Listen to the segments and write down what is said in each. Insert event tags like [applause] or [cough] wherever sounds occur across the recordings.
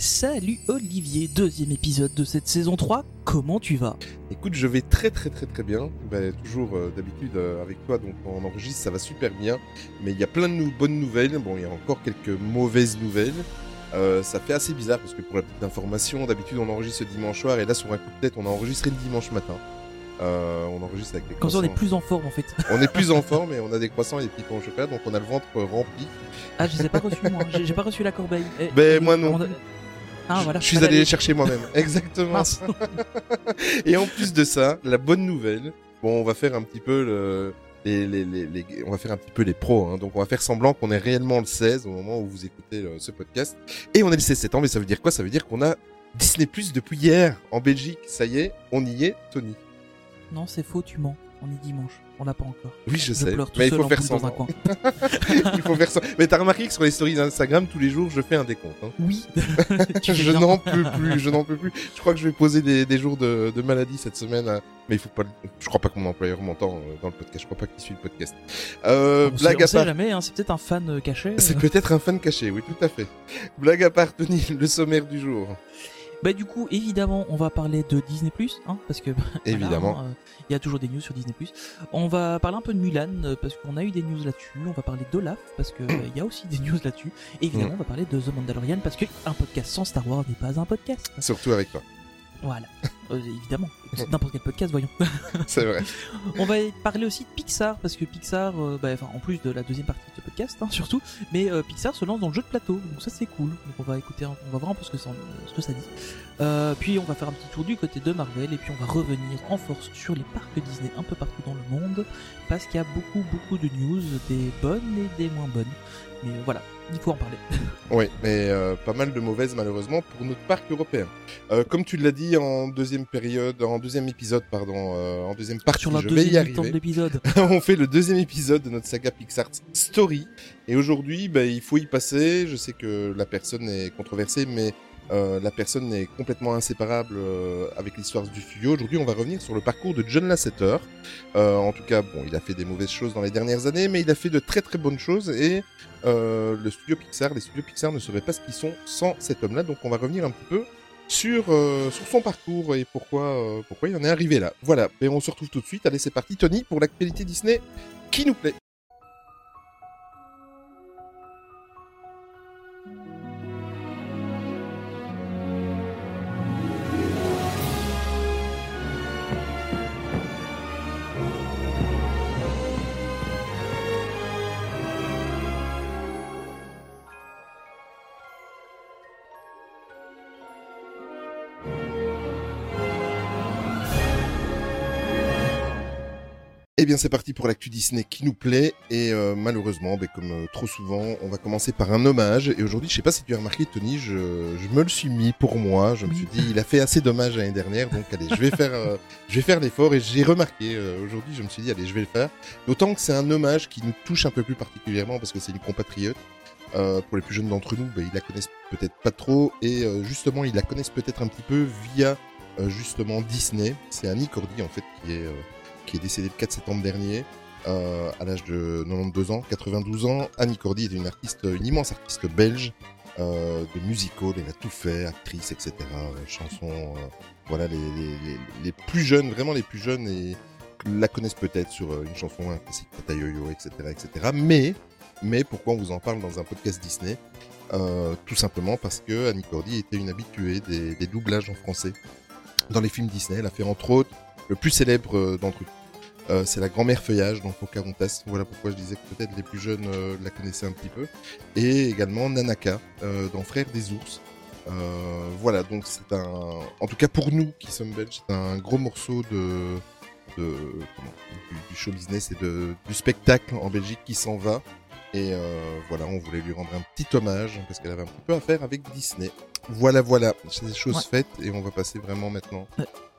Salut Olivier, deuxième épisode de cette saison 3, comment tu vas? Écoute, je vais très très très très bien. Ben, toujours euh, d'habitude euh, avec toi, donc on enregistre, ça va super bien. Mais il y a plein de nou- bonnes nouvelles. Bon, il y a encore quelques mauvaises nouvelles. Euh, ça fait assez bizarre parce que pour la petite information, d'habitude on enregistre le dimanche soir et là sur un coup de tête, on a enregistré le dimanche matin. Euh, on enregistre avec des Comme ça on est croissants. plus en forme en fait. [laughs] On est plus en [laughs] forme et on a des croissants et des petits pains au chocolat, donc on a le ventre rempli. Ah je les ai pas reçus moi, j'ai pas reçu la corbeille. Eh, Ben, eh, moi non a-. Ah Je- voilà. je suis allé les chercher moi-même. [laughs] Exactement. [laughs] Et en plus de ça, la bonne nouvelle, bon, on va faire un petit peu le, les, les, les, les- on va faire un petit peu les pros, hein. donc on va faire semblant qu'on est réellement le 16 au moment où vous écoutez euh, ce podcast, et on est le 16 septembre, mais ça veut dire quoi? Ça veut dire qu'on a Disney Plus depuis hier en Belgique. Ça y est, on y est, Tony. Non c'est faux, tu mens. On est dimanche, on l'a pas encore. Oui, je, Je sais, pleure tout mais il faut faire coin. [laughs] il faut faire ça. Mais t'as remarqué que sur les stories Instagram tous les jours, je fais un décompte. Hein. Oui. [laughs] Je n'en peux plus, je n'en peux plus. Je crois que je vais poser des, des jours de, de maladie cette semaine, hein. mais il faut pas. Je crois pas que mon employeur m'entend euh, dans le podcast. Je crois pas qu'il suit le podcast. Euh, On blague on à sait part. jamais, hein, c'est peut-être un fan euh, caché. euh. C'est peut-être un fan caché, oui, tout à fait. Blague à part, Tony, le sommaire du jour. Bah du coup, évidemment, on va parler de Disney+, hein, parce que [laughs] Évidemment. hein, euh, il y a toujours des news sur Disney+. On va parler un peu de Mulan, euh, parce qu'on a eu des news là-dessus. On va parler d'Olaf, parce que euh, y a aussi des [laughs] news là-dessus. Et évidemment, Mm. on va parler de The Mandalorian, parce que un podcast sans Star Wars n'est pas un podcast. Surtout avec toi. Voilà, [laughs] Euh, évidemment. N'importe quel podcast, voyons. [laughs] C'est vrai. On va parler aussi de Pixar, parce que Pixar, euh, bah, enfin, en plus de la deuxième partie de ce podcast, hein, surtout, mais euh, Pixar se lance dans le jeu de plateau, donc ça c'est cool. Donc on va écouter, on va voir un peu ce que ça, ce que ça dit. Euh, puis on va faire un petit tour du côté de Marvel, et puis on va revenir en force sur les parcs Disney un peu partout dans le monde, parce qu'il y a beaucoup, beaucoup de news, des bonnes et des moins bonnes. Mais voilà, il faut en parler. [laughs] Oui, mais euh, pas mal de mauvaises malheureusement pour notre parc européen. Euh, comme tu l'as dit en deuxième période, en deuxième épisode, pardon, euh, en deuxième partie, sur la je vais y arriver. [laughs] on fait le deuxième épisode de notre saga Pixar Story. Et aujourd'hui, bah, il faut y passer. Je sais que la personne est controversée, mais euh, la personne est complètement inséparable euh, avec l'histoire du studio. Aujourd'hui, on va revenir sur le parcours de John Lasseter. Euh, en tout cas, bon, il a fait des mauvaises choses dans les dernières années, mais il a fait de très très bonnes choses. Et euh, le studio Pixar, les studios Pixar ne seraient pas ce qu'ils sont sans cet homme-là. Donc, on va revenir un petit peu sur, euh, sur son parcours et pourquoi, euh, pourquoi il en est arrivé là. Voilà, et on se retrouve tout de suite. Allez, c'est parti, Tony, pour l'actualité Disney qui nous plaît. C'est parti pour l'actu Disney qui nous plaît. Et euh, malheureusement, ben, comme euh, trop souvent, on va commencer par un hommage. Et aujourd'hui, je sais pas si tu as remarqué, Tony, je, je me le suis mis pour moi. Je me suis dit, il a fait assez d'hommages l'année dernière, donc allez, je vais faire, euh, je vais faire l'effort. Et j'ai remarqué aujourd'hui, je me suis dit, allez, je vais le faire. D'autant que c'est un hommage qui nous touche un peu plus particulièrement parce que c'est une compatriote. Euh, pour les plus jeunes d'entre nous, ben, ils la connaissent peut-être pas trop. Et euh, justement, ils la connaissent peut-être un petit peu via euh, justement Disney. C'est Annie Cordy en fait qui est qui est décédée le 4 septembre dernier euh, à l'âge de 92 ans, 92 ans. Annie Cordy est une artiste, une immense artiste belge euh, de musical, elle a tout fait, actrice, etc. euh, chansons, voilà les, les, les, plus jeunes, vraiment les plus jeunes et la connaissent peut-être sur une chanson, un classique Yo-Yo, etc., etc. Mais mais pourquoi on vous en parle dans un podcast Disney? Tout simplement parce que Annie Cordy était une habituée des, des doublages en français dans les films Disney. Elle a fait entre autres le plus célèbre d'entre. Euh, c'est la grand-mère feuillage dans Pocahontas. Voilà pourquoi je disais que peut-être les plus jeunes euh, la connaissaient un petit peu. Et également Nanaka euh, dans Frères des ours. Voilà, donc c'est un, en tout cas pour nous qui sommes belges, c'est un gros morceau de, de comment, du, du show business et de, du spectacle en Belgique qui s'en va. Et voilà, on voulait lui rendre un petit hommage parce qu'elle avait un petit peu à faire avec Disney. Voilà, voilà, c'est des choses Ouais. faites et on va passer vraiment maintenant.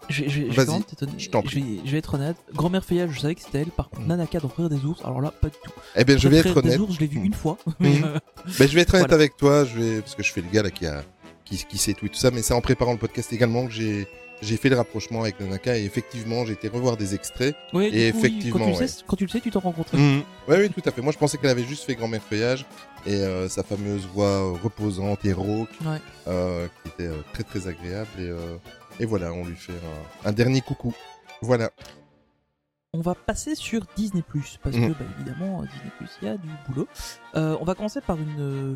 Je, vais- je, Vas-y, je t'en Je vais, être honnête. Grand-mère Feuillage, je savais que c'était elle. Par contre, Mm. Nanaka dans Frère des ours, alors là, pas du tout. Eh bien, je vais Frère être des honnête. ours, je l'ai vu Mm. une fois. [laughs] mais, euh, Ben, je vais être honnête Voilà. avec toi, je vais parce que je fais le gars là qui a qui, qui sait tout et tout ça, mais c'est en préparant le podcast également que j'ai j'ai fait le rapprochement avec Nanaka et effectivement j'ai été revoir des extraits. ouais, Et effectivement, quand, tu le ouais. sais, quand tu le sais, tu t'en rends compte. Oui, oui, tout à fait. Moi, je pensais qu'elle avait juste fait grand-mère feuillage et euh, sa fameuse voix reposante et rauque, Ouais. euh, qui était euh, très très agréable et et voilà, on lui fait un, un dernier coucou. Voilà. On va passer sur Disney parce Mhm. que bah, évidemment Disney il y a du boulot. Euh, on va commencer par une euh,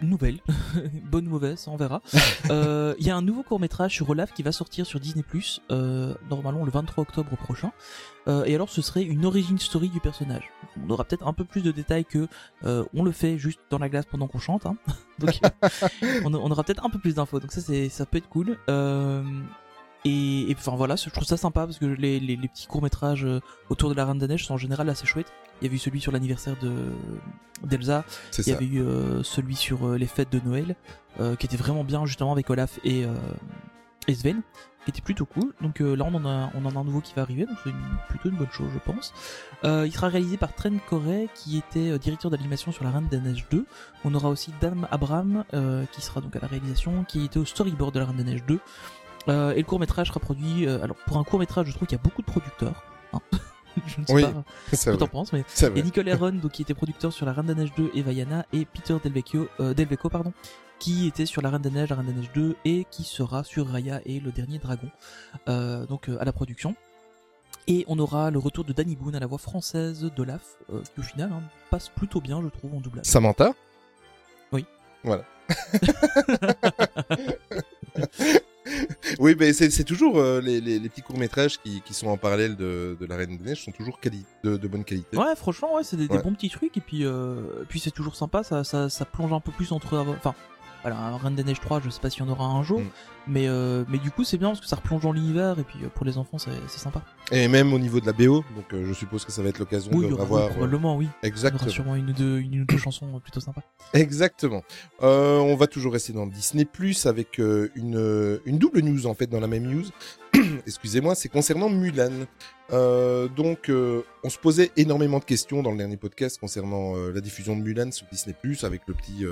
nouvelle, [laughs] bonne ou mauvaise, on verra. [laughs] Euh, Il y a un nouveau court métrage sur Olaf qui va sortir sur Disney euh, normalement le 23 octobre prochain. Euh, et alors ce serait une origin story du personnage. On aura peut-être un peu plus de détails que euh, on le fait juste dans la glace pendant qu'on chante. Hein. [laughs] Donc on, on aura peut-être un peu plus d'infos. Donc ça c'est ça peut être cool. Euh, et, et enfin voilà, je trouve ça sympa parce que les, les, les petits courts métrages autour de la Reine des Neiges sont en général assez chouettes. Il y avait eu celui sur l'anniversaire de d'Elsa, il y avait eu euh, celui sur euh, les fêtes de Noël, euh, qui était vraiment bien justement avec Olaf et, et Sven, qui était plutôt cool. Donc là on en, a, on en a un nouveau qui va arriver, donc c'est plutôt une bonne chose je pense. Il sera réalisé par Trent Corey, qui était directeur d'animation sur la Reine des Neiges 2. On aura aussi Dan Abram, qui sera donc à la réalisation, qui était au storyboard de la Reine des Neiges 2. Euh, et le court métrage sera produit. alors pour un court métrage, je trouve qu'il y a beaucoup de producteurs. hein. [laughs] [laughs] je ne sais Oui, pas [laughs] ce que t'en penses, mais vrai. Nicole Heron, donc, qui était producteur sur La Reine des Neiges 2 et Vaiana, et Peter Delvecchio, euh, pardon, qui était sur La Reine des Neiges, La Reine des Neiges 2, et qui sera sur Raya et Le Dernier Dragon, euh, donc euh, à la production. Et on aura le retour de Danny Boone à la voix française d'Olaf, euh, qui au final hein, passe plutôt bien, je trouve, en doublage. Samantha? Oui. Voilà. [laughs] [laughs] oui, mais c'est toujours euh, les, les, les petits courts-métrages qui, qui sont en parallèle de, de La Reine des Neiges sont toujours de, de bonne qualité. Ouais, franchement, ouais, c'est des, bons petits trucs, et puis, euh, puis c'est toujours sympa, ça, ça, ça plonge un peu plus entre. Enfin, voilà, un Reine des Neiges 3, je sais pas s'il y en aura un jour, Mm. mais, euh, mais du coup, c'est bien parce que ça replonge dans l'univers, et puis euh, pour les enfants, c'est sympa. Et même au niveau de la BO, donc euh, je suppose que ça va être l'occasion Oui, de revoir. probablement, oui. Il y aura Exactement. sûrement une ou deux, une deux chansons plutôt sympas. Exactement. On va toujours rester dans Disney Plus avec une, une double news en fait dans la même news. [clears throat] Excusez-moi, c'est concernant Mulan. Euh, donc, euh, on se posait énormément de questions dans le dernier podcast concernant euh, la diffusion de Mulan sur Disney Plus avec le petit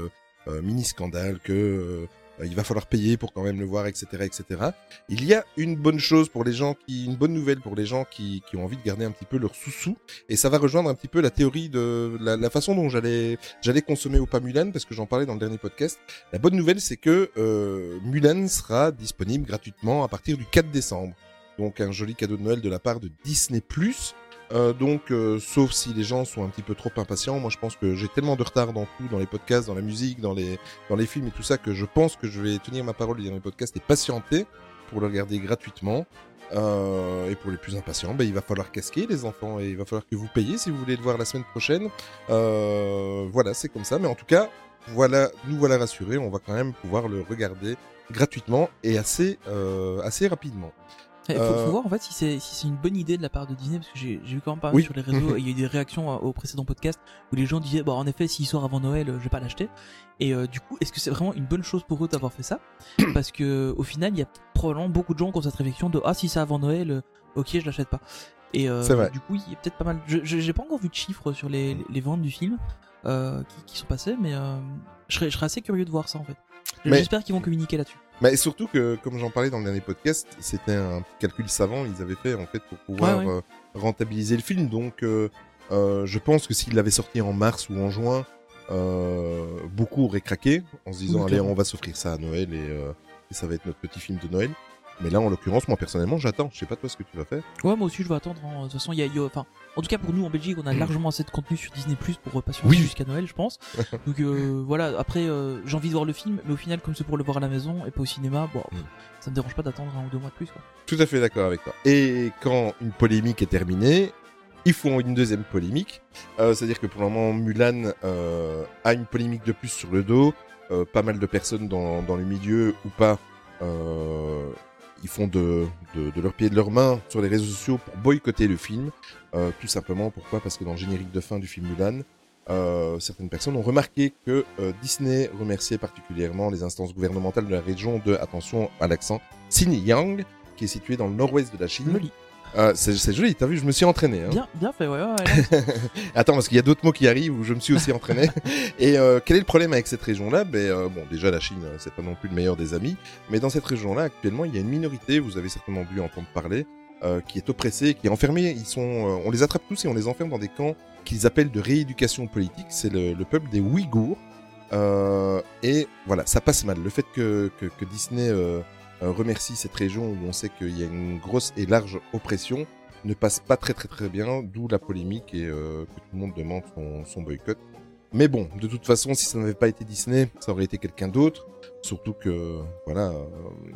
mini scandale que euh, il va falloir payer pour quand même le voir, etc., etc. Il y a une bonne chose pour les gens qui, une bonne nouvelle pour les gens qui, qui ont envie de garder un petit peu leur sous-sous, et ça va rejoindre un petit peu la théorie de la, la façon dont j'allais j'allais consommer au pas Mulan parce que j'en parlais dans le dernier podcast. La bonne nouvelle, c'est que euh, Mulan sera disponible gratuitement à partir du 4 décembre. Donc un joli cadeau de Noël de la part de Disney+. Euh, donc, euh, sauf si les gens sont un petit peu trop impatients, moi je pense que j'ai tellement de retard dans tout, dans les podcasts, dans la musique, dans les dans les films et tout ça, que je pense que je vais tenir ma parole dans les podcasts et patienter pour le regarder gratuitement. Euh, et pour les plus impatients, ben, il va falloir casquer les enfants et il va falloir que vous payiez si vous voulez le voir la semaine prochaine. Euh, voilà, c'est comme ça. Mais en tout cas, voilà, nous voilà rassurés. On va quand même pouvoir le regarder gratuitement et assez, euh, assez rapidement. Il faut, Euh, faut voir en fait si c'est si c'est une bonne idée de la part de Disney parce que j'ai vu quand même pas mal Oui. sur les réseaux [laughs] il y a eu des réactions euh, au précédent podcast où les gens disaient bon en effet s'il sort avant Noël euh, je vais pas l'acheter. Et euh, du coup est-ce que c'est vraiment une bonne chose pour eux d'avoir fait ça? [clears throat] Parce que au final il y a probablement beaucoup de gens qui ont cette réflexion de ah si c'est avant Noël euh, ok je l'achète pas. Et euh, vrai. du coup il y a peut-être pas mal je j'ai pas encore vu de chiffres sur les, les ventes du film euh, qui, qui sont passées mais euh, je serais je serais assez curieux de voir ça en fait. Mais- j'espère qu'ils vont communiquer là-dessus Mais surtout que, comme j'en parlais dans le dernier podcast, c'était un calcul savant ils avaient fait en fait pour pouvoir Ouais, ouais. euh, rentabiliser le film. Donc, euh, euh, je pense que s'il l'avait sorti en mars ou en juin, euh, beaucoup auraient craqué en se disant Oui, allez, on va s'offrir ça à Noël et, euh, et ça va être notre petit film de Noël. Mais là, en l'occurrence, moi personnellement, j'attends. Je sais pas toi ce que tu vas faire. Ouais, moi aussi je vais attendre. hein. De toute façon, il y a, il y a- enfin, en tout cas pour nous en Belgique, on a largement assez de contenu sur Disney Plus pour patienter Oui. jusqu'à Noël, je pense. [laughs] Donc euh, voilà. Après, euh, j'ai envie de voir le film, mais au final, comme c'est pour le voir à la maison et pas au cinéma, bon, Mm. ça me dérange pas d'attendre un ou deux mois de plus. Quoi. Tout à fait d'accord avec toi. Et quand une polémique est terminée, il faut une deuxième polémique. Euh, C'est-à-dire que pour le moment, Mulan a une polémique de plus sur le dos. Pas mal de personnes dans, dans le milieu ou pas, euh, ils font de, de, de leur pied et de leurs mains sur les réseaux sociaux pour boycotter le film. Euh, tout simplement, pourquoi? Parce que dans le générique de fin du film Mulan, euh, certaines personnes ont remarqué que euh, Disney remerciait particulièrement les instances gouvernementales de la région de, attention à l'accent, Xinjiang, qui est située dans le nord-ouest de la Chine. Euh, c'est joli, t'as vu, je me suis entraîné. Hein. Bien, bien fait, ouais, ouais, ouais. [laughs] Attends, parce qu'il y a d'autres mots qui arrivent où je me suis aussi entraîné. [laughs] Et euh, quel est le problème avec cette région-là? Ben euh, bon, déjà la Chine, euh, c'est pas non plus le meilleur des amis, mais dans cette région-là, actuellement, il y a une minorité. Vous avez certainement dû entendre parler, euh, qui est oppressée, qui est enfermée. Ils sont, euh, on les attrape tous et on les enferme dans des camps qu'ils appellent de rééducation politique. C'est le, le peuple des Ouïghours. Euh, et voilà, ça passe mal. Le fait que, que, que Disney euh, remercie cette région où on sait qu'il y a une grosse et large oppression ne passe pas très très très bien, d'où la polémique et euh, que tout le monde demande son, son boycott. Mais bon, de toute façon, si ça n'avait pas été Disney, ça aurait été quelqu'un d'autre. Surtout que, voilà, euh,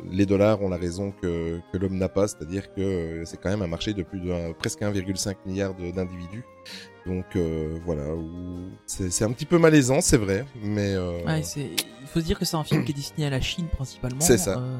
les dollars ont la raison que, que l'homme n'a pas, c'est-à-dire que euh, c'est quand même un marché de plus de presque 1,5 milliard d'individus. Donc euh, voilà, c'est un petit peu malaisant, c'est vrai, mais euh, Ouais. Il faut se dire que c'est un film qui est destiné à la Chine principalement. C'est ça. euh,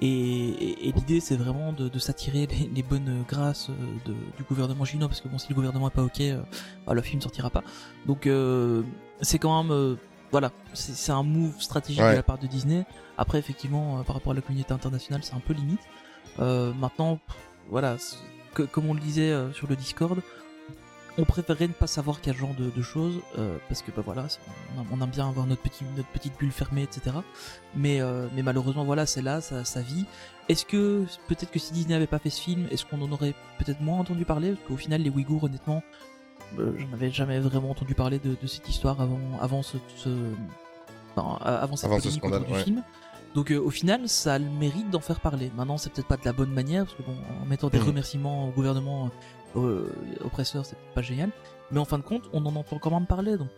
et et, et l'idée, c'est vraiment de, de s'attirer les, les bonnes grâces euh, de, du gouvernement chinois, parce que bon, si le gouvernement est pas ok, euh, bah, le film sortira pas. Donc euh, c'est quand même, euh, voilà, c'est, un move stratégique Ouais. de la part de Disney. Après, effectivement, par rapport à la communauté internationale, c'est un peu limite. Euh, maintenant, voilà, que, comme on le disait euh, sur le Discord, on préférerait ne pas savoir quel genre de, de choses euh, parce que bah voilà on, aime bien avoir notre petit notre petite bulle fermée etc mais euh, mais malheureusement voilà c'est là ça, ça vit est-ce que peut-être que si Disney avait pas fait ce film est-ce qu'on en aurait peut-être moins entendu parler? Parce qu'au final les Ouïghours honnêtement euh, j'en avais jamais vraiment entendu parler de, de cette histoire avant avant ce, ce enfin, avant cette Avant ce polémique scandale, du ouais. film donc euh, au final, ça a le mérite d'en faire parler. Maintenant, c'est peut-être pas de la bonne manière, parce que bon, en mettant des Mhm. remerciements au gouvernement oppresseur, c'est pas génial. Mais en fin de compte, on en entend quand même parler. Donc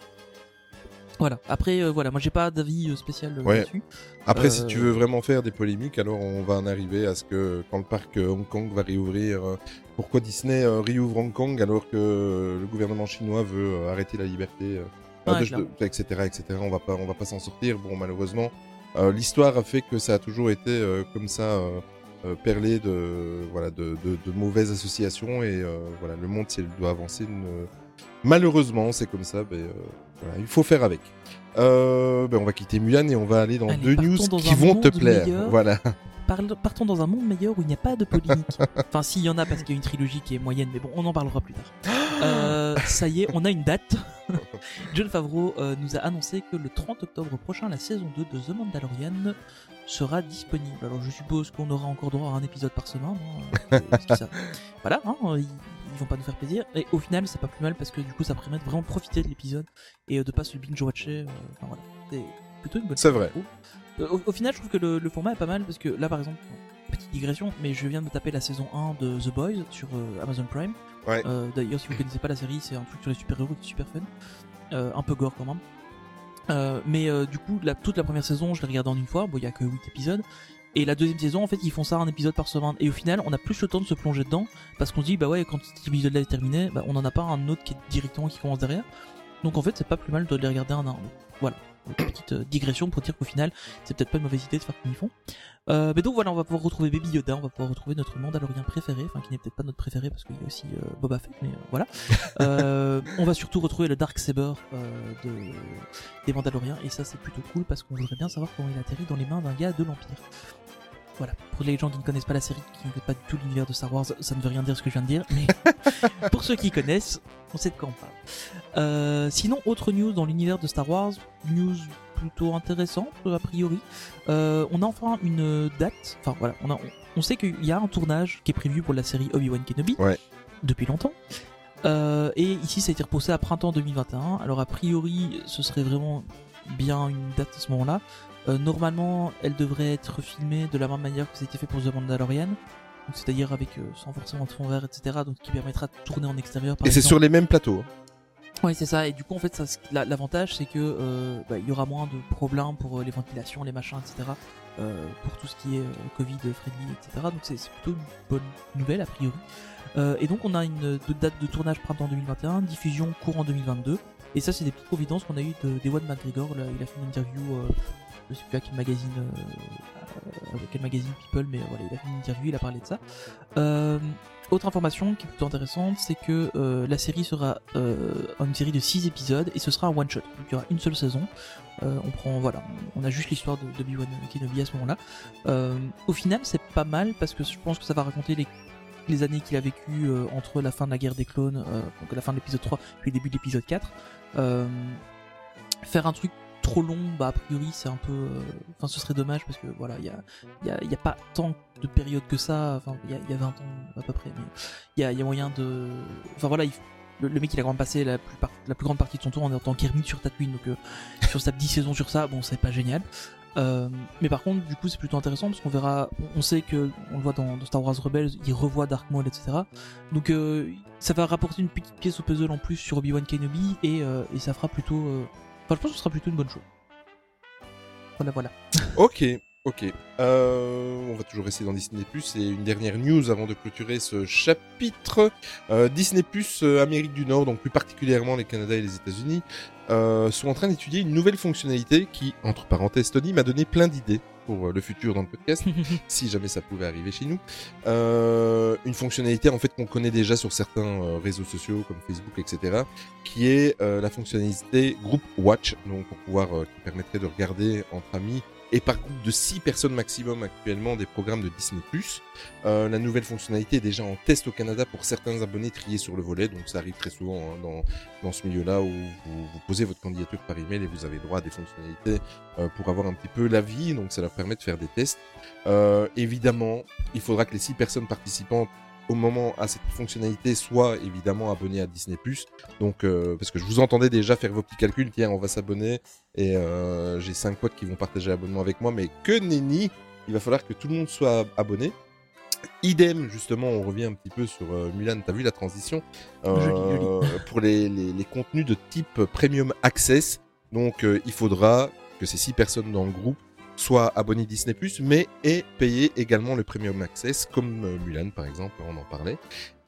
voilà. Après, euh, voilà, moi j'ai pas d'avis euh, spécial euh, Ouais. là-dessus. Après, Euh, si tu veux vraiment faire des polémiques, alors on va en arriver à ce que quand le parc euh, Hong Kong va réouvrir, euh, pourquoi Disney euh, réouvre Hong Kong alors que le gouvernement chinois veut euh, arrêter la liberté, euh, Ouais, de- clairement. de- etc., etc. On va pas, on va pas s'en sortir. Bon, malheureusement, euh, l'histoire a fait que ça a toujours été euh, comme ça. Euh, perlé de voilà de, de, de mauvaises associations et euh, voilà le monde doit avancer ne- malheureusement c'est comme ça ben, euh, voilà, il faut faire avec. Ben, on va quitter Mulan et on va aller dans Allez, deux news dans qui vont te plaire. meilleur. voilà partons dans un monde meilleur où il n'y a pas de polémique. [laughs] enfin, s'il y en a, parce qu'il y a une trilogie qui est moyenne, mais bon, on en parlera plus tard. Euh, [gasps] ça y est, on a une date. [laughs] John Favreau euh, nous a annoncé que le 30 octobre prochain, la saison 2 de The Mandalorian sera disponible. Alors, je suppose qu'on aura encore droit à un épisode par semaine. hein, [laughs] ça- Voilà, hein, ils, ils vont pas nous faire plaisir. Et au final, c'est pas plus mal parce que du coup, ça permet de vraiment profiter de l'épisode et euh, de pas se binge-watcher. euh, Enfin voilà, c'est plutôt une bonne C'est vrai. Euh, Au, au final, je trouve que le, le format est pas mal parce que là, par exemple, petite digression, mais je viens de me taper la saison 1 de The Boys sur euh, Amazon Prime. Ouais. Euh, D'ailleurs, si vous connaissez pas la série, c'est un truc sur les super-héros qui est super fun. Euh, un peu gore quand même. Euh, mais euh, du coup, la, toute la première saison, je l'ai regardée en une fois. Bon, il y a que 8 épisodes. Et la deuxième saison, en fait, ils font ça un épisode par semaine. Et au final, on a plus le temps de se plonger dedans. Parce qu'on se dit, bah ouais, quand cet épisode-là est terminé, bah, on en a pas un autre qui est directement qui commence derrière. Donc en fait, c'est pas plus mal de les regarder un à un. Voilà. Petite euh, digression pour dire qu'au final, c'est peut-être pas une mauvaise idée de faire comme ils font. Euh, mais donc voilà, on va pouvoir retrouver Baby Yoda, on va pouvoir retrouver notre Mandalorien préféré, enfin qui n'est peut-être pas notre préféré parce qu'il y a aussi euh, Boba Fett, mais euh, voilà. [laughs] On va surtout retrouver le Dark Saber de, des Mandaloriens et ça c'est plutôt cool parce qu'on voudrait bien savoir comment il atterrit dans les mains d'un gars de l'Empire. Voilà, pour les gens qui ne connaissent pas la série, qui ne connaissent pas du tout l'univers de Star Wars, ça ne veut rien dire ce que je viens de dire, mais [laughs] pour ceux qui connaissent, on sait de quoi on parle. Euh, sinon, autre news dans l'univers de Star Wars, news plutôt intéressante a priori. Euh, on a enfin une date, enfin voilà, on, a, on, on sait qu'il y a un tournage qui est prévu pour la série Obi-Wan Kenobi Ouais. depuis longtemps. Euh, et ici, ça a été repoussé à printemps 2021. Alors a priori, ce serait vraiment bien une date à ce moment-là. Euh, normalement, elle devrait être filmée de la même manière que ça a été fait pour The Mandalorian. C'est-à-dire avec euh, sans forcément de fond vert, etc. Donc qui permettra de tourner en extérieur. Par et c'est sur les mêmes plateaux Ouais, c'est ça. Et du coup, en fait, l'avantage, c'est que euh, bah, il y aura moins de problèmes pour les ventilations, les machins, etc. pour tout ce qui est Covid friendly, etc. Donc c'est plutôt une bonne nouvelle a priori. Et donc on a une date de tournage printemps 2021, diffusion courant 2022. Et ça, c'est des petites providences qu'on a eu de d'Ewan McGregor. Là, il a fait une interview, euh, je sais plus à quel magazine, euh, quel magazine People, mais voilà, il a fait une interview, il a parlé de ça. Euh, autre information qui est plutôt intéressante, c'est que euh, la série sera une série de 6 épisodes et ce sera un one shot. Donc il y aura une seule saison. On prend, voilà, on a juste l'histoire de, Obi-Wan Kenobi à ce moment-là. Au final, c'est pas mal parce que je pense que ça va raconter les les années qu'il a vécues entre la fin de la guerre des clones, donc la fin de l'épisode 3 puis le début de l'épisode 4. Euh, faire un truc trop long, bah a priori c'est un peu, euh, enfin ce serait dommage parce que voilà, il y a, y, a, y a pas tant de période que ça, enfin il y a, y a 20 ans à peu près, mais il y a, moyen de, enfin voilà, le, mec il a quand même passé la plus, la plus grande partie de son tour en tant qu'ermite sur Tatooine, donc euh, [laughs] sur sa 10 saisons sur ça, bon c'est pas génial. Euh, mais par contre, du coup, c'est plutôt intéressant parce qu'on verra. On sait que, on le voit dans, Star Wars Rebels, il revoit Dark Maul, etc. Donc, ça va rapporter une petite pièce au puzzle en plus sur Obi-Wan Kenobi et, et ça fera plutôt. Enfin, je pense que ce sera plutôt une bonne chose. Voilà, voilà. [laughs] Ok, ok. Euh, on va toujours rester dans Disney Plus et une dernière news avant de clôturer ce chapitre. Euh, Disney Plus euh, Amérique du Nord, donc plus particulièrement les Canada et les États-Unis, euh, sont en train d'étudier une nouvelle fonctionnalité qui, entre parenthèses, Tony m'a donné plein d'idées pour euh, le futur dans le podcast, [laughs] si jamais ça pouvait arriver chez nous. Euh, une fonctionnalité en fait qu'on connaît déjà sur certains euh, réseaux sociaux comme Facebook, etc., qui est euh, la fonctionnalité Group Watch, donc pour pouvoir euh, qui permettrait de regarder entre amis et par groupe de 6 personnes maximum actuellement des programmes de Disney+. Euh, la nouvelle fonctionnalité est déjà en test au Canada pour certains abonnés triés sur le volet, donc ça arrive très souvent hein, dans, dans ce milieu-là où vous, vous posez votre candidature par email et vous avez droit à des fonctionnalités euh, pour avoir un petit peu l'avis, donc ça leur permet de faire des tests. Euh, évidemment, il faudra que les 6 personnes participantes au moment à cette fonctionnalité soient évidemment abonnées à Disney+. Donc, euh, parce que je vous entendais déjà faire vos petits calculs, tiens, on va s'abonner, et euh, j'ai cinq potes qui vont partager l'abonnement avec moi, mais que nenni, il va falloir que tout le monde soit abonné. Idem, justement, on revient un petit peu sur euh, Mulan, t'as vu la transition? Joli, [laughs] Pour les, les, les contenus de type Premium Access, donc euh, il faudra que ces six personnes dans le groupe soient abonnés Disney+, mais et payer également le Premium Access, comme euh, Mulan par exemple, on en parlait.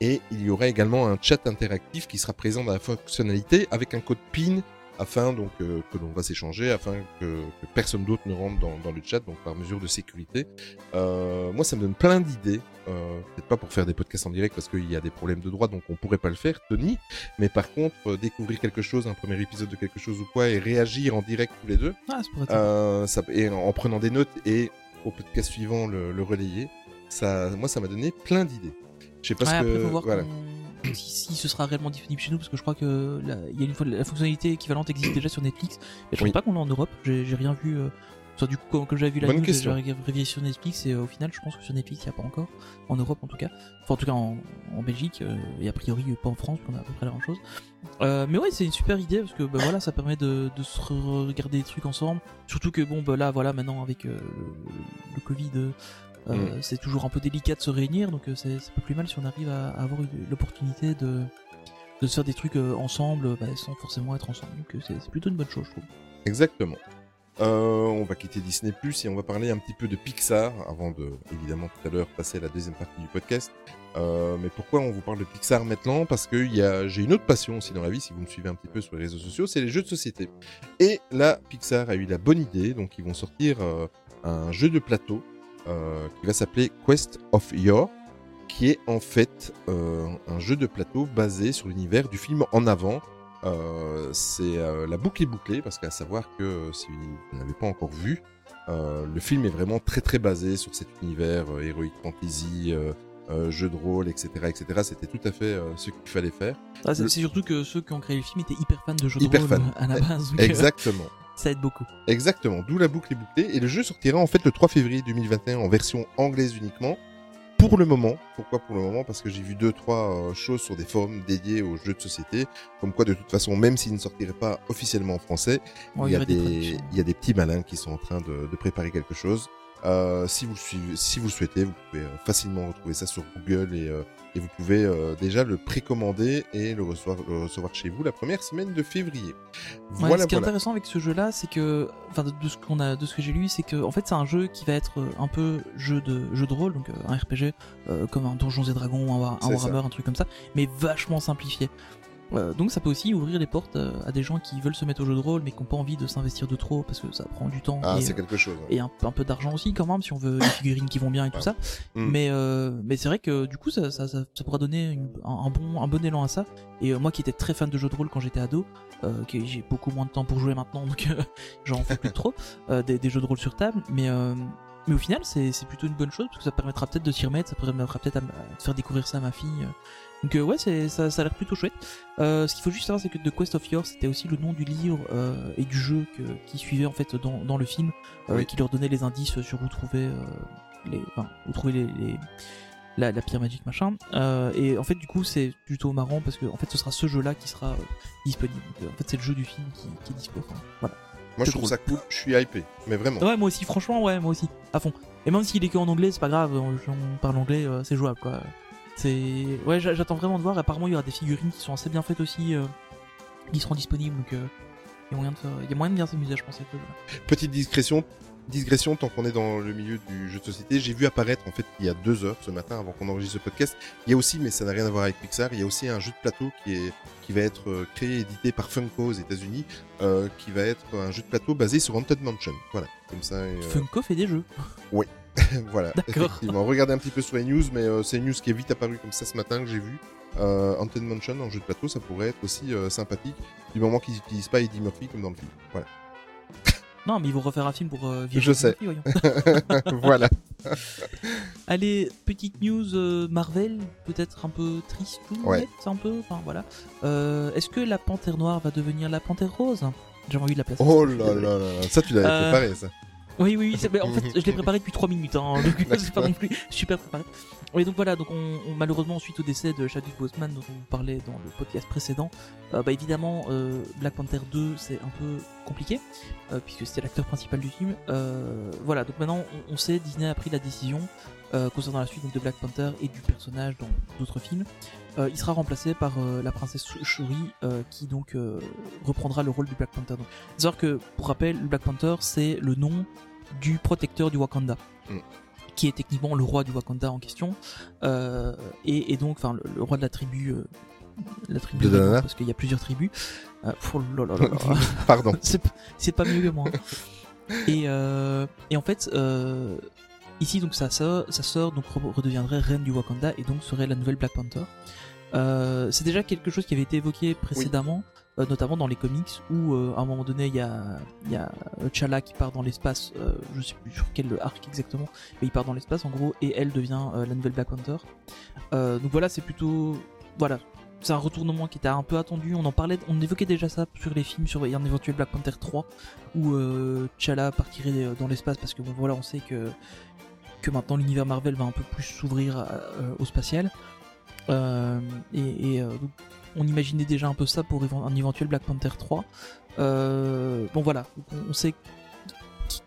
Et il y aura également un chat interactif qui sera présent dans la fonctionnalité avec un code PIN afin donc euh, que l'on va s'échanger, afin que, que personne d'autre ne rentre dans, dans le chat, donc par mesure de sécurité. Euh, moi, ça me donne plein d'idées. Euh, Peut-être pas pour faire des podcasts en direct parce qu'il y a des problèmes de droit, donc on pourrait pas le faire, Tony. Mais par contre, euh, découvrir quelque chose, un premier épisode de quelque chose ou quoi, et réagir en direct tous les deux, Ah, ça euh, ça, et en, en prenant des notes et au podcast suivant le, le relayer, ça, moi, ça m'a donné plein d'idées. Je sais pas Ouais, ce que, voilà. Si, si ce sera réellement disponible chez nous, parce que je crois que il y a une fois la fonctionnalité équivalente existe déjà sur Netflix, mais je Oui. pense pas qu'on l'a en Europe. J'ai rien vu. Euh, soit du coup, comme, j'avais vu la news, j'ai vérifié sur Netflix et euh, au final, je pense que sur Netflix, il n'y a pas encore. En Europe, en tout cas. Enfin, en tout cas, en, en Belgique euh, et a priori pas en France, on a à peu près la même chose. Euh, mais ouais, c'est une super idée parce que bah, voilà, ça permet de, de se re- regarder des trucs ensemble. Surtout que bon, bah là, voilà, maintenant avec le, le Covid. Euh, euh, c'est toujours un peu délicat de se réunir, donc euh, c'est pas plus mal si on arrive à, à avoir l'opportunité de, de se faire des trucs euh, ensemble, bah, sans forcément être ensemble. Donc c'est plutôt une bonne chose, je trouve. Exactement. Euh, on va quitter Disney Plus et on va parler un petit peu de Pixar avant de, évidemment, tout à l'heure passer à la deuxième partie du podcast. Euh, mais pourquoi on vous parle de Pixar maintenant? Parce que il y a, j'ai une autre passion aussi dans la vie, si vous me suivez un petit peu sur les réseaux sociaux, c'est les jeux de société. Et là, Pixar a eu la bonne idée, donc ils vont sortir euh, un jeu de plateau qui va s'appeler Quest of Yore, qui est en fait euh, un jeu de plateau basé sur l'univers du film En Avant, euh, c'est euh, la boucle est bouclée parce qu'à savoir que euh, si vous n'avez pas encore vu, euh, le film est vraiment très très basé sur cet univers euh, heroic fantasy, euh, euh, jeu de rôle, etc., etc. C'était tout à fait euh, ce qu'il fallait faire. Ah, c'est Le- surtout que ceux qui ont créé le film étaient hyper fans de jeux de Hyper rôle fans. euh, à la base. euh, Exactement. Ça aide beaucoup. Exactement, d'où la boucle est bouclée. Et le jeu sortira en fait le 3 février 2021 en version anglaise uniquement. Pour le moment, pourquoi pour le moment? Parce que j'ai vu deux trois euh, choses sur des forums dédiés aux jeux de société, comme quoi de toute façon, même s'il ne sortirait pas officiellement en français, Bon, il, y a des, traductions. il y a des petits malins qui sont en train de, de préparer quelque chose. Euh, si vous le suivez, si vous le souhaitez, vous pouvez euh, facilement retrouver ça sur Google et, euh, et vous pouvez euh, déjà le précommander et le recevoir, le recevoir chez vous la première semaine de février. Ouais, ce qui est intéressant avec ce jeu-là, c'est que, enfin, de, de ce qu'on a, de ce que j'ai lu, c'est que, en fait, c'est un jeu qui va être un peu jeu de jeu de rôle, donc un RPG comme un Donjons et Dragons, un, un ça. Warhammer, un truc comme ça, mais vachement simplifié. Euh, donc ça peut aussi ouvrir les portes euh, à des gens qui veulent se mettre au jeu de rôle mais qui n'ont pas envie de s'investir de trop parce que ça prend du temps Ah, et, c'est quelque chose. et un, un peu d'argent aussi quand même si on veut les figurines qui vont bien et tout Ouais. ça. Mm. Mais euh, mais c'est vrai que du coup ça ça, ça, ça pourra donner une- un, un bon un bon élan à ça. Et euh, moi qui étais très fan de jeux de rôle quand j'étais ado, euh, que j'ai beaucoup moins de temps pour jouer maintenant [laughs] donc j'en fais plus trop euh, des, des jeux de rôle sur table. Mais euh, mais au final c'est c'est plutôt une bonne chose parce que ça permettra peut-être de s'y remettre, ça permettra peut-être à, à faire découvrir ça à ma fille. Donc euh, ouais ça, ça a l'air plutôt chouette. Euh, ce qu'il faut juste savoir c'est que The Quest of Yours c'était aussi le nom du livre euh, et du jeu que, qui suivait en fait dans, dans le film Oui. qui leur donnait les indices sur où trouver les, enfin, où trouver les, les- la, la pierre magique machin. Euh, et en fait du coup c'est plutôt marrant parce que en fait ce sera ce jeu-là qui sera euh, disponible. Donc, en fait c'est le jeu du film qui, qui est dispo. Enfin, voilà. Moi, je trouve ça cool. Je suis hypé. Mais vraiment. Ouais moi aussi franchement ouais moi aussi à fond. Et même s'il est que en anglais c'est pas grave, on, on parle anglais euh, c'est jouable quoi. C'est ouais j'a- j'attends vraiment de voir. Apparemment il y aura des figurines qui sont assez bien faites aussi euh, qui seront disponibles donc euh, il y a moyen de faire, il y a moyen de bien s'amuser je pense jeu. Petite discrétion, digression tant qu'on est dans le milieu du jeu de société. J'ai vu apparaître en fait il y a deux heures ce matin avant qu'on enregistre ce podcast. Il y a aussi, mais ça n'a rien à voir avec Pixar, il y a aussi un jeu de plateau qui est qui va être euh, créé et édité par Funko aux États-Unis, euh, qui va être un jeu de plateau basé sur Haunted Mansion. Voilà, comme ça. euh, Funko fait des jeux. [laughs] voilà, D'accord. effectivement. Regardez un petit peu sur les news, mais euh, c'est une news qui est vite apparue comme ça ce matin que j'ai vu. Euh, Haunted Mansion en jeu de plateau, ça pourrait être aussi euh, sympathique du moment qu'ils n'utilisent pas Eddie Murphy comme dans le film. Voilà. [laughs] Non mais ils vont refaire un film pour euh, Je sais. [laughs] voilà. Allez, petite news euh, Marvel, peut-être un peu triste ou Ouais. un peu, enfin voilà. Est-ce que la panthère noire va devenir la panthère rose? J'ai envie de la placer. Oh là là là. Ça, tu l'avais préparé, ça. Oui, oui, oui. en fait, je l'ai [laughs] préparé depuis 3 minutes, hein, donc [laughs] c'est pas non plus super préparé. Et donc voilà, donc on, on- malheureusement suite au décès de Chadwick Boseman dont on parlait dans le podcast précédent, euh, bah évidemment euh, Black Panther 2 c'est un peu compliqué euh, puisque c'était l'acteur principal du film. Euh, voilà, donc maintenant on, on sait Disney a pris la décision euh, concernant la suite donc, de Black Panther et du personnage dans d'autres films. Euh, il sera remplacé par euh, la princesse Shuri euh, qui donc reprendra le rôle du Black Panther. Donc, savoir que pour rappel, le Black Panther c'est le nom du protecteur du Wakanda. Mm. Qui est techniquement le roi du Wakanda en question, et, et donc, enfin, le, le roi de la tribu, la tribu De parce qu'il y a plusieurs tribus. Pardon. c'est pas mieux que moi. Et, euh, et en fait, ici donc sa sœur, sa sœur donc re- redeviendrait reine du Wakanda et donc serait la nouvelle Black Panther. Euh, c'est déjà quelque chose qui avait été évoqué précédemment, euh, notamment dans les comics où euh, à un moment donné il y a, y a T'Challa qui part dans l'espace, je sais plus sur quel arc exactement, mais il part dans l'espace en gros et elle devient la nouvelle Black Panther. Donc voilà, c'est plutôt voilà, c'est un retournement qui était un peu attendu. On en parlait, on évoquait déjà ça sur les films, sur un éventuel Black Panther 3 où euh, T'Challa partirait dans l'espace parce que bon voilà, on sait que que maintenant l'univers Marvel va un peu plus s'ouvrir euh, au spatial. Euh, et et, euh, on imaginait déjà un peu ça pour un éventuel Black Panther 3. Euh, bon voilà, on- sait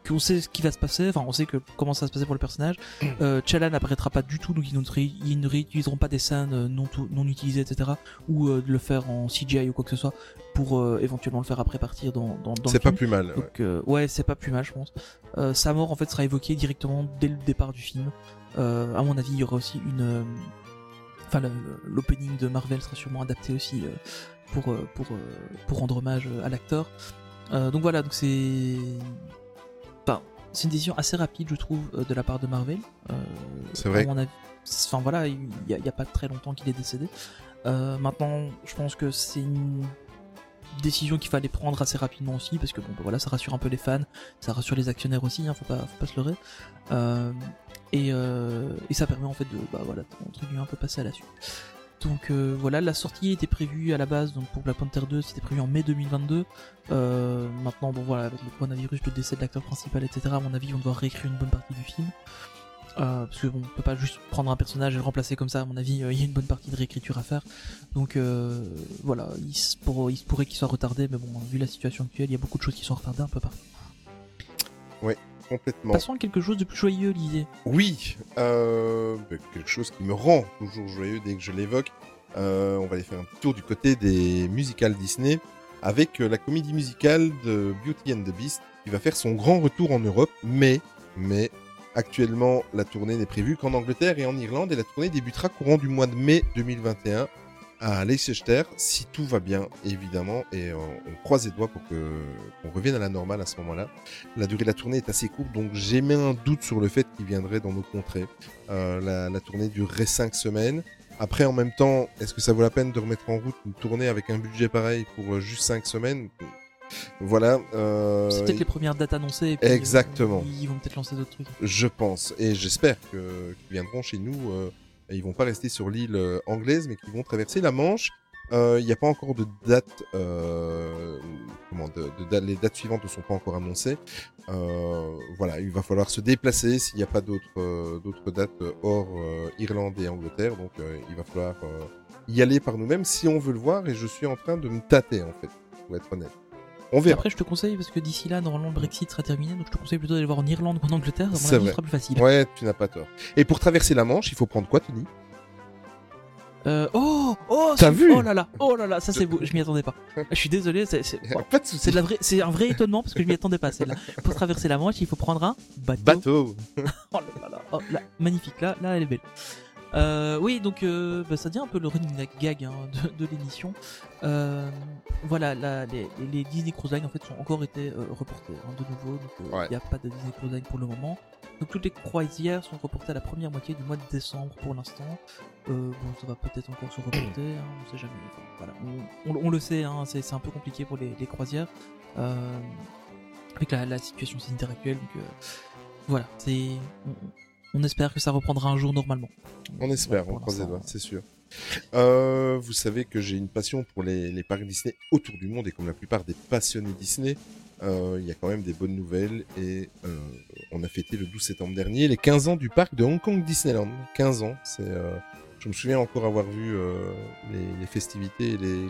qu'on sait ce qui va se passer, enfin on sait que comment ça va se passer pour le personnage. [coughs] Euh, n'apparaîtra pas du tout, donc ils ne, réutiliseront pas des scènes euh, non, non utilisées, etc. Ou euh, de le faire en CGI ou quoi que ce soit pour euh, éventuellement le faire après partir dans, dans, dans C'est pas film. plus mal. ouais. Donc ouais, c'est pas plus mal, je pense. Euh, sa mort en fait sera évoquée directement dès le départ du film. Euh, à mon avis, il y aura aussi une, euh, enfin l'opening de Marvel sera sûrement adapté aussi euh, pour euh, pour euh, pour rendre hommage à l'acteur. Euh, donc voilà, donc c'est, enfin, c'est une décision assez rapide, je trouve, de la part de Marvel. Euh, C'est vrai. avis. Enfin voilà, il y, a- pas très longtemps qu'il est décédé. Euh, maintenant, je pense que c'est une décision qu'il fallait prendre assez rapidement aussi parce que bon bah voilà ça rassure un peu les fans ça rassure les actionnaires aussi hein, faut pas se leurrer. Euh, et, euh, et ça permet en fait de bah voilà entre guillemets un peu passer à la suite. Donc euh, voilà la sortie était prévue à la base donc pour Black Panther 2 c'était prévu en mai 2022 Euh, maintenant bon voilà avec le coronavirus le décès de l'acteur principal etc à mon avis on doit réécrire une bonne partie du film Euh, parce que bon, on peut pas juste prendre un personnage et le remplacer comme ça. À mon avis, euh, il y a une bonne partie de réécriture à faire. Donc euh, voilà, il se, pour- il se pourrait qu'il soit retardé, mais bon, vu la situation actuelle, il y a beaucoup de choses qui sont retardées un peu partout. Complètement. Passons à quelque chose de plus joyeux, Olivier. Oui, bah, quelque chose qui me rend toujours joyeux dès que je l'évoque. On va aller faire un petit tour du côté des musicals Disney avec la comédie musicale de Beauty and the Beast qui va faire son grand retour en Europe, mais, mais actuellement la tournée n'est prévue qu'en Angleterre et en Irlande et la tournée débutera courant du mois de mai 2021. à Leicester, si tout va bien, évidemment, et on, croise les doigts pour qu'on revienne à la normale à ce moment-là. La durée de la tournée est assez courte, donc j'ai mis un doute sur le fait qu'il viendrait dans nos contrées. Euh, la, la tournée durerait 5 semaines. Après, en même temps, est-ce que ça vaut la peine de remettre en route une tournée avec un budget pareil pour euh, juste 5 semaines? Voilà. Euh, C'est peut-être les premières dates annoncées. et puis, euh, Exactement. ils vont peut-être lancer d'autres trucs. Je pense, et j'espère qu'ils viendront chez nous. Euh, et ils vont pas rester sur l'île anglaise, mais qu'ils vont traverser la Manche. Il n'y a pas encore de date. Comment de, de date- Les dates suivantes ne sont pas encore annoncées. Voilà, il va falloir se déplacer s'il n'y a pas d'autres d'autres dates hors Irlande et Angleterre. Donc il va falloir y aller par nous-mêmes si on veut le voir. Et je suis en train de me tâter en fait, pour être honnête. On Et verra. Après, je te conseille, parce que d'ici là, normalement, le Brexit sera terminé, donc je te conseille plutôt d'aller voir en Irlande Angleterre. C'est avis, vrai. ce sera plus facile. Ouais, tu n'as pas tort. Et pour traverser la Manche, il faut prendre quoi, Tony? Euh, oh, oh, T'as vu? Oh là là, oh là là, ça c'est beau. Je m'y attendais pas. Je suis désolé, c'est c'est- [laughs] la vraie, c'est un vrai étonnement parce que je m'y attendais pas. Celle-là. Pour traverser la Manche, il faut prendre un bateau. Bateau. [laughs] Oh là là là, oh, là, magnifique. Là, là, elle est belle. Euh, oui, donc euh, bah, ça devient un peu le running gag hein, de, de l'émission. Euh, voilà, la- les, les Disney Cruise Line en fait ont encore été euh, reportés hein, de nouveau. Donc il Ouais. n'y a pas de Disney Cruise Line pour le moment. Donc toutes les croisières sont reportées à la première moitié du mois de décembre pour l'instant. Euh, bon, ça va peut-être encore se reporter, hein, on sait jamais. Enfin, voilà, on, on- on le sait, hein, c'est un peu compliqué pour les, les croisières euh, avec la, la situation sanitaire actuelle. Donc euh, voilà, c'est on, espère que ça reprendra un jour normalement. On espère, on croise les doigts, c'est sûr. Euh, vous savez que j'ai une passion pour les, les parcs Disney autour du monde et comme la plupart des passionnés Disney, euh, il y a quand même des bonnes nouvelles et euh, on a fêté le 12 septembre dernier les 15 ans du parc de Hong Kong Disneyland. 15 ans, c'est, je me souviens encore avoir vu les, les festivités et les, les,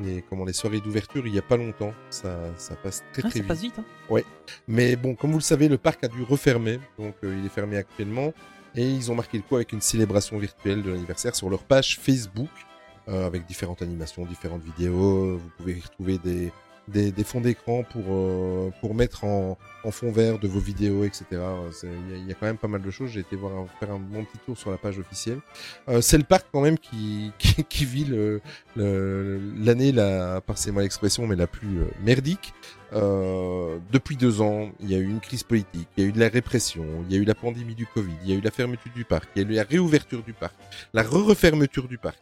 les- comment, les soirées d'ouverture il y a pas longtemps. Ça, ça passe très Ah, très ça vite. passe vite. Hein. Mais bon, comme vous le savez, le parc a dû refermer, donc euh, il est fermé actuellement. Et ils ont marqué le coup avec une célébration virtuelle de l'anniversaire sur leur page Facebook, euh, avec différentes animations, différentes vidéos. Vous pouvez y retrouver des, des, des fonds d'écran pour, euh, pour mettre en, en fond vert de vos vidéos, etc. Il y, y a quand même pas mal de choses. J'ai été voir un- faire un bon petit tour sur la page officielle. Euh, c'est le parc quand même qui, [laughs] qui, qui vit le- le- l'année, la, par c'est moi l'expression, mais la plus euh, merdique. Euh, depuis deux ans, il y a eu une crise politique, il y a eu de la répression, il y a eu la pandémie du Covid, il y a eu la fermeture du parc, il y a eu la réouverture du parc, la re-refermeture du parc,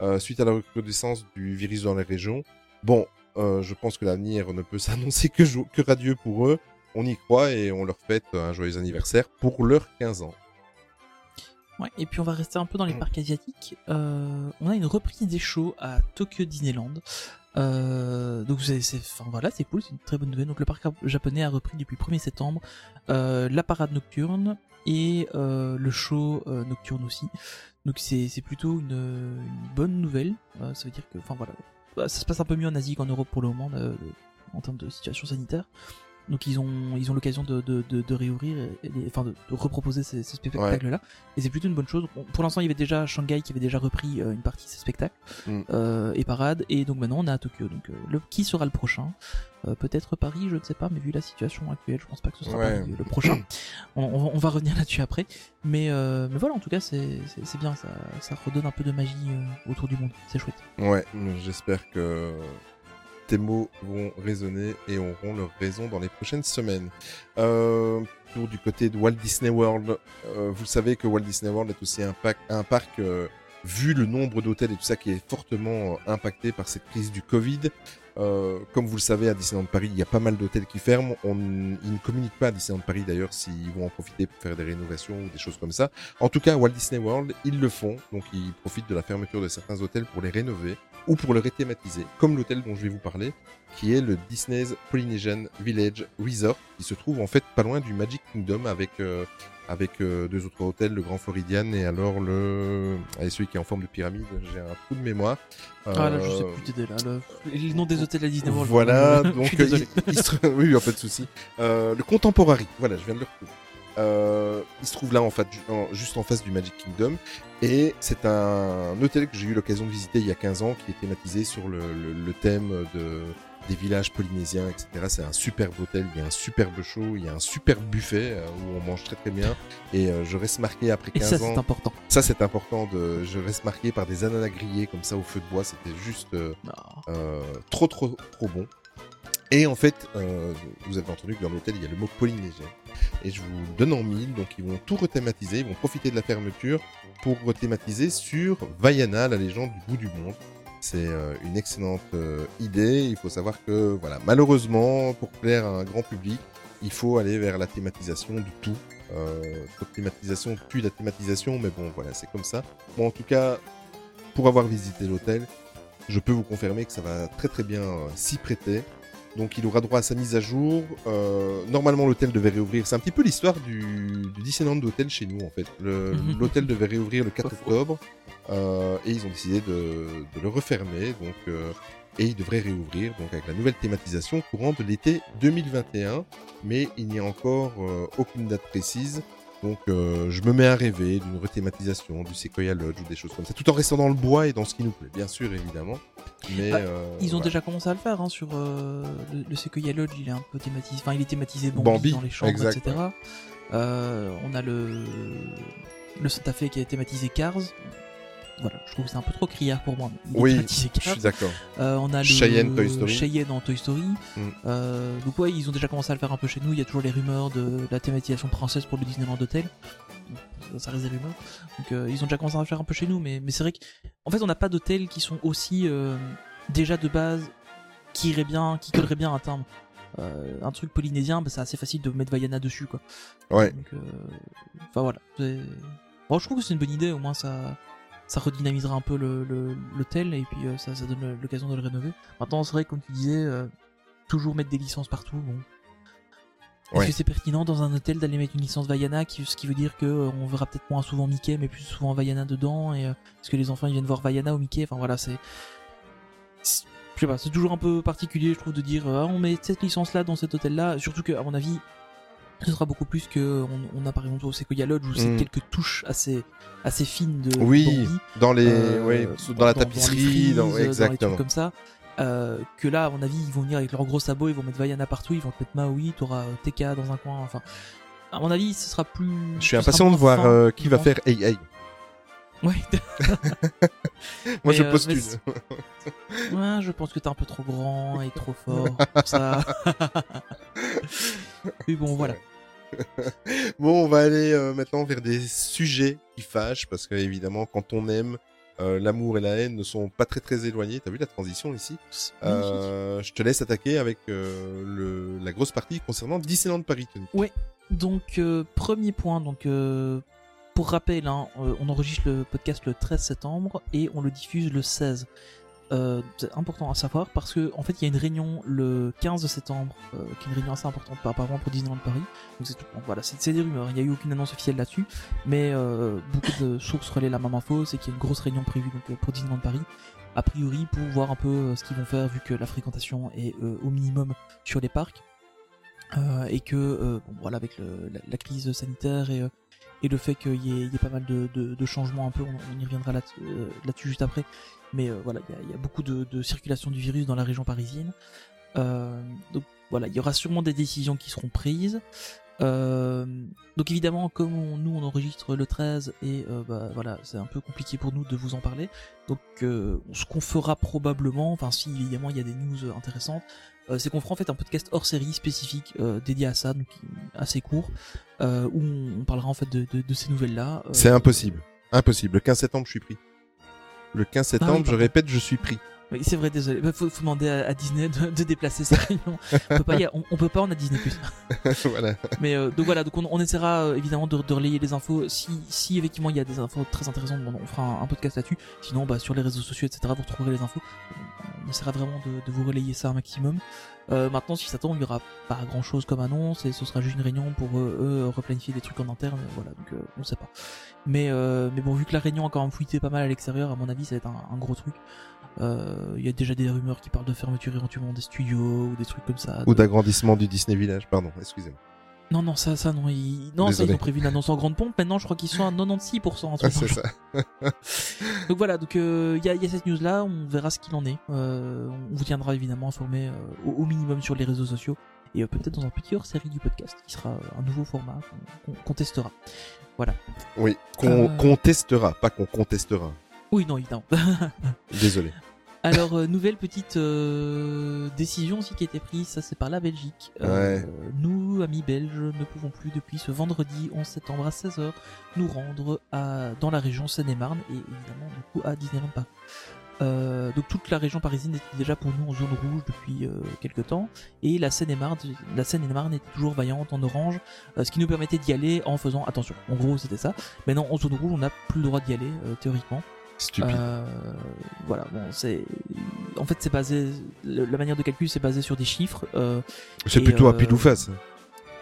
euh, suite à la recrudescence du virus dans la région. Bon, euh, je pense que l'avenir ne peut [laughs] s'annoncer que, que radieux pour eux. On y croit et on leur fête un joyeux anniversaire pour leurs 15 ans. Ouais, et puis on va rester un peu dans les Mm. parcs asiatiques. Euh, on a une reprise des shows à Tokyo Disneyland. Euh, donc c'est, c'est- enfin voilà, c'est cool, c'est une très bonne nouvelle. Donc le parc japonais a repris depuis le 1er septembre euh, la parade nocturne et le show nocturne aussi. Donc c'est, plutôt une, une bonne nouvelle. Ça veut dire que, enfin voilà, ça se passe un peu mieux en Asie qu'en Europe pour le moment euh, en termes de situation sanitaire. Donc ils ont ils ont l'occasion de, de, de, de réouvrir, et enfin de, reproposer ces, ces spectacles-là. Et c'est plutôt une bonne chose. Pour l'instant, il y avait déjà Shanghai qui avait déjà repris euh, une partie de ces spectacles Mm. euh, et parades. Et donc maintenant, on est à Tokyo. Donc euh, le qui sera le prochain? Peut-être Paris, je ne sais pas. Mais vu la situation actuelle, je pense pas que ce sera Ouais. Paris, le prochain. [coughs] on, on va- on va revenir là-dessus après. Mais mais voilà, en tout cas, c'est bien. Ça ça redonne un peu de magie autour du monde. C'est chouette. Ouais, j'espère que tes mots vont résonner et auront leur raison dans les prochaines semaines. Euh, du côté de Walt Disney World, euh, vous savez que Walt Disney World est aussi un parc, euh, vu le nombre d'hôtels et tout ça, qui est fortement euh, impacté par cette crise du Covid. Euh, comme vous le savez, à Disneyland Paris, il y a pas mal d'hôtels qui ferment. On, ils ne communiquent pas à Disneyland Paris d'ailleurs s'ils vont en profiter pour faire des rénovations ou des choses comme ça. En tout cas, Walt Disney World, ils le font. Donc, ils profitent de la fermeture de certains hôtels pour les rénover ou pour le rethématiser. Comme l'hôtel dont je vais vous parler, qui est le Disney's Polynesian Village Resort, qui se trouve en fait pas loin du Magic Kingdom avec euh, avec euh, deux autres hôtels, le Grand Floridian et alors le celui qui est en forme de pyramide. J'ai un trou de mémoire. Ah là, je sais Euh, plus t'aider là. Le... Les noms des hôtels à Disney World. voilà, [laughs] je donc il, il se... [laughs] oui, pas de souci. Euh, le Contemporary, voilà, je viens de le retrouver. Euh, il se trouve là en fait, ju- en- juste en face du Magic Kingdom. Et c'est un hôtel que j'ai eu l'occasion de visiter il y a 15 ans qui est thématisé sur le, le- le thème de, des villages polynésiens, etc. C'est un superbe hôtel, il y a un superbe show, il y a un superbe buffet euh, où on mange très très bien. Et euh, je reste marqué après Et 15 ça, ans. c'est important. Ça c'est important, de, je reste marqué par des ananas grillés comme ça au feu de bois. C'était juste euh, trop trop trop bon. Et en fait, vous avez entendu que dans l'hôtel, il y a le mot polynésien. Et je vous donne en mille, donc ils vont tout rethématiser, ils vont profiter de la fermeture pour rethématiser sur Vaiana, la légende du bout du monde. C'est euh, une excellente euh, idée. Il faut savoir que, voilà, malheureusement, pour plaire à un grand public, il faut aller vers la thématisation du tout. Euh, thématisation tue la thématisation, mais bon, voilà, c'est comme ça. Bon, en tout cas, pour avoir visité l'hôtel, je peux vous confirmer que ça va très très bien euh, s'y prêter. Donc il aura droit à sa mise à jour. Euh, normalement l'hôtel devait réouvrir. C'est un petit peu l'histoire du, du Disneyland d'hôtel chez nous en fait. Mhm. L'hôtel devait réouvrir le 4 Pas faux. octobre euh, et ils ont décidé de, de le refermer. Donc euh, et il devrait réouvrir donc avec la nouvelle thématisation courant de l'été 2021. Mais il n'y a encore euh, aucune date précise. Donc je me mets à rêver d'une rethématisation du Sequoia Lodge ou des choses comme ça, tout en restant dans le bois et dans ce qui nous plaît, bien sûr évidemment. Mais Bah, Ils ont déjà commencé à le faire hein, sur le, le Sequoia Lodge, il est un peu thématisé. Enfin, il est thématisé Bambi, Bambi, dans les chambres, exact, etc. On a le le Santa Fe qui est thématisé Cars. Voilà, je trouve que c'est un peu trop criard pour moi. il Oui, je suis d'accord. Euh, on a le Cheyenne, Toy Story. Cheyenne en Toy Story. Mm. Euh, donc ouais, ils ont déjà commencé à le faire un peu chez nous. Il y a toujours les rumeurs de la thématisation princesse pour le Disneyland Hotel. Ça, ça reste des rumeurs. Donc euh, ils ont déjà commencé à le faire un peu chez nous, mais, mais c'est vrai qu'en fait on n'a pas d'hôtels qui sont aussi euh, déjà de base qui iraient bien, qui colleraient bien à un. Euh, un truc polynésien, bah, c'est assez facile de mettre Vaiana dessus quoi. Ouais. Euh, Enfin voilà. Bon, je trouve que c'est une bonne idée. Au moins ça ça redynamisera un peu le- le- l'hôtel et puis euh, ça, ça donne l'occasion de le rénover. Maintenant, c'est vrai, comme tu disais, euh, toujours mettre des licences partout. Bon. Est-ce Ouais. que c'est pertinent dans un hôtel d'aller mettre une licence Vaiana, qui, ce qui veut dire que euh, on verra peut-être moins souvent Mickey, mais plus souvent Vaiana dedans, et est-ce que les enfants ils viennent voir Vaiana ou Mickey? Enfin voilà, c'est, je sais pas, c'est toujours un peu particulier, je trouve, de dire ah, on met cette licence là dans cet hôtel là, surtout que à mon avis, ce sera beaucoup plus que on, on a par exemple au Sequoia Lodge où c'est Mm. quelques touches assez assez fines de Oui, dans les, Euh, ouais, dans la tapisserie, frises, dans- dans les trucs comme ça. Euh, que là, à mon avis, ils vont venir avec leurs gros sabots, ils vont mettre Vaiana partout, ils vont te mettre Maui, t'auras euh, TK dans un coin, enfin. À mon avis, ce sera plus. Je suis impatient de voir euh, qui va faire Hey [laughs] Hey. Ouais. [laughs] Moi Mais, je postule. ouais, je pense que t'es un peu trop grand et trop fort [laughs] pour ça. Mais bon, voilà. [laughs] Bon, on va aller euh, maintenant vers des sujets qui fâchent parce que évidemment, quand on aime, euh, l'amour et la haine ne sont pas très très éloignés. T'as vu la transition ici? Euh, Je te laisse attaquer avec le, la grosse partie concernant Disneyland Paris. Tony. Donc, premier point, donc pour rappel, hein, on enregistre le podcast le 13 septembre et on le diffuse le 16. Euh, c'est important à savoir parce que en fait il y a une réunion le 15 septembre euh, qui est une réunion assez importante apparemment pour Disneyland Paris. Donc c'est voilà c'est des rumeurs il n'y a eu aucune annonce officielle là-dessus mais euh, beaucoup de sources relaient la même info c'est qu'il y a une grosse réunion prévue donc pour Disneyland Paris a priori pour voir un peu ce qu'ils vont faire vu que la fréquentation est au minimum sur les parcs. Et que bon, voilà avec la, crise sanitaire et, et le fait qu'il y, ait- pas mal de, changements un peu, on, y reviendra euh, là-dessus juste après, mais euh, voilà, il y a, beaucoup de, circulation du virus dans la région parisienne. Euh, donc voilà, il y aura sûrement des décisions qui seront prises. Donc évidemment, comme nous on enregistre le 13 et bah, voilà, c'est un peu compliqué pour nous de vous en parler. Donc ce qu'on fera probablement, enfin si évidemment il y a des news intéressantes, euh, c'est qu'on fera en fait un podcast hors série spécifique euh, dédié à ça, donc assez court, euh, où on, parlera en fait de, de, de ces nouvelles-là. Euh, C'est impossible. Impossible. Le 15 septembre, je suis pris. Le 15 septembre, Ah oui, je répète, je suis pris. Oui, c'est vrai, désolé. Bah, faut, faut demander à, à Disney de, de déplacer sa réunion. On peut pas, y on, on peut pas, on a Disney Plus. [laughs] voilà. Mais euh, donc voilà, donc on, on essaiera euh, évidemment de, de relayer les infos. Si, si effectivement il y a des infos très intéressantes, bon, on fera un, un podcast là-dessus. Sinon, bah, sur les réseaux sociaux, etc., vous retrouverez les infos. On essaiera vraiment de, de vous relayer ça un maximum. Euh, maintenant, si ça tombe, il y aura pas grand-chose comme annonce et ce sera juste une réunion pour euh, eux replanifier des trucs en interne. Voilà, donc euh, on sait pas. Mais euh, mais bon, vu que la réunion a quand même fuité pas mal à l'extérieur, à mon avis, ça va être un, un gros truc. Euh, Il y a déjà des rumeurs qui parlent de fermeture éventuellement des studios ou des trucs comme ça. Ou d'agrandissement du Disney Village, pardon, excusez-moi. Non, non, ça, ça, non. Ils... Non, ça, Désolé. ils ont prévu une annonce en grande pompe. Maintenant, je crois qu'ils sont à [laughs] 96%. en Ah, ce c'est ça. Donc voilà, donc il y, a, y a cette news-là. On verra ce qu'il en est. Euh, on vous tiendra évidemment informé euh, au, au minimum sur les réseaux sociaux et euh, peut-être dans un petit hors-série du podcast qui sera euh, un nouveau format qu'on qu'on testera. Oui, qu'on Euh. qu'on testera, pas qu'on contestera. Oui, non, évidemment. [laughs] Désolé. Alors, euh, nouvelle petite euh, décision aussi qui a été prise, ça c'est par la Belgique. Euh, Ouais. Nous, amis belges, ne pouvons plus depuis ce vendredi 11 septembre à 16h nous rendre à, dans la région Seine-et-Marne et évidemment du coup à Disneyland Paris. Euh, donc toute la région parisienne était déjà pour nous en zone rouge depuis quelques temps et la Seine-et-Marne, la Seine-et-Marne était toujours vaillante en orange, ce qui nous permettait d'y aller en faisant attention. En gros, c'était ça. Maintenant en zone rouge, on n'a plus le droit d'y aller théoriquement. Stupide. Euh, voilà, bon, c'est. En fait, c'est basé. le- La manière de calcul, c'est basé sur des chiffres. euh, c'est plutôt à euh, pile ou face.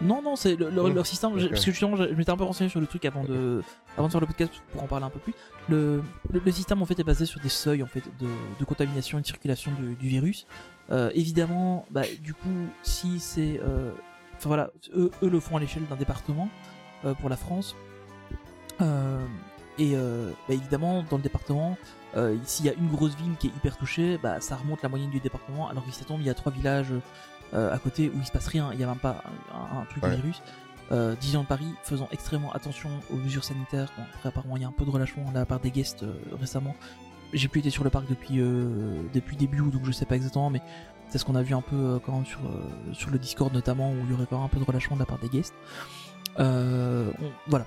Non, non, c'est le- leur, Oh, leur système. Parce que justement, je je m'étais un peu renseigné sur le truc avant de, avant de faire le podcast pour en parler un peu plus. Le, le, le système en fait est basé sur des seuils en fait de, de contamination et de circulation du, du virus. Euh, évidemment, bah, du coup, si c'est, euh, enfin voilà, eux, eux le font à l'échelle d'un département euh, pour la France. Et euh, bah, évidemment, dans le département, euh, s'il y a une grosse ville qui est hyper touchée, bah, ça remonte la moyenne du département. Alors qu'il tombe, il y a trois villages euh, à côté où il se passe rien, il n'y a même pas un, un truc Ouais. de virus. Euh, Disneyland Paris, faisant extrêmement attention aux mesures sanitaires. Bon, après, apparemment, il y a un peu de relâchement de la part des guests récemment. J'ai plus été sur le parc depuis depuis début août, donc je sais pas exactement, mais c'est ce qu'on a vu un peu quand même sur sur le Discord notamment, où il y aurait quand même un peu de relâchement de la part des guests. On- voilà.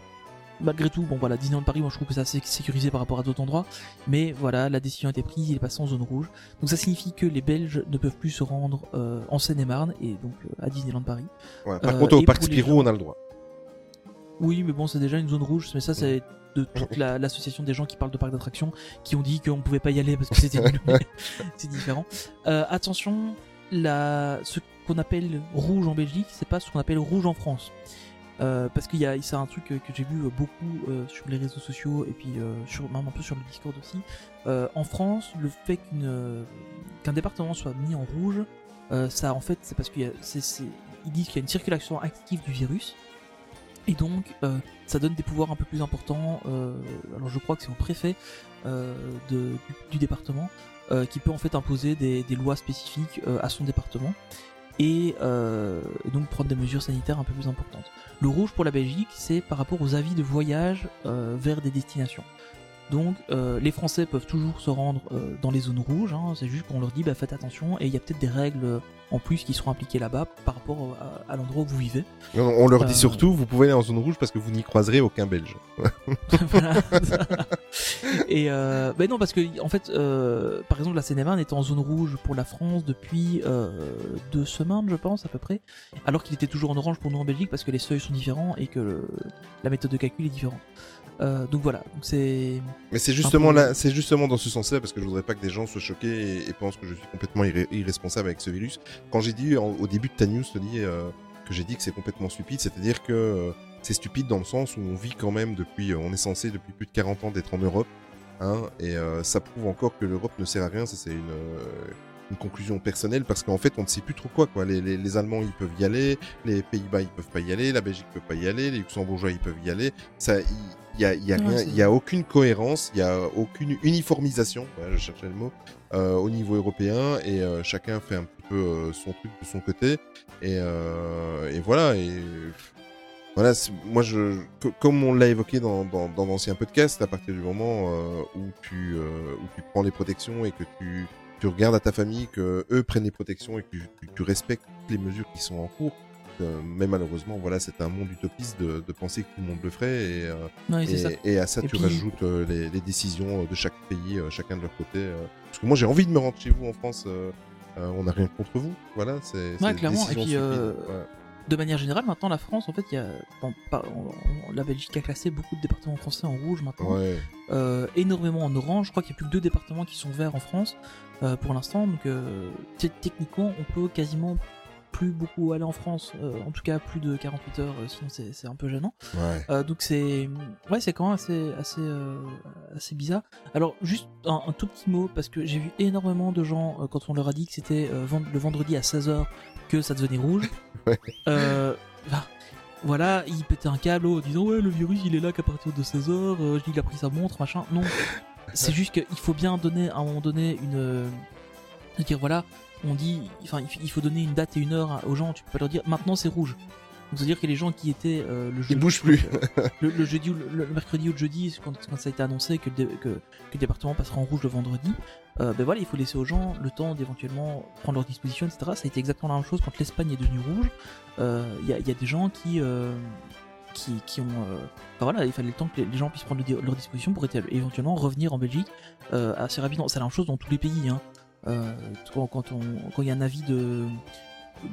Malgré tout, bon voilà, Disneyland Paris, moi je trouve que c'est assez sécurisé par rapport à d'autres endroits, mais voilà, la décision a été prise, il est passé en zone rouge. Donc ça signifie que les Belges ne peuvent plus se rendre euh, en Seine-et-Marne et donc euh, à Disneyland Paris. Ouais, Par euh, contre, au parc Spirou, gens- on a le droit. Oui, mais bon, c'est déjà une zone rouge, mais ça c'est de toute la- l'association des gens qui parlent de parcs d'attractions qui ont dit qu'on pouvait pas y aller parce que c'était [laughs] nul, [laughs] c'est différent. Euh, attention, la, ce qu'on appelle rouge en Belgique, c'est pas ce qu'on appelle rouge en France. Euh, parce qu'il y a, c'est un truc que, j'ai vu beaucoup euh, sur les réseaux sociaux et puis euh, même un peu sur le Discord aussi. En France, le fait qu'un département soit mis en rouge, ça en fait, c'est parce qu'il disent qu'il y a une circulation active du virus. Et donc, ça donne des pouvoirs un peu plus importants. alors, je crois que c'est au préfet du, département qui peut en fait imposer des, des lois spécifiques à son département et, euh, donc prendre des mesures sanitaires un peu plus importantes. Le rouge pour la Belgique, c'est par rapport aux avis de voyage euh, vers des destinations. Donc, euh, les Français peuvent toujours se rendre euh, dans les zones rouges. hein, c'est juste qu'on leur dit, bah, faites attention. Et il y a peut-être des règles en plus qui seront appliquées là-bas par rapport à, à l'endroit où vous vivez. On, on leur dit Euh. surtout, vous pouvez aller en zone rouge parce que vous n'y croiserez aucun Belge. [laughs] [laughs] voilà. et euh, ben non parce que en fait euh, par exemple la Seine-et-Marne était en zone rouge pour la France depuis euh, deux semaines je pense à peu près alors qu'il était toujours en orange pour nous en Belgique parce que les seuils sont différents et que le- la méthode de calcul est différente Euh, donc voilà c'est Mais c'est justement peu- là, c'est justement dans ce sens-là parce que je voudrais pas que des gens soient choqués et, et pensent que je suis complètement irresponsable avec ce virus. Quand j'ai dit en- au début de ta news, euh, que j'ai dit que c'est complètement stupide, c'est-à-dire que euh, c'est stupide dans le sens où on vit quand même depuis, on est censé depuis plus de 40 ans d'être en Europe, hein, et ça prouve encore que l'Europe ne sert à rien. Ça c'est une une conclusion personnelle parce qu'en fait on ne sait plus trop quoi quoi. Les, les, les Allemands ils peuvent y aller les Pays-Bas ils peuvent pas y aller la Belgique peut pas y aller les Luxembourgeois ils peuvent y aller. Ça il y a, y a rien il y a aucune cohérence il y a aucune uniformisation. Je cherchais le mot euh, au niveau européen et euh, chacun fait un petit peu euh, son truc de son côté. Et, et voilà et voilà, moi je, co- comme on l'a évoqué dans, dans, dans l'ancien podcast, à partir du moment euh, où tu euh, où tu prends les protections et que tu tu regardes à ta famille que eux prennent les protections et que tu, tu- respectes toutes les mesures qui sont en cours. euh, mais malheureusement, voilà, c'est un monde utopiste de, de penser que tout le monde le ferait et, euh, ça et, à ça Et tu puis- rajoutes euh, les, les décisions de chaque pays, euh, chacun de leur côté. Parce que moi j'ai envie de me rendre chez vous en France. on n'a rien contre vous, voilà. C'est Ouais, clairement, et puis. De manière générale, maintenant la France, en fait, il y a, bon, pas- on- on- la Belgique a classé beaucoup de départements français en rouge maintenant, Ouais. euh, énormément en orange. Je crois qu'il y a plus que deux départements qui sont verts en France euh, pour l'instant, donc euh, techniquement, on peut quasiment plus beaucoup aller en France, euh, en tout cas plus de 48 heures, euh, sinon c'est un peu gênant. Ouais. Euh, donc c'est ouais c'est quand même assez assez euh, assez bizarre. Alors juste un, un tout petit mot parce que j'ai vu énormément de gens euh, quand on leur a dit que c'était euh, le vendredi à 16h que ça devenait rouge. [laughs] Ouais. Euh, bah, voilà, il pétait un câble en disant ouais le virus il est là qu'à partir de 16h, euh, il a pris sa montre, machin. Non, [laughs] c'est juste qu'il faut bien donner à un moment donné une... euh, dire voilà, on dit, enfin il faut donner une date et une heure aux gens, tu peux pas leur dire maintenant c'est rouge. C'est-à-dire que les gens qui étaient euh, le jeudi, bougent plus. [laughs] le, le jeudi ou le, le mercredi ou le jeudi, quand, quand ça a été annoncé que le, dé- que, que le département passera en rouge le vendredi, euh, ben voilà, il faut laisser aux gens le temps d'éventuellement prendre leurs dispositions, etc. Ça a été exactement la même chose quand l'Espagne est devenue rouge. Euh, Il y, a, il y a des gens qui, euh, qui, qui ont. euh, enfin voilà, il fallait le temps que les, gens puissent prendre le- leurs dispositions pour éventuellement revenir en Belgique euh, assez rapidement. C'est la même chose dans tous les pays. Hein. Euh, quand il y a un avis de,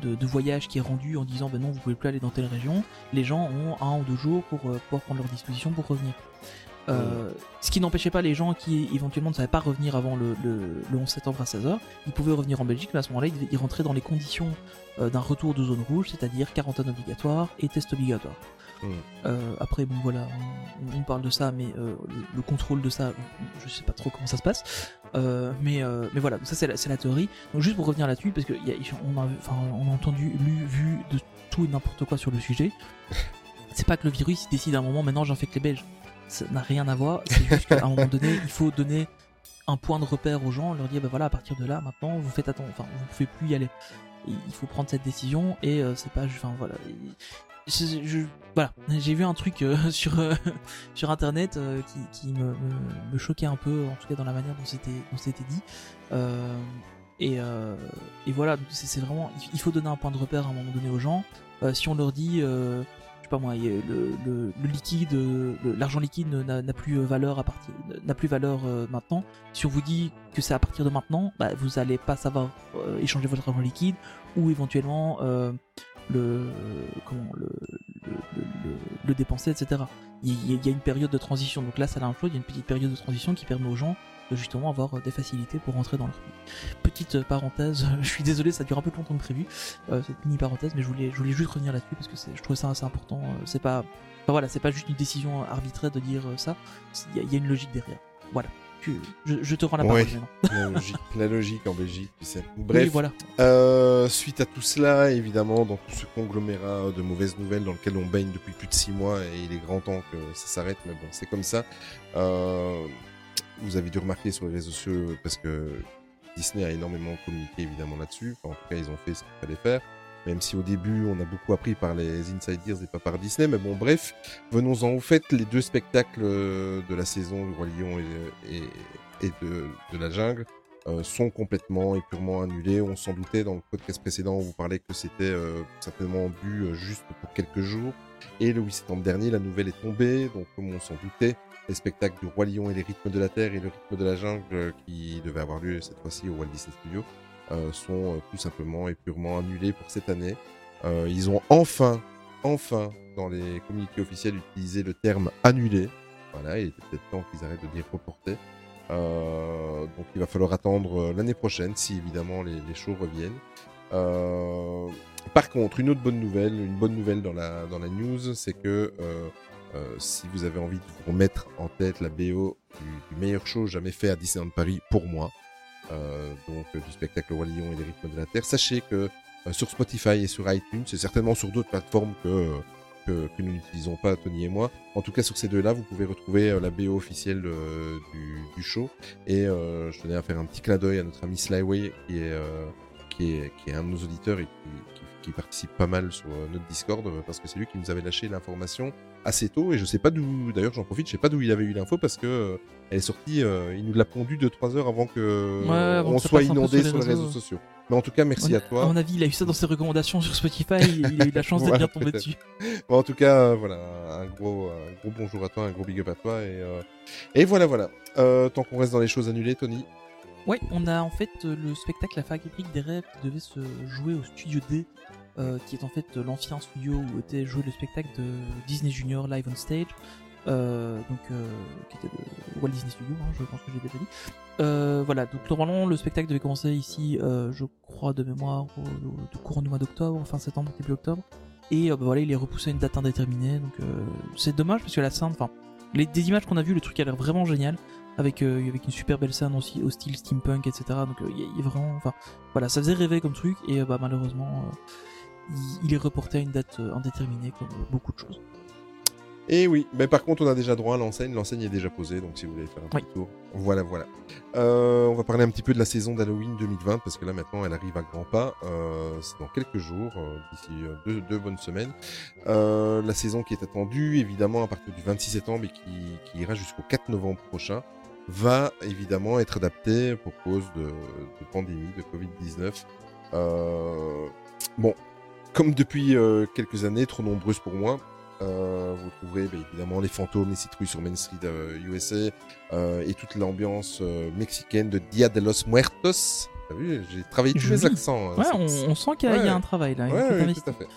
de, de voyage qui est rendu en disant ben non, vous pouvez plus aller dans telle région, les gens ont un ou deux jours pour euh, pouvoir prendre leurs dispositions pour revenir. Euh, Ce qui n'empêchait pas les gens qui éventuellement ne savaient pas revenir avant le, le- le 11 septembre à 16h, ils pouvaient revenir en Belgique, mais à ce moment-là, ils rentraient dans les conditions euh, d'un retour de zone rouge, c'est-à-dire quarantaine obligatoire et test obligatoire. Mm. Euh, après, bon voilà, on, on parle de ça, mais euh, le, le contrôle de ça, je sais pas trop comment ça se passe. Euh, mais, mais voilà, ça c'est la, théorie. Donc juste pour revenir là-dessus, parce qu'on a, enfin, on a entendu, lu, vu de tout et n'importe quoi sur le sujet. [laughs] C'est pas que le virus décide à un moment, maintenant j'infecte les Belges. Ça n'a rien à voir, c'est juste qu'à un moment donné, [laughs] il faut donner un point de repère aux gens, leur dire, ben voilà, à partir de là, maintenant, vous faites attention, enfin, vous pouvez plus y aller. Il faut prendre cette décision et c'est pas, enfin voilà. Et- je- je- voilà, j'ai vu un truc euh, [laughs] sur euh, [laughs] sur internet euh, qui, qui me, me, me choquait un peu, en tout cas dans la manière dont c'était dit. Euh, et, euh, et voilà, c'est vraiment, il- faut donner un point de repère à un moment donné aux gens. Euh, si on leur dit, je sais pas moi, le, le, le liquide, l'argent liquide n'a plus valeur à partir, n'a plus valeur maintenant. Si on vous dit que c'est à partir de maintenant, bah, vous allez pas savoir échanger votre argent liquide ou éventuellement le comment le, le- dépenser, etc. Il y, a une période de transition. Donc là, même chose. Il y a une petite période de transition qui permet aux gens de justement avoir euh, des facilités pour rentrer dans leur pays. Petite euh, parenthèse, [laughs] je suis désolé, ça dure un peu plus longtemps que prévu, euh, cette mini parenthèse, mais je voulais, je voulais juste revenir là-dessus parce que je trouvais ça assez important. C'est pas, voilà, c'est pas juste une décision arbitraire de dire ça. Il y, y a une logique derrière. Voilà. Je, je, je te rends la parole Ouais. La logique, la logique en Belgique, tu sais. Bref, Oui, voilà. Euh, suite à tout cela, évidemment, dans tout ce conglomérat de mauvaises nouvelles dans lequel on baigne depuis plus de six mois, et il est grand temps que ça s'arrête, mais bon, c'est comme ça. Euh, vous avez dû remarquer sur les réseaux sociaux, parce que Disney a énormément communiqué évidemment là-dessus. Enfin, en tout cas, ils ont fait ce qu'il fallait faire. Même si au début, on a beaucoup appris par les Insiders et pas par Disney. Mais bon, bref, venons-en au fait. Les deux spectacles euh, de la saison du Roi Lion et, et de, la jungle euh, sont complètement et purement annulés. On s'en doutait dans le podcast précédent, on vous parlait que c'était euh, certainement euh, juste pour quelques jours. Et le 8 septembre dernier, la nouvelle est tombée, donc comme on s'en doutait, les spectacles du Roi Lion et les rythmes de la Terre et le rythme de la jungle, euh, qui devaient avoir lieu cette fois-ci au Walt Disney Studios, euh, sont euh, tout simplement et purement annulés pour cette année. Euh, ils ont enfin, enfin, dans les communiqués officiels, utilisé le terme annulé. Voilà, il était peut-être temps qu'ils arrêtent de dire reporté. Euh, donc il va falloir attendre euh, l'année prochaine si évidemment les, les shows reviennent. Euh, par contre, une autre bonne nouvelle, une bonne nouvelle dans la, dans la news, c'est que euh, euh, si vous avez envie de vous remettre en tête la BO du, du meilleur show jamais fait à Disneyland Paris pour moi, euh, donc euh, du spectacle Roi Lion et les rythmes de la Terre, sachez que euh, sur Spotify et sur iTunes, c'est certainement sur d'autres plateformes que, euh, que, nous n'utilisons pas, Tony et moi. En tout cas, sur ces deux-là, vous pouvez retrouver euh, la BO officielle euh, du, du show. Et euh, je tenais à faire un petit clin d'œil à notre ami Slyway, qui est, euh, qui est, qui est un de nos auditeurs et qui, participe pas mal sur euh, notre Discord, euh, parce que c'est lui qui nous avait lâché l'information assez tôt. Et je sais pas d'où, d'ailleurs, j'en profite, je sais pas d'où il avait eu l'info, parce que euh, elle est sortie, euh, il nous l'a pondu 2-3 heures avant que Ouais, avant on que soit inondé sur sur les réseaux sociaux. Mais en tout cas, merci On- à toi. À mon avis, il a eu ça dans ses recommandations sur Spotify. il a eu la chance d'être [laughs] Voilà, bien tombé peut-être. dessus. [laughs] Bon, en tout cas, euh, voilà, un gros, un gros bonjour à toi, un gros big up à toi. Et, euh, et voilà, voilà. Euh, tant qu'on reste dans les choses annulées, Tony. Ouais, on a en fait le spectacle La Fabrique des rêves qui devait se jouer au Studio D, euh, qui est en fait euh, l'ancien studio où était joué le spectacle de Disney Junior Live on Stage, euh, donc euh, qui était le Walt Disney Studio, hein, je pense que j'ai déjà dit. Euh, voilà, donc normalement le spectacle devait commencer ici, euh, je crois de mémoire, au, courant du mois d'octobre, fin septembre, début octobre. Et euh, bah, voilà, il est repoussé à une date indéterminée, donc c'est dommage parce que la scène, enfin, les, des images qu'on a vues, le truc a l'air vraiment génial avec avec une super belle scène aussi au style steampunk etc donc il y, y vraiment enfin voilà ça faisait rêver comme truc et bah malheureusement il, est reporté à une date euh, indéterminée comme euh, beaucoup de choses. Et oui, mais par contre, on a déjà droit à l'enseigne. L'enseigne est déjà posée, donc si vous voulez faire un Oui. petit tour, voilà, voilà. Euh, on va parler un petit peu de la saison d'Halloween 2020 parce que là maintenant, elle arrive à grands pas. Euh, c'est dans quelques jours, euh, d'ici euh, deux, deux bonnes semaines. Euh, la saison qui est attendue, évidemment, à partir du 26 septembre et qui, qui ira jusqu'au 4 novembre prochain, va évidemment être adaptée pour cause de, de pandémie, de Covid-19. Euh, bon, comme depuis euh, quelques années, trop nombreuses pour moi, euh, vous trouverez bah, évidemment les fantômes, les citrouilles sur Main Street euh, USA euh, et toute l'ambiance mexicaine de Dia de los Muertos. T'as vu, j'ai travaillé tous les accents. hein, Ouais, on, sent qu'il y, a- y un travail là. Ouais, tout à fait.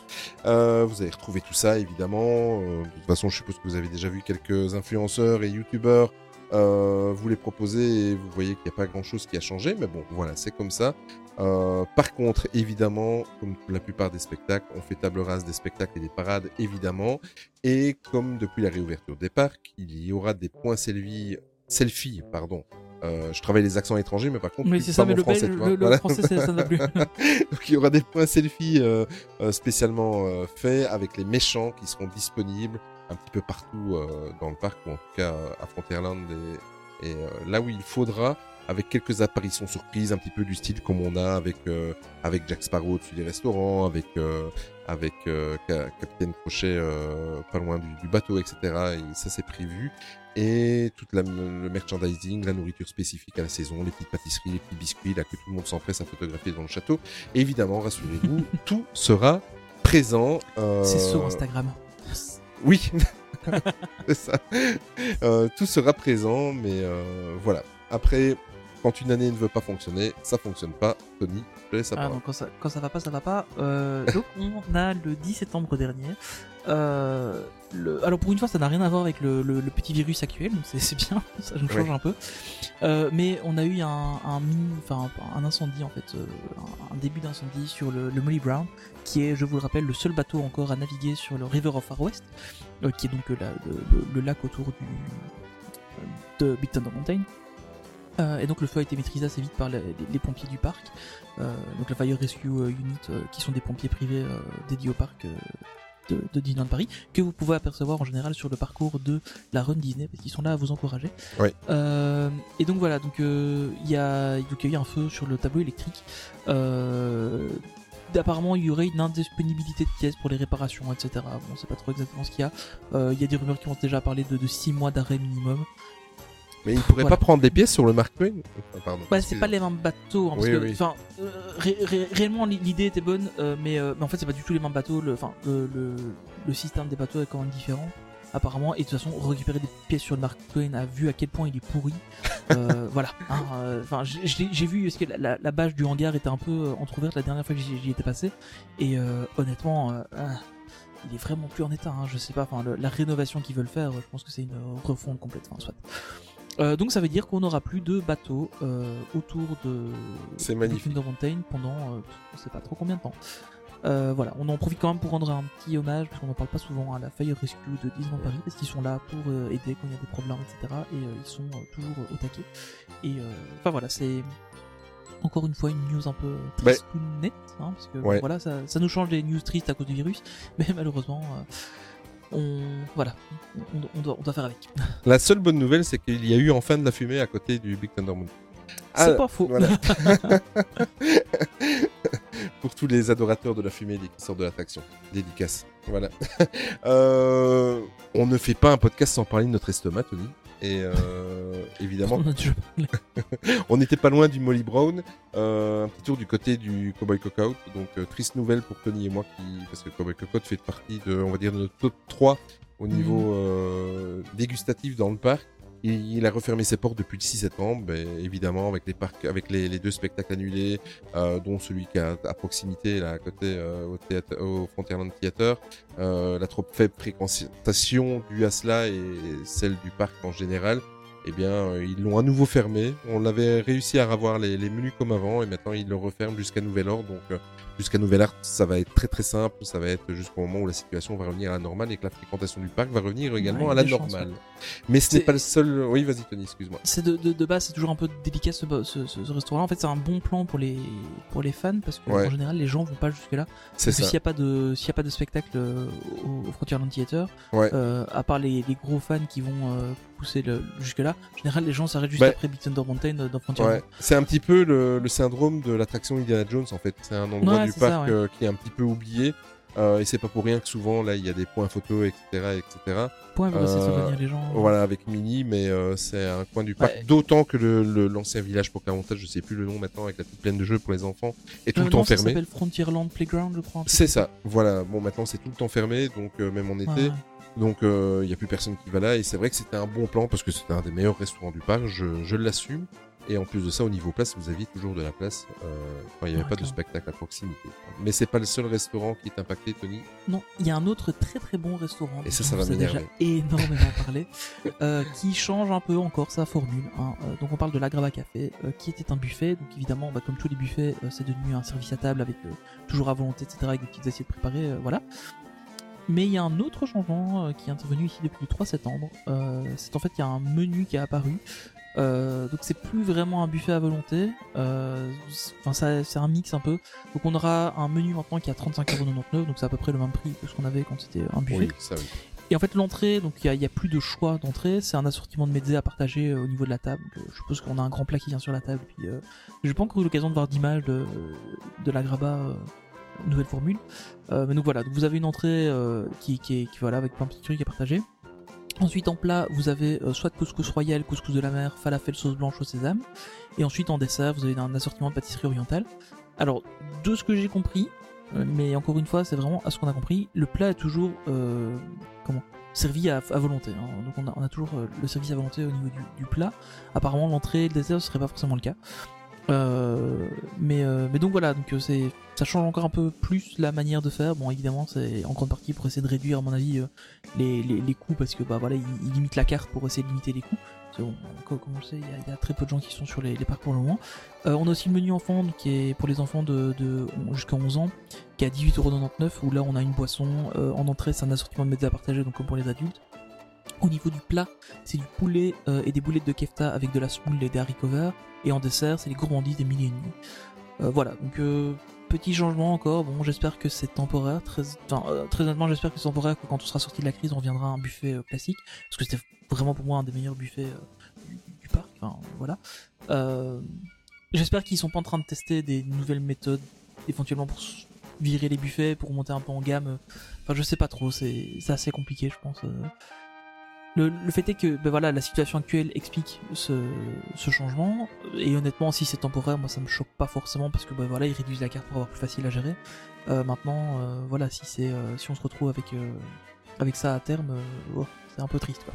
Vous allez retrouver tout ça, évidemment. De toute façon, je suppose que vous avez déjà vu quelques influenceurs et youtubeurs euh, vous les proposer et vous voyez qu'il n'y a pas grand-chose qui a changé. Mais bon, voilà, c'est comme ça. Euh, par contre, évidemment, comme la plupart des spectacles, on fait table rase des spectacles et des parades, évidemment. Et comme depuis la réouverture des parcs, il y aura des points selfie, selfie pardon. Euh, je travaille les accents étrangers, mais par contre, Oui, c'est ça, mais le, français, vois. le, le Voilà. français, ça ne va plus. [laughs] Donc il y aura des points selfie euh, euh, spécialement euh, faits avec les méchants qui seront disponibles un petit peu partout euh, dans le parc ou en tout cas à Frontierland et, et là où il faudra avec quelques apparitions surprises un petit peu du style comme on a avec euh, avec Jack Sparrow au-dessus des restaurants avec euh, avec euh, Ca- Capitaine Crochet euh, pas loin du, du bateau etc et ça c'est prévu et toute la, le merchandising, la nourriture spécifique à la saison, les petites pâtisseries, les petits biscuits, là que tout le monde s'empresse à photographier dans le château. Évidemment, rassurez-vous, [laughs] tout sera présent. euh, C'est sur Instagram. Oui, [laughs] ça. Euh, tout sera présent, mais euh, voilà. Après, quand une année ne veut pas fonctionner, ça fonctionne pas. Tony, je laisse Ah, donc quand ça, quand ça va pas, ça va pas. Euh, donc [laughs] on a le 10 septembre dernier. Euh, le... Alors pour une fois, ça n'a rien à voir avec le, le- le petit virus actuel, donc c'est bien, [laughs] ça nous change Ouais. un peu. Euh, mais on a eu un, un mini, enfin un incendie en fait, un, un début d'incendie sur le, Molly Brown, qui est, je vous le rappelle, le seul bateau encore à naviguer sur le River of Far West, qui est donc la- le lac autour du de Big Thunder Mountain. Euh, et donc le feu a été maîtrisé assez vite par les, pompiers du parc. Euh, donc la Fire Rescue euh, Unit, euh, qui sont des pompiers privés dédiés au parc de, de Disneyland Paris, que vous pouvez apercevoir en général sur le parcours de la Run Disney, parce qu'ils sont là à vous encourager. Ouais. Euh, et donc voilà, donc il y a donc y a eu un feu sur le tableau électrique. Euh, Apparemment, il y aurait une indisponibilité de pièces pour les réparations, etc. Bon, on sait pas trop exactement ce qu'il y a. Il y a des rumeurs qui ont déjà parlé de 6 mois d'arrêt minimum. Mais il pourrait Voilà. pas prendre des pièces sur le Mark Twain Enfin, Pardon. Bah, c'est pas les mêmes bateaux, hein, parce Oui, que, euh, ré- ré- réellement l'i- l'idée était bonne, euh, mais, euh, mais en fait c'est pas du tout les mêmes bateaux. Le, le, le, le système des bateaux est quand même différent, apparemment. Et de toute façon, récupérer des pièces sur le Mark Twain a vu à quel point il est pourri. Euh, [laughs] voilà. hein, euh, Enfin, j'ai- vu parce que la, la, la bâche du hangar était un peu euh, entrouverte la dernière fois que j'y étais passé, et euh, honnêtement. euh, ah, il est vraiment plus en état, hein, je sais pas, enfin la rénovation qu'ils veulent faire, je pense que c'est une refonte complète, enfin soit. Euh, donc ça veut dire qu'on n'aura plus de bateaux euh, autour de, C'est de. Thunder Mountain pendant euh, on sait pas trop combien de temps. Euh, voilà, on en profite quand même pour rendre un petit hommage, parce qu'on n'en parle pas souvent, à la Fire Rescue de Disneyland Paris, parce qu'ils sont là pour euh, aider quand il y a des problèmes, etc. Et euh, ils sont toujours au taquet. Et enfin voilà, c'est encore une fois une news un peu triste ou nette, hein, parce que Ouais. voilà, ça, ça nous change des news tristes à cause du virus, [laughs] mais malheureusement, on voilà, on, on doit, on doit faire avec. [laughs] La seule bonne nouvelle, c'est qu'il y a eu enfin de la fumée à côté du Big Thunder Moon. C'est Ah, pas faux. Voilà. [laughs] [laughs] Pour tous les adorateurs de la fumée qui sortent de l'attraction. Dédicace. Voilà. Euh, on ne fait pas un podcast sans parler de notre estomac, Tony. Et euh, évidemment, [laughs] On n'était pas loin du Molly Brown. Euh, un petit tour du côté du Cowboy Cookout. Donc, euh, triste nouvelle pour Tony et moi, qui, parce que le Cowboy Cookout fait partie de, on va dire, de notre top 3 au niveau euh, dégustatif dans le parc. Il, il a refermé ses portes depuis le 6 septembre, évidemment avec les parcs, avec les, les deux spectacles annulés, euh, dont celui qui est à, proximité, là à côté euh, au, théâtre, au Frontierland Theater. Euh, la trop faible fréquentation due à cela et celle du parc en général, eh bien, euh, ils l'ont à nouveau fermé. On l'avait réussi à revoir les, les menus comme avant et maintenant ils le referment jusqu'à nouvel ordre. Donc, euh, jusqu'à nouvel ordre, ça va être très très simple. Ça va être jusqu'au moment où la situation va revenir à la normale et que la fréquentation du parc va revenir également Ouais, à la chances, normale. Mais ce n'est C'est- pas le seul. Oui, vas-y Tony, excuse-moi. C'est de, de, de base, c'est toujours un peu délicat ce, ce, ce- restaurant-là. En fait, c'est un bon plan pour les, pour les fans parce que Ouais. en général, les gens vont pas jusque-là. C'est Parce que ça. S'il n'y a pas de, s'il y a pas de spectacle euh, au, au Frontierland Theater, Ouais. euh, à part les, les gros fans qui vont euh, pousser le, jusque-là, en général, les gens s'arrêtent juste Bah, après Big Thunder Mountain euh, dans Frontierland. Ouais. C'est un petit peu le, le syndrome de l'attraction Indiana Jones en fait. C'est un endroit Ouais, du c'est parc ça, ouais. euh, qui est un petit peu oublié. Euh, et c'est pas pour rien que souvent là il y a des points photos etc etc. Point, de Euh, faire venir les gens. Voilà avec Mini mais euh, c'est un coin du parc. Ouais. D'autant que le l'ancien village Pocahontas je sais plus le nom maintenant avec la petite plaine de jeux pour les enfants est tout le temps non, ça fermé. s'appelle Frontierland Playground, je crois. C'est ça. Voilà. Bon maintenant c'est tout le temps fermé donc même en été. Ouais. Donc il y a plus personne qui va là et c'est vrai que c'était un bon plan parce que c'était un des meilleurs restaurants du parc, je, je l'assume. Et en plus de ça, au niveau place, vous aviez toujours de la place euh, il n'y avait Ouais, pas de spectacle à proximité. Mais c'est pas le seul restaurant qui est impacté, Tony? Non, il y a un autre très très bon restaurant. Et ça, ça va déjà énormément [laughs] parlé, euh, qui change un peu encore sa formule. hein. Euh, donc on parle de l'Agrava Café, euh, qui était un buffet. Donc évidemment, bah, comme tous les buffets, euh, c'est devenu un service à table avec euh, toujours à volonté, etc., avec des petites assiettes préparées, voilà. Mais il y a un autre changement euh, qui est intervenu ici depuis le 3 septembre. Euh, c'est en fait qu'il y a un menu qui est apparu. Euh, donc c'est plus vraiment un buffet à volonté. Euh, Enfin, ça- c'est un mix un peu. Donc on aura un menu maintenant qui est à 35,99€, donc c'est à peu près le même prix que ce qu'on avait quand c'était un buffet. Oui, ça oui. Et en fait l'entrée, donc il y a- plus de choix d'entrée, c'est un assortiment de mezzés à partager euh, au niveau de la table. Donc, euh, je suppose qu'on a un grand plat qui vient sur la table. Puis euh, j'ai pas encore eu l'occasion de voir d'images de, de la Graba euh, nouvelle formule. Euh, mais donc voilà, donc vous avez une entrée euh, qui, qui est qui, voilà avec plein de petits trucs à partager. Ensuite en plat, vous avez euh, soit couscous royal, couscous de la mer, falafel sauce blanche au sésame. Et ensuite en dessert, vous avez un assortiment de pâtisserie orientale. Alors, de ce que j'ai compris, euh, mais encore une fois, c'est vraiment à ce qu'on a compris, le plat est toujours euh, comment servi à, volonté. hein. Donc on a, toujours euh, le service à volonté au niveau du, du plat. Apparemment, l'entrée et le dessert ce serait pas forcément le cas. Euh, mais, euh, mais donc voilà, donc euh, ça change encore un peu plus la manière de faire. Bon, évidemment, c'est en grande partie pour essayer de réduire, à mon avis, les, les, coûts parce que bah voilà, ils, limitent la carte pour essayer de limiter les coûts. Bon, comme, on le sait, il y, a- très peu de gens qui sont sur les, parcs pour le moment. Euh, on a aussi le menu enfant qui est pour les enfants de, jusqu'à 11 ans, qui est à 18,99€ où là on a une boisson en entrée, c'est un assortiment de médias à partager, donc comme pour les adultes. Au niveau du plat, c'est du poulet euh, et des boulettes de kefta avec de la semoule et des haricots verts. Et en dessert, c'est les gourmandises des mille et nuits. Euh, voilà, donc euh, petit changement encore. Bon, j'espère que c'est temporaire. Très, très honnêtement, j'espère que c'est temporaire, que quand on sera sorti de la crise, on reviendra à un buffet classique. Parce que c'était vraiment pour moi un des meilleurs buffets du, parc. Voilà. J'espère qu'ils sont pas en train de tester des nouvelles méthodes, éventuellement pour virer les buffets, pour monter un peu en gamme. Enfin, je sais pas trop. C'est assez compliqué, je pense. Le, le fait est que ben voilà, la situation actuelle explique ce, ce changement et honnêtement si c'est temporaire moi ça me choque pas forcément parce que ben voilà ils réduisent la carte pour avoir plus facile à gérer. Euh, maintenant euh, voilà si c'est euh, si on se retrouve avec euh, avec ça à terme euh, oh, c'est un peu triste quoi.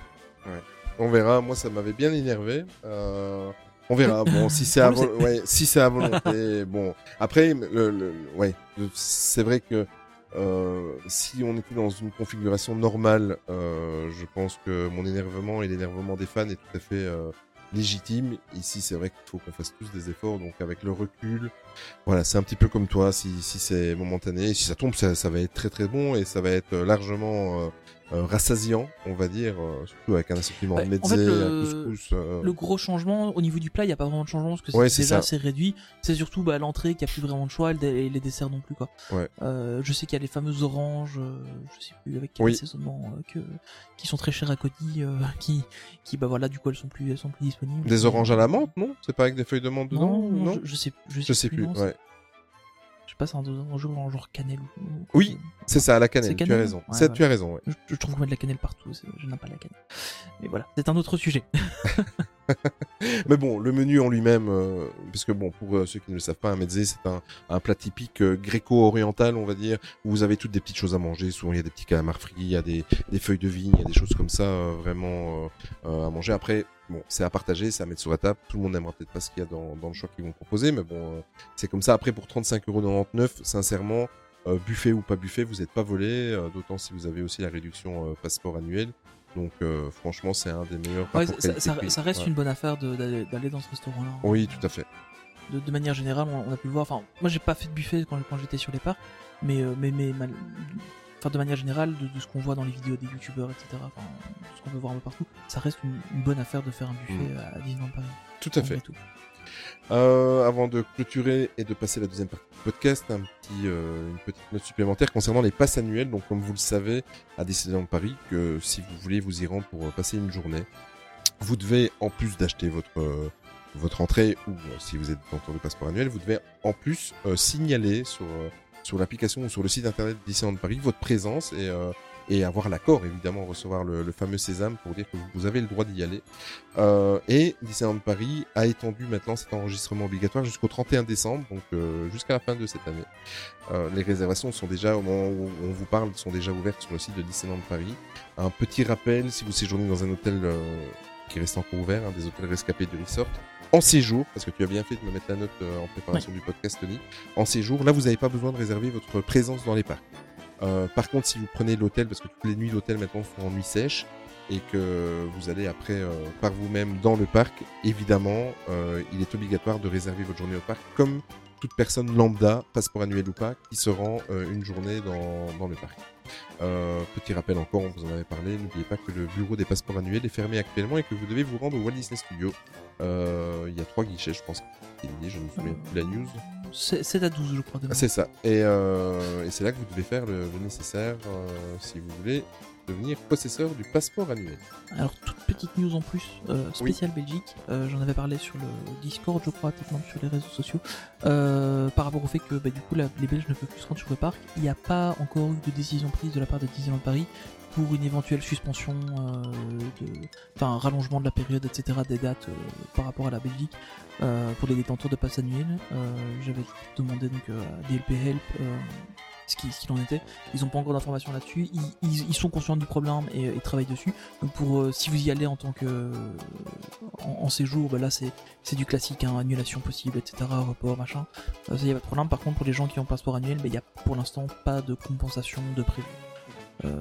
On verra. Moi, ça m'avait bien énervé. Euh, on verra. [laughs] Bon, si c'est à, ouais, si c'est à volonté. bon, après, le, le- ouais, c'est vrai que euh, si on était dans une configuration normale, euh, je pense que mon énervement et l'énervement des fans est tout à fait euh, légitime. Ici, c'est vrai qu'il faut qu'on fasse tous des efforts. Donc, avec le recul, voilà, c'est un petit peu comme toi. Si, si c'est momentané, si ça tombe, ça, ça va être très très bon et ça va être largement euh, rassasiant, on va dire, euh, surtout avec un assortiment de en fait, le- couscous. euh, Le gros changement au niveau du plat, il y a pas vraiment de changement parce que c'est déjà ça. assez réduit. C'est surtout bah, l'entrée qui a plus vraiment de choix et le- et les desserts non plus quoi. Ouais. Je sais qu'il y a les fameuses oranges, je sais plus avec quel Oui. assaisonnement que qui sont très chères à Cody, [laughs] qui qui bah voilà du coup elles sont plus elles sont plus disponibles. Des oranges à la menthe, non? C'est pas avec des feuilles de menthe dedans Non, Non, je, je sais je sais, Je sais plus. non, Ouais. Je sais pas c'est un, un en genre cannelle ou. ou- Oui, c'est ça, la cannelle. Tu as raison. Ouais, ouais. Tu as raison. Ouais. Je, je trouve qu'on met de la cannelle partout, je n'aime pas la cannelle. Mais voilà, c'est un autre sujet. [laughs] [laughs] Mais bon, le menu en lui-même, euh, parce que bon, pour euh, ceux qui ne le savent pas, un mezzé, c'est un, un plat typique euh, gréco-oriental, on va dire, où vous avez toutes des petites choses à manger. Souvent, il y a des petits calamars frits, il y a des, des feuilles de vigne, il y a des choses comme ça, euh, vraiment à manger. Après, bon, c'est à partager, c'est à mettre sur la table. Tout le monde n'aimera peut-être pas ce qu'il y a dans, dans le choix qu'ils vont proposer, mais bon, euh, c'est comme ça. Après, pour 35,99€, sincèrement, euh, buffet ou pas buffet, vous n'êtes pas volé, euh, d'autant si vous avez aussi la réduction euh, passeport annuel. Donc, franchement, c'est un des meilleurs Ouais, ça, ça- qualité-prix. ça reste Ouais. une bonne affaire d'aller dans ce restaurant-là. Oui, tout à fait. de, de manière générale, on, on a pu le voir. Enfin, moi, j'ai pas fait de buffet quand, quand j'étais sur les parcs, mais mais mais mal- enfin, de manière générale, de, de ce qu'on voit dans les vidéos des youtubeurs, etc. Enfin, ce qu'on peut voir un peu partout, ça reste une, une bonne affaire de faire un buffet à Disneyland Paris. Tout à fait. tout. Euh, avant de clôturer et de passer à la deuxième partie du podcast, un petit, euh, une petite note supplémentaire concernant les passes annuelles. Donc, comme vous le savez, à Disneyland Paris, que si vous voulez vous y rendre pour euh, passer une journée, vous devez, en plus d'acheter votre euh, votre entrée ou si vous êtes dans le passeport annuel, vous devez en plus signaler sur sur l'application ou sur le site internet de Paris votre présence et euh, et avoir l'accord évidemment recevoir le, le fameux sésame pour dire que vous avez le droit d'y aller. Euh, et Disneyland Paris a étendu maintenant cet enregistrement obligatoire jusqu'au 31 décembre, donc euh, jusqu'à la fin de cette année. Euh, les réservations sont déjà, au moment où on vous parle, sont déjà ouvertes sur le site de Disneyland Paris. Un petit rappel, si vous séjournez dans un hôtel euh, qui reste encore ouvert, hein, des hôtels rescapés du resort, en séjour, parce que tu as bien fait de me mettre la note euh, en préparation du podcast, Tony, en séjour, là vous n'avez pas besoin de réserver votre présence dans les parcs. Euh, par contre, si vous prenez l'hôtel, parce que toutes les nuits d'hôtel maintenant sont en nuit sèche, et que vous allez après euh, par vous-même dans le parc, évidemment, euh, il est obligatoire de réserver votre journée au parc comme toute personne lambda, passeport annuel ou pas, qui se rend euh, une journée dans, dans le parc. Euh, petit rappel encore, on vous en avait parlé, n'oubliez pas que le bureau des passeports annuels est fermé actuellement et que vous devez vous rendre au Walt Disney Studio. Euh, Il y a trois guichets, je pense. Je ne me souviens plus la news. C'est 7 à 12, je crois. Ah, C'est ça. Et, euh, et c'est là que vous devez faire le, le nécessaire si vous voulez devenir possesseur du passeport annuel. Alors, toute petite news en plus, euh, spéciale Belgique, euh, j'en avais parlé sur le Discord, je crois, peut-être même sur les réseaux sociaux, euh, par rapport au fait que bah, du coup la- les Belges ne peuvent plus se rendre sur le parc. Il n'y a pas encore eu de décision prise de la part de Disneyland Paris pour une éventuelle suspension, euh, enfin rallongement de la période, etc., des dates par rapport à la Belgique pour les détenteurs de passe annuel. J'avais demandé donc à DLP Help ce qui- ce qu'il en était. Ils n'ont pas encore d'informations là-dessus. Ils, sont conscients du problème et, travaillent dessus. Donc pour euh, si vous y allez en tant que en, en séjour, bah là c'est du classique, hein, annulation possible, etc. Report, machin. Euh, ça y a pas de problème. Par contre pour les gens qui ont passeport annuel, bah, il y a pour l'instant pas de compensation de prévu. Euh,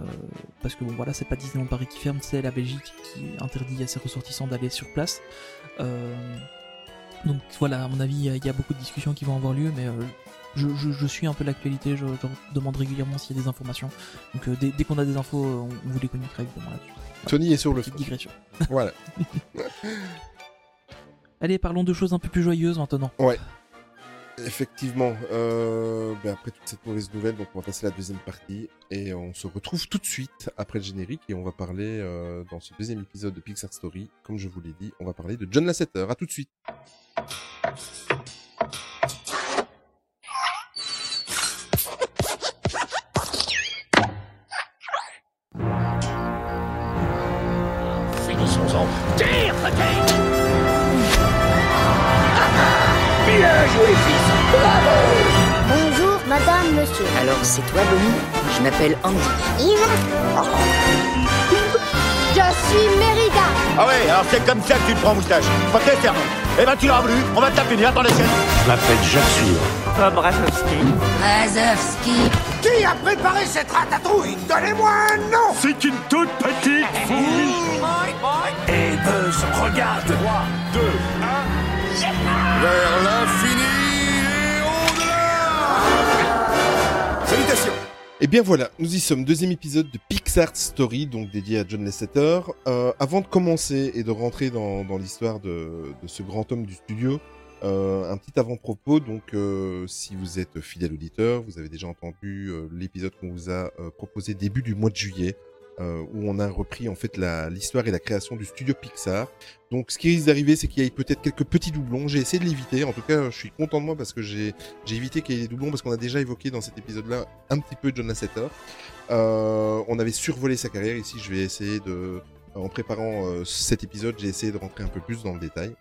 parce que bon voilà c'est pas Disneyland Paris qui ferme, c'est la Belgique qui interdit à ses ressortissants d'aller sur place. Euh, donc voilà, à mon avis, il y a- beaucoup de discussions qui vont avoir lieu, mais euh, je, je- je suis un peu l'actualité, je, je demande régulièrement s'il y a des informations. Donc euh, dès, dès qu'on a des infos, euh, on, on vous les communiquera évidemment là-dessus. Tony est sur le digression. [laughs] [laughs] Voilà. Allez, parlons de choses un peu plus joyeuses maintenant. Effectivement, euh, ben après toute cette mauvaise nouvelle, donc on va passer à la deuxième partie et on se retrouve tout de suite après le générique et on va parler euh, dans ce deuxième épisode de Pixar Story, comme je vous l'ai dit, on va parler de John Lasseter. À tout de suite. C'est toi, Bonnie Je m'appelle Andy. Je suis Mérida. Ah ouais, alors c'est comme ça que tu te prends moustache. Ok, servant. Eh ben tu l'auras voulu, on va te punir dans les chaînes. Je m'appelle Sûr. Bob Razowski. Razowski. Qui a préparé cette ratatouille? Donnez-moi un nom C'est une toute petite fouille. Et Buzz, regarde 3, 2, 1... Vers l'infini Et bien voilà, nous y sommes, deuxième épisode de Pixar Story, donc dédié à John Lasseter. Euh, avant de commencer et de rentrer dans, l'histoire de, de ce grand homme du studio, euh, un petit avant-propos. Donc, euh, si vous êtes fidèle auditeur, vous avez déjà entendu euh, l'épisode qu'on vous a euh, proposé début du mois de juillet, euh, où on a repris en fait l'histoire et la création du studio Pixar. Donc, ce qui risque d'arriver, c'est qu'il y ait peut-être quelques petits doublons. J'ai essayé de l'éviter. En tout cas, je suis content de moi parce que j'ai évité qu'il y ait des doublons parce qu'on a déjà évoqué dans cet épisode-là un petit peu John Lasseter. Euh, on avait survolé sa carrière. Ici, je vais essayer de, en préparant euh, cet épisode, j'ai essayé de rentrer un peu plus dans le détail.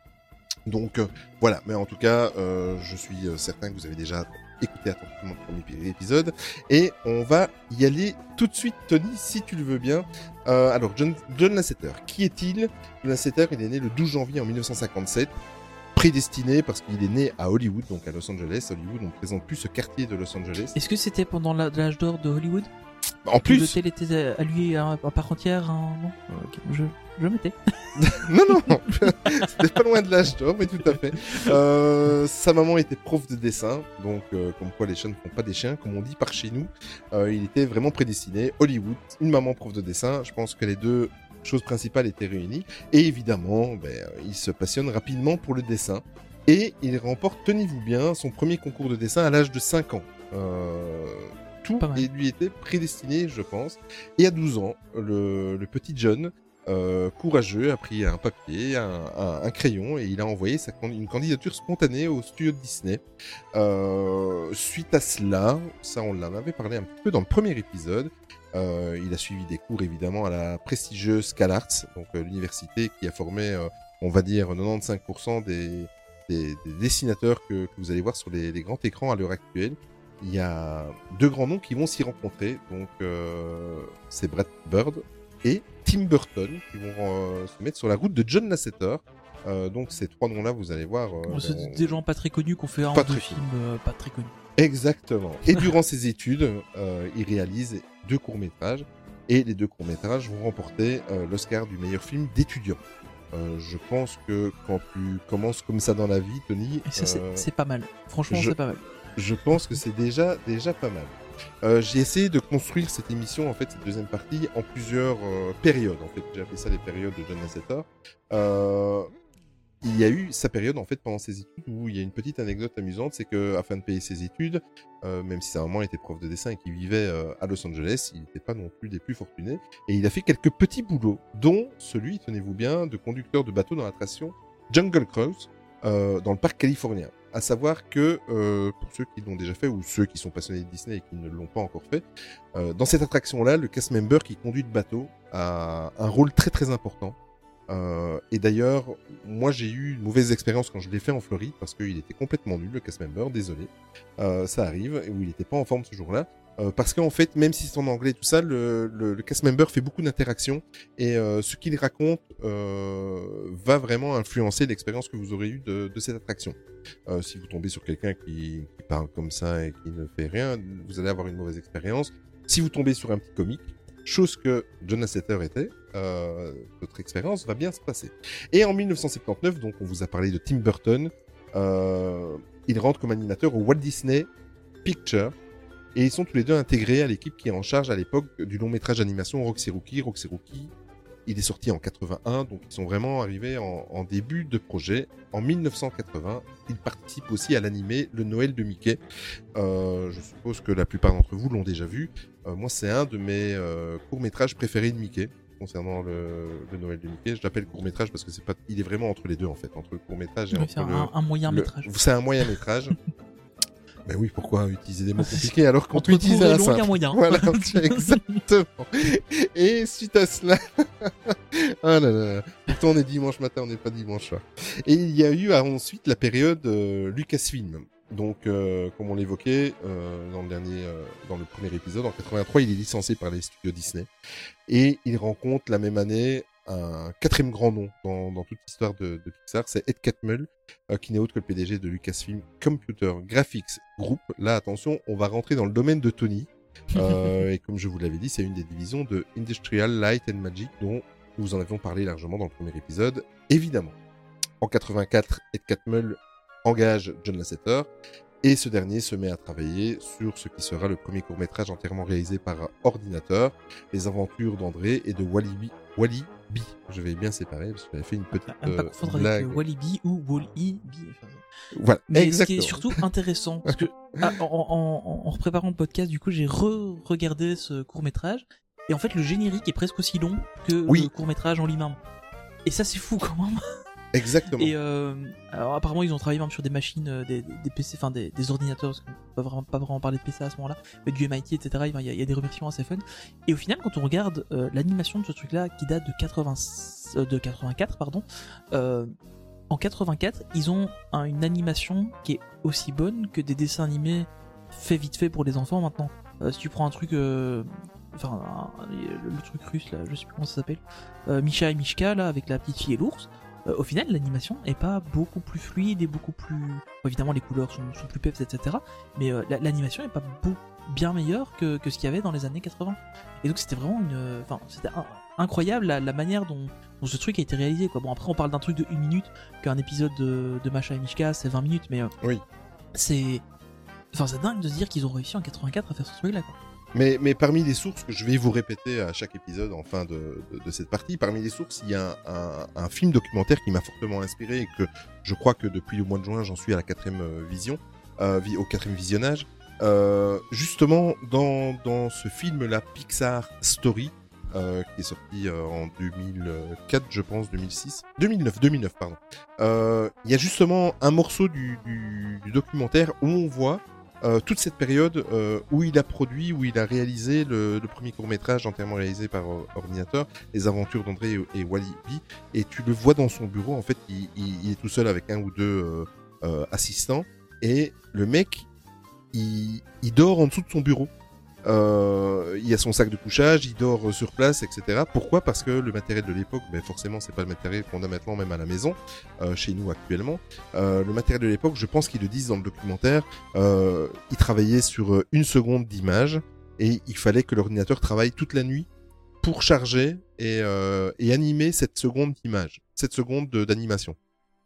Donc euh, voilà, mais en tout cas, euh, je suis euh, certain que vous avez déjà écouté attentivement le premier épisode. Et on va y aller tout de suite, Tony, si tu le veux bien. Euh, alors, John, John Lasseter, qui est-il? John Lasseter, il est né le 12 janvier en 1957 prédestiné parce qu'il est né à Hollywood, donc à Los Angeles. Hollywood, on ne présente plus ce quartier de Los Angeles. Est-ce que c'était pendant l'âge d'or de Hollywood? En plus, L'hôtel était alloué à, à part entière. hein, non Euh, je, je mettais. [laughs] [laughs] non, non, [laughs] c'était pas loin de l'âge d'or, mais tout à fait. Euh, sa maman était prof de dessin, donc euh, comme quoi les chiens ne font pas des chiens, comme on dit par chez nous. Euh, il était vraiment prédestiné. Hollywood, une maman prof de dessin, je pense que les deux choses principales étaient réunies. Et évidemment, ben, il se passionne rapidement pour le dessin. Et il remporte, tenez-vous bien, son premier concours de dessin à l'âge de 5 ans. Euh, tout et lui était prédestiné, je pense. Et à 12 ans, le, le petit John, euh, courageux, a pris un papier, un, un- un crayon et il a envoyé sa, une candidature spontanée au studio de Disney. Euh, suite à cela, ça on en avait parlé un petit peu dans le premier épisode, euh, il a suivi des cours évidemment à la prestigieuse CalArts, donc l'université qui a formé, on va dire, 95% des, des, des dessinateurs que, que vous allez voir sur les, les grands écrans à l'heure actuelle. Il y a deux grands noms qui vont s'y rencontrer, donc euh, c'est Brad Bird et Tim Burton qui vont euh, se mettre sur la route de John Lasseter. Euh, donc ces trois noms-là, vous allez voir. euh, C'est vont- des gens pas très connus qu'on fait un deux films euh, pas très connus. Exactement. Et [laughs] durant ses études, euh, il réalise deux courts-métrages. Et les deux courts-métrages vont remporter euh, l'Oscar du meilleur film d'étudiant. Euh, je pense que quand tu commences comme ça dans la vie, Tony, Et ça, c'est- euh, c'est pas mal. Franchement, je- c'est pas mal. Je pense que c'est déjà, déjà pas mal. Euh, j'ai essayé de construire cette émission, en fait, cette deuxième partie, en plusieurs euh, périodes. En fait, j'ai appelé ça les périodes de John Lasseter. Euh, il y a eu sa période, en fait, pendant ses études, où il y a une petite anecdote amusante, c'est que afin de payer ses études, même si sa maman était prof de dessin et qu'il vivait à Los Angeles, il n'était pas non plus des plus fortunés. Et il a fait quelques petits boulots, dont celui, tenez-vous bien, de conducteur de bateau dans l'attraction Jungle Cruise, dans le parc californien. À savoir que, euh, pour ceux qui l'ont déjà fait ou ceux qui sont passionnés de Disney et qui ne l'ont pas encore fait, euh, dans cette attraction-là, le cast member qui conduit le bateau a un rôle très très important. Euh, et d'ailleurs, moi j'ai eu une mauvaise expérience quand je l'ai fait en Floride parce qu'il était complètement nul, le cast member, désolé. Ça arrive, où il n'était pas en forme ce jour-là. Euh, parce qu'en fait, même si c'est en anglais et tout ça, le, cast member fait beaucoup d'interactions et euh, ce qu'il raconte euh, va vraiment influencer l'expérience que vous aurez eue de, cette attraction. Si vous tombez sur quelqu'un qui, parle comme ça et qui ne fait rien, vous allez avoir une mauvaise expérience. Si vous tombez sur un petit comique, chose que John Lasseter était, votre expérience va bien se passer. Et en 1979, donc on vous a parlé de Tim Burton, il rentre comme animateur au Walt Disney Picture. Et ils sont tous les deux intégrés à l'équipe qui est en charge à l'époque du long métrage d'animation Roxy Rookie. Roxy Rookie, il est sorti en 81, donc ils sont vraiment arrivés en, en début de projet. En 1980, il participe aussi à l'animé Le Noël de Mickey. Euh, je suppose que la plupart d'entre vous l'ont déjà vu. Euh, moi, c'est un de mes euh, courts-métrages préférés de Mickey concernant le, le Noël de Mickey. Je l'appelle court-métrage parce que c'est pas, il est vraiment entre les deux en fait, entre le court-métrage et Oui, entre c'est le, un, un moyen métrage. C'est un moyen métrage. [laughs] Mais oui, pourquoi utiliser des mots compliqués alors qu'on peut utiliser un simple moyen. Voilà, [laughs] [laughs] exactement. Et suite à cela, [laughs] ah là là, pourtant on est dimanche matin, on n'est pas dimanche soir. Et il y a eu ah, ensuite la période euh, Lucasfilm. Donc, euh, comme on l'évoquait euh, dans le dernier, euh, dans le premier épisode, en 83, il est licencié par les studios Disney et il rencontre la même année un quatrième grand nom dans, dans toute l'histoire de, de Pixar, c'est Ed Catmull, euh, qui n'est autre que le PDG de Lucasfilm Computer Graphics Group. Là, attention, on va rentrer dans le domaine de Tony. [laughs] Euh, et comme je vous l'avais dit, c'est une des divisions de Industrial Light and Magic dont nous en avions parlé largement dans le premier épisode, évidemment. En 84, Ed Catmull engage John Lasseter et ce dernier se met à travailler sur ce qui sera le premier court-métrage entièrement réalisé par ordinateur, Les aventures d'André et de Wally B. Wally B. Je vais bien séparer parce que j'avais fait une petite À ne pas euh, confondre avec euh, Walibi ou Wall-E. Enfin, Voilà, Mais exactement. ce qui est surtout intéressant, parce que [laughs] ah, en, en- en- en préparant le podcast, du coup, j'ai re-regardé ce court métrage, et en fait, le générique est presque aussi long que Oui. le court métrage en lui-même. Et ça, c'est fou quand même. Exactement. Et euh, alors apparemment, ils ont travaillé même sur des machines, euh, des, PC, enfin des, ordinateurs, parce qu'on peut vraiment, pas vraiment parler de PC à ce moment-là, mais du MIT, etc. Il y, a, des remerciements assez fun. Et au final, quand on regarde euh, l'animation de ce truc-là, qui date de 80, euh, de 84, pardon, en 84, ils ont un- une animation qui est aussi bonne que des dessins animés faits vite fait pour les enfants maintenant. Si tu prends un truc, enfin le, truc russe là, je sais plus comment ça s'appelle, euh, et Mishka là avec la petite fille et l'ours. Euh, au final, l'animation est pas beaucoup plus fluide et beaucoup plus. bon, évidemment, les couleurs sont, sont plus peps, etc. Mais euh, la- l'animation est pas beaucoup bien meilleur que, que ce qu'il y avait dans les années 80. Et donc c'était vraiment une, enfin c'était un- incroyable la, la manière dont, dont ce truc a été réalisé. Quoi. Bon après on parle d'un truc de une minute, qu'un épisode de, de Macha et Mishka c'est 20 minutes, mais euh, Oui. c'est, enfin c'est dingue de se dire qu'ils ont réussi en 84 à faire ce truc là. Quoi. Mais, parmi les sources que je vais vous répéter à chaque épisode en fin de, cette partie, parmi les sources, il y a un, film documentaire qui m'a fortement inspiré et que je crois que depuis le mois de juin, j'en suis à la quatrième euh, vision, euh, au quatrième visionnage. Euh, justement, dans, ce film-là, Pixar Story, qui est sorti en 2004, je pense, 2006, 2009, 2009, pardon. Il y a justement un morceau du documentaire où on voit euh, toute cette période euh, où il a produit, où il a réalisé le, premier court métrage entièrement réalisé par euh, ordinateur, Les Aventures d'André et, Wally B. Et tu le vois dans son bureau, en fait, il, est tout seul avec un ou deux assistants. Et le mec, il, il dort en dessous de son bureau. Euh, il y a son sac de couchage, il dort euh, sur place, etc. Pourquoi? Parce que le matériel de l'époque, ben forcément, c'est pas le matériel qu'on a maintenant, même à la maison, euh, chez nous actuellement. Le matériel de l'époque, je pense qu'ils le disent dans le documentaire, euh, il travaillait sur une seconde d'image et il fallait que l'ordinateur travaille toute la nuit pour charger et, animer cette seconde d'image, cette seconde de- d'animation.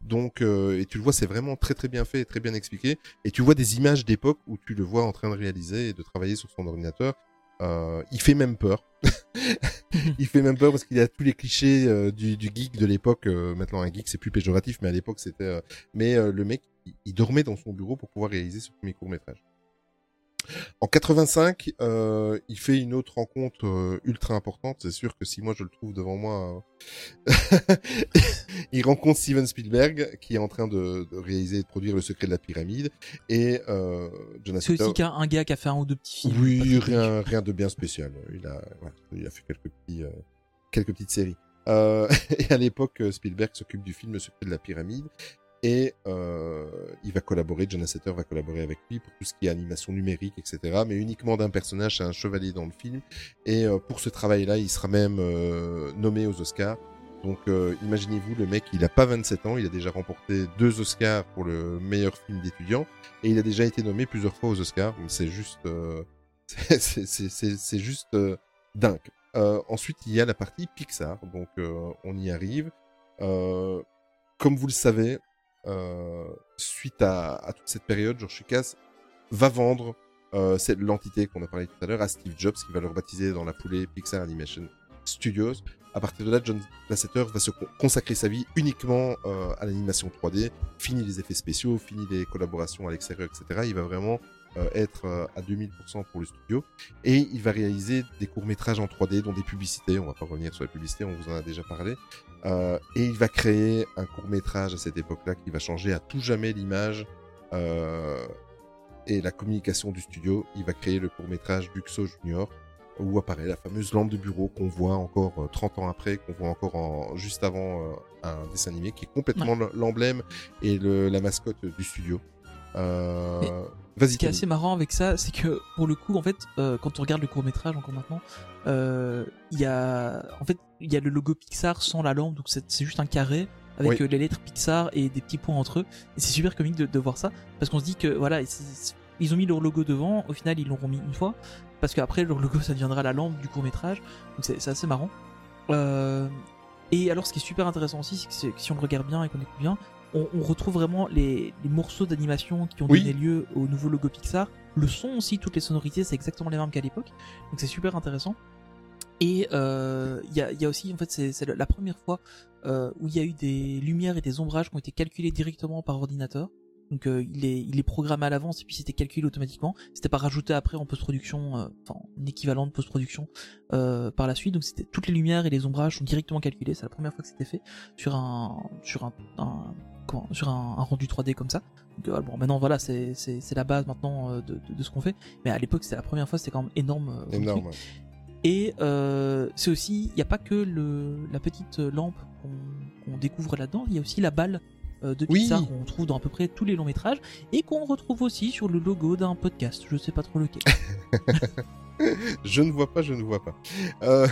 Donc, euh, et tu le vois, c'est vraiment très très bien fait et très bien expliqué. Et tu vois des images d'époque où tu le vois en train de réaliser et de travailler sur son ordinateur. Euh, il fait même peur. [laughs] il fait même peur parce qu'il a tous les clichés euh, du, du geek de l'époque. Euh, maintenant, un geek, c'est plus péjoratif, mais à l'époque, c'était. euh, Mais le mec, il, il dormait dans son bureau pour pouvoir réaliser ce premier court métrage. En 85, euh, il fait une autre rencontre euh, ultra importante. C'est sûr que si moi je le trouve devant moi, euh, [laughs] il rencontre Steven Spielberg qui est en train de, de réaliser et de produire Le Secret de la Pyramide et euh, Jonas C'est aussi un gars qui a fait un ou deux petits films. oui, rien, rien de bien spécial. Il a, il a fait quelques petits, euh, quelques petites séries. Euh, [laughs] et à l'époque, Spielberg s'occupe du film Le secret de la pyramide. Et euh, il va collaborer, John Lasseter va collaborer avec lui pour tout ce qui est animation numérique, etc. Mais uniquement d'un personnage, c'est un chevalier dans le film. Et euh, pour ce travail-là, il sera même euh, nommé aux Oscars. Donc euh, imaginez-vous, le mec, il a pas 27 ans, il a déjà remporté deux Oscars pour le meilleur film d'étudiant. Et il a déjà été nommé plusieurs fois aux Oscars. C'est juste... euh, [laughs] c'est- juste euh, dingue. Ensuite, il y a la partie Pixar, donc on y arrive. Comme vous le savez, suite à, toute cette période, George Lucas va vendre euh, cette- l'entité qu'on a parlé tout à l'heure à Steve Jobs, qui va le rebaptiser dans la foulée Pixar Animation Studios. À partir de là, John Lasseter va se con- consacrer sa vie uniquement euh, à l'animation 3D, fini les effets spéciaux, fini les collaborations à l'extérieur, etc. Il va vraiment euh, être euh, à 2000% pour le studio. Et il va réaliser des courts-métrages en 3D, dont des publicités. On va pas revenir sur les publicités, on vous en a déjà parlé. Euh, et il va créer un court-métrage à cette époque-là qui va changer à tout jamais l'image euh, et la communication du studio. Il va créer le court-métrage Buxo Junior, où apparaît la fameuse lampe de bureau qu'on voit encore euh, 30 ans après, qu'on voit encore en, juste avant euh, un dessin animé, qui est complètement l'emblème et le, la mascotte du studio. Euh... Vas-y. Ce qui est assez marrant avec ça, c'est que pour le coup, en fait, euh, quand on regarde le court métrage encore maintenant, euh, il y a, en fait, il y a le logo Pixar sans la lampe, donc c'est juste un carré avec Oui. euh, les lettres Pixar et des petits points entre eux. Et c'est super comique de, de voir ça, parce qu'on se dit que voilà, ils ont mis leur logo devant, au final ils l'ont remis une fois, parce qu'après leur logo [laughs] ça deviendra la lampe du court métrage, donc c'est assez marrant. Euh, et alors ce qui est super intéressant aussi, c'est que, c'est que si on le regarde bien et qu'on écoute bien, on, on retrouve vraiment les, les morceaux d'animation qui ont Oui. donné lieu au nouveau logo Pixar. Le son aussi, toutes les sonorités, c'est exactement les mêmes qu'à l'époque. Donc c'est super intéressant. Et euh, il y, a, y a aussi, en fait, c'est c'est la première fois euh, où il y a eu des lumières et des ombrages qui ont été calculés directement par ordinateur. Donc euh, il, est, il est programmé à l'avance et puis c'était calculé automatiquement. C'était pas rajouté après en post-production, euh, enfin en équivalent de post-production euh, par la suite. Donc c'était toutes les lumières et les ombrages sont directement calculés. C'est la première fois que c'était fait sur un sur un, un- comment, sur un, un rendu 3D comme ça. Donc, euh, bon maintenant voilà c'est c'est c'est la base maintenant euh, de, de, de ce qu'on fait. Mais à l'époque c'était la première fois, c'était quand même énorme. euh, Énorme. Et euh, c'est aussi, il n'y a pas que le, la petite lampe qu'on qu'on découvre là-dedans, il y a aussi la balle euh, de Oui. Pixar qu'on trouve dans à peu près tous les longs métrages et qu'on retrouve aussi sur le logo d'un podcast. Je sais pas trop lequel. [laughs] je ne vois pas, je ne vois pas. Euh,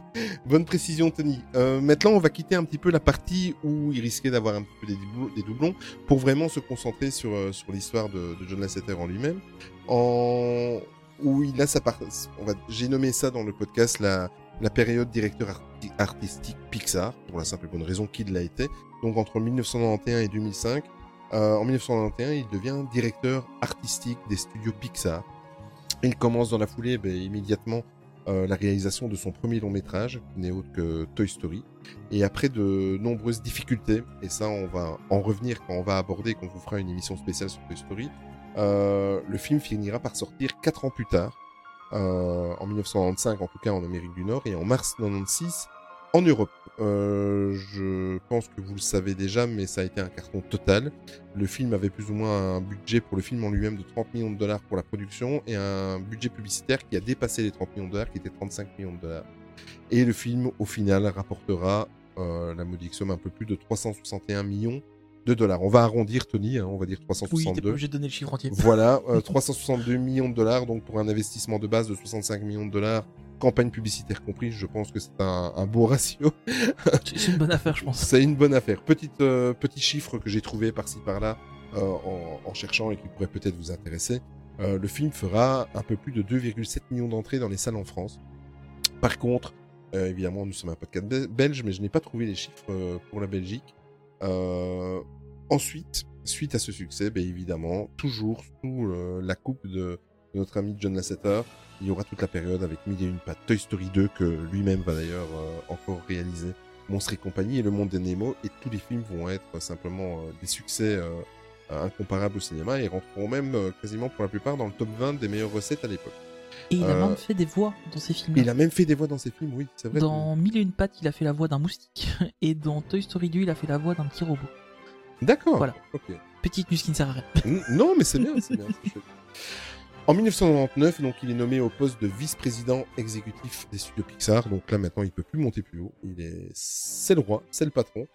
[laughs] bonne précision, Tony. Euh, maintenant, on va quitter un petit peu la partie où il risquait d'avoir un petit peu des doublons, des doublons pour vraiment se concentrer sur, sur l'histoire de, de John Lasseter en lui-même. En... où il a sa part. On va, j'ai nommé ça dans le podcast la la période directeur arti- artistique Pixar pour la simple et bonne raison qu'il l'a été. Donc entre 1991 et 2005. Euh, en 1991, il devient directeur artistique des studios Pixar. Il commence dans la foulée ben, immédiatement euh, la réalisation de son premier long métrage, qui n'est autre que Toy Story. Et après de nombreuses difficultés, et ça on va en revenir quand on va aborder, quand on vous fera une émission spéciale sur Toy Story, euh, le film finira par sortir quatre ans plus tard, en 1995 en tout cas en Amérique du Nord, et en mars 96 en Europe. Euh, je pense que vous le savez déjà, mais ça a été un carton total. Le film avait plus ou moins un budget pour le film en lui-même de 30 millions de dollars pour la production et un budget publicitaire qui a dépassé les 30 millions de dollars, qui était 35 millions de dollars. Et le film, au final, rapportera euh, la modique somme un peu plus de 361 millions de dollars. On va arrondir, Tony, hein, on va dire Oui, t'es pas 362. obligé de donner le chiffre entier. Voilà, euh, [laughs] 362 millions de dollars, donc pour un investissement de base de 65 millions de dollars, campagne publicitaire comprise, je pense que c'est un, un beau ratio. [laughs] C'est une bonne affaire, je pense. C'est une bonne affaire. Petite, euh, petit chiffre que j'ai trouvé par-ci par-là euh, en, en cherchant et qui pourrait peut-être vous intéresser. Euh, le film fera un peu plus de 2,7 millions d'entrées dans les salles en France. Par contre, euh, évidemment, nous sommes un podcast be- belge, mais je n'ai pas trouvé les chiffres euh, pour la Belgique. Euh, ensuite, suite à ce succès, ben évidemment, toujours sous euh, la coupe de, notre ami John Lasseter, il y aura toute la période avec Mille et une pattes, Toy Story 2 que lui-même va d'ailleurs euh, encore réaliser, Monstres et compagnie et Le Monde des Nemo, et tous les films vont être simplement des succès incomparables au cinéma et rentreront même quasiment pour la plupart dans le top 20 des meilleures recettes à l'époque. Et il a Euh, même fait des voix dans ses films. Il a même fait des voix dans ses films, oui, c'est vrai. Dans Mille et une pattes, il a fait la voix d'un moustique. [laughs] Et dans Toy Story 2, il a fait la voix d'un petit robot. D'accord. Voilà. Ok. Petite news qui ne sert à rien. [laughs] Non, mais c'est bien, c'est bien. En 1999, donc, il est nommé au poste de vice-président exécutif des studios Pixar. Donc là, maintenant, il peut plus monter plus haut. Il est, c'est le roi, c'est le patron.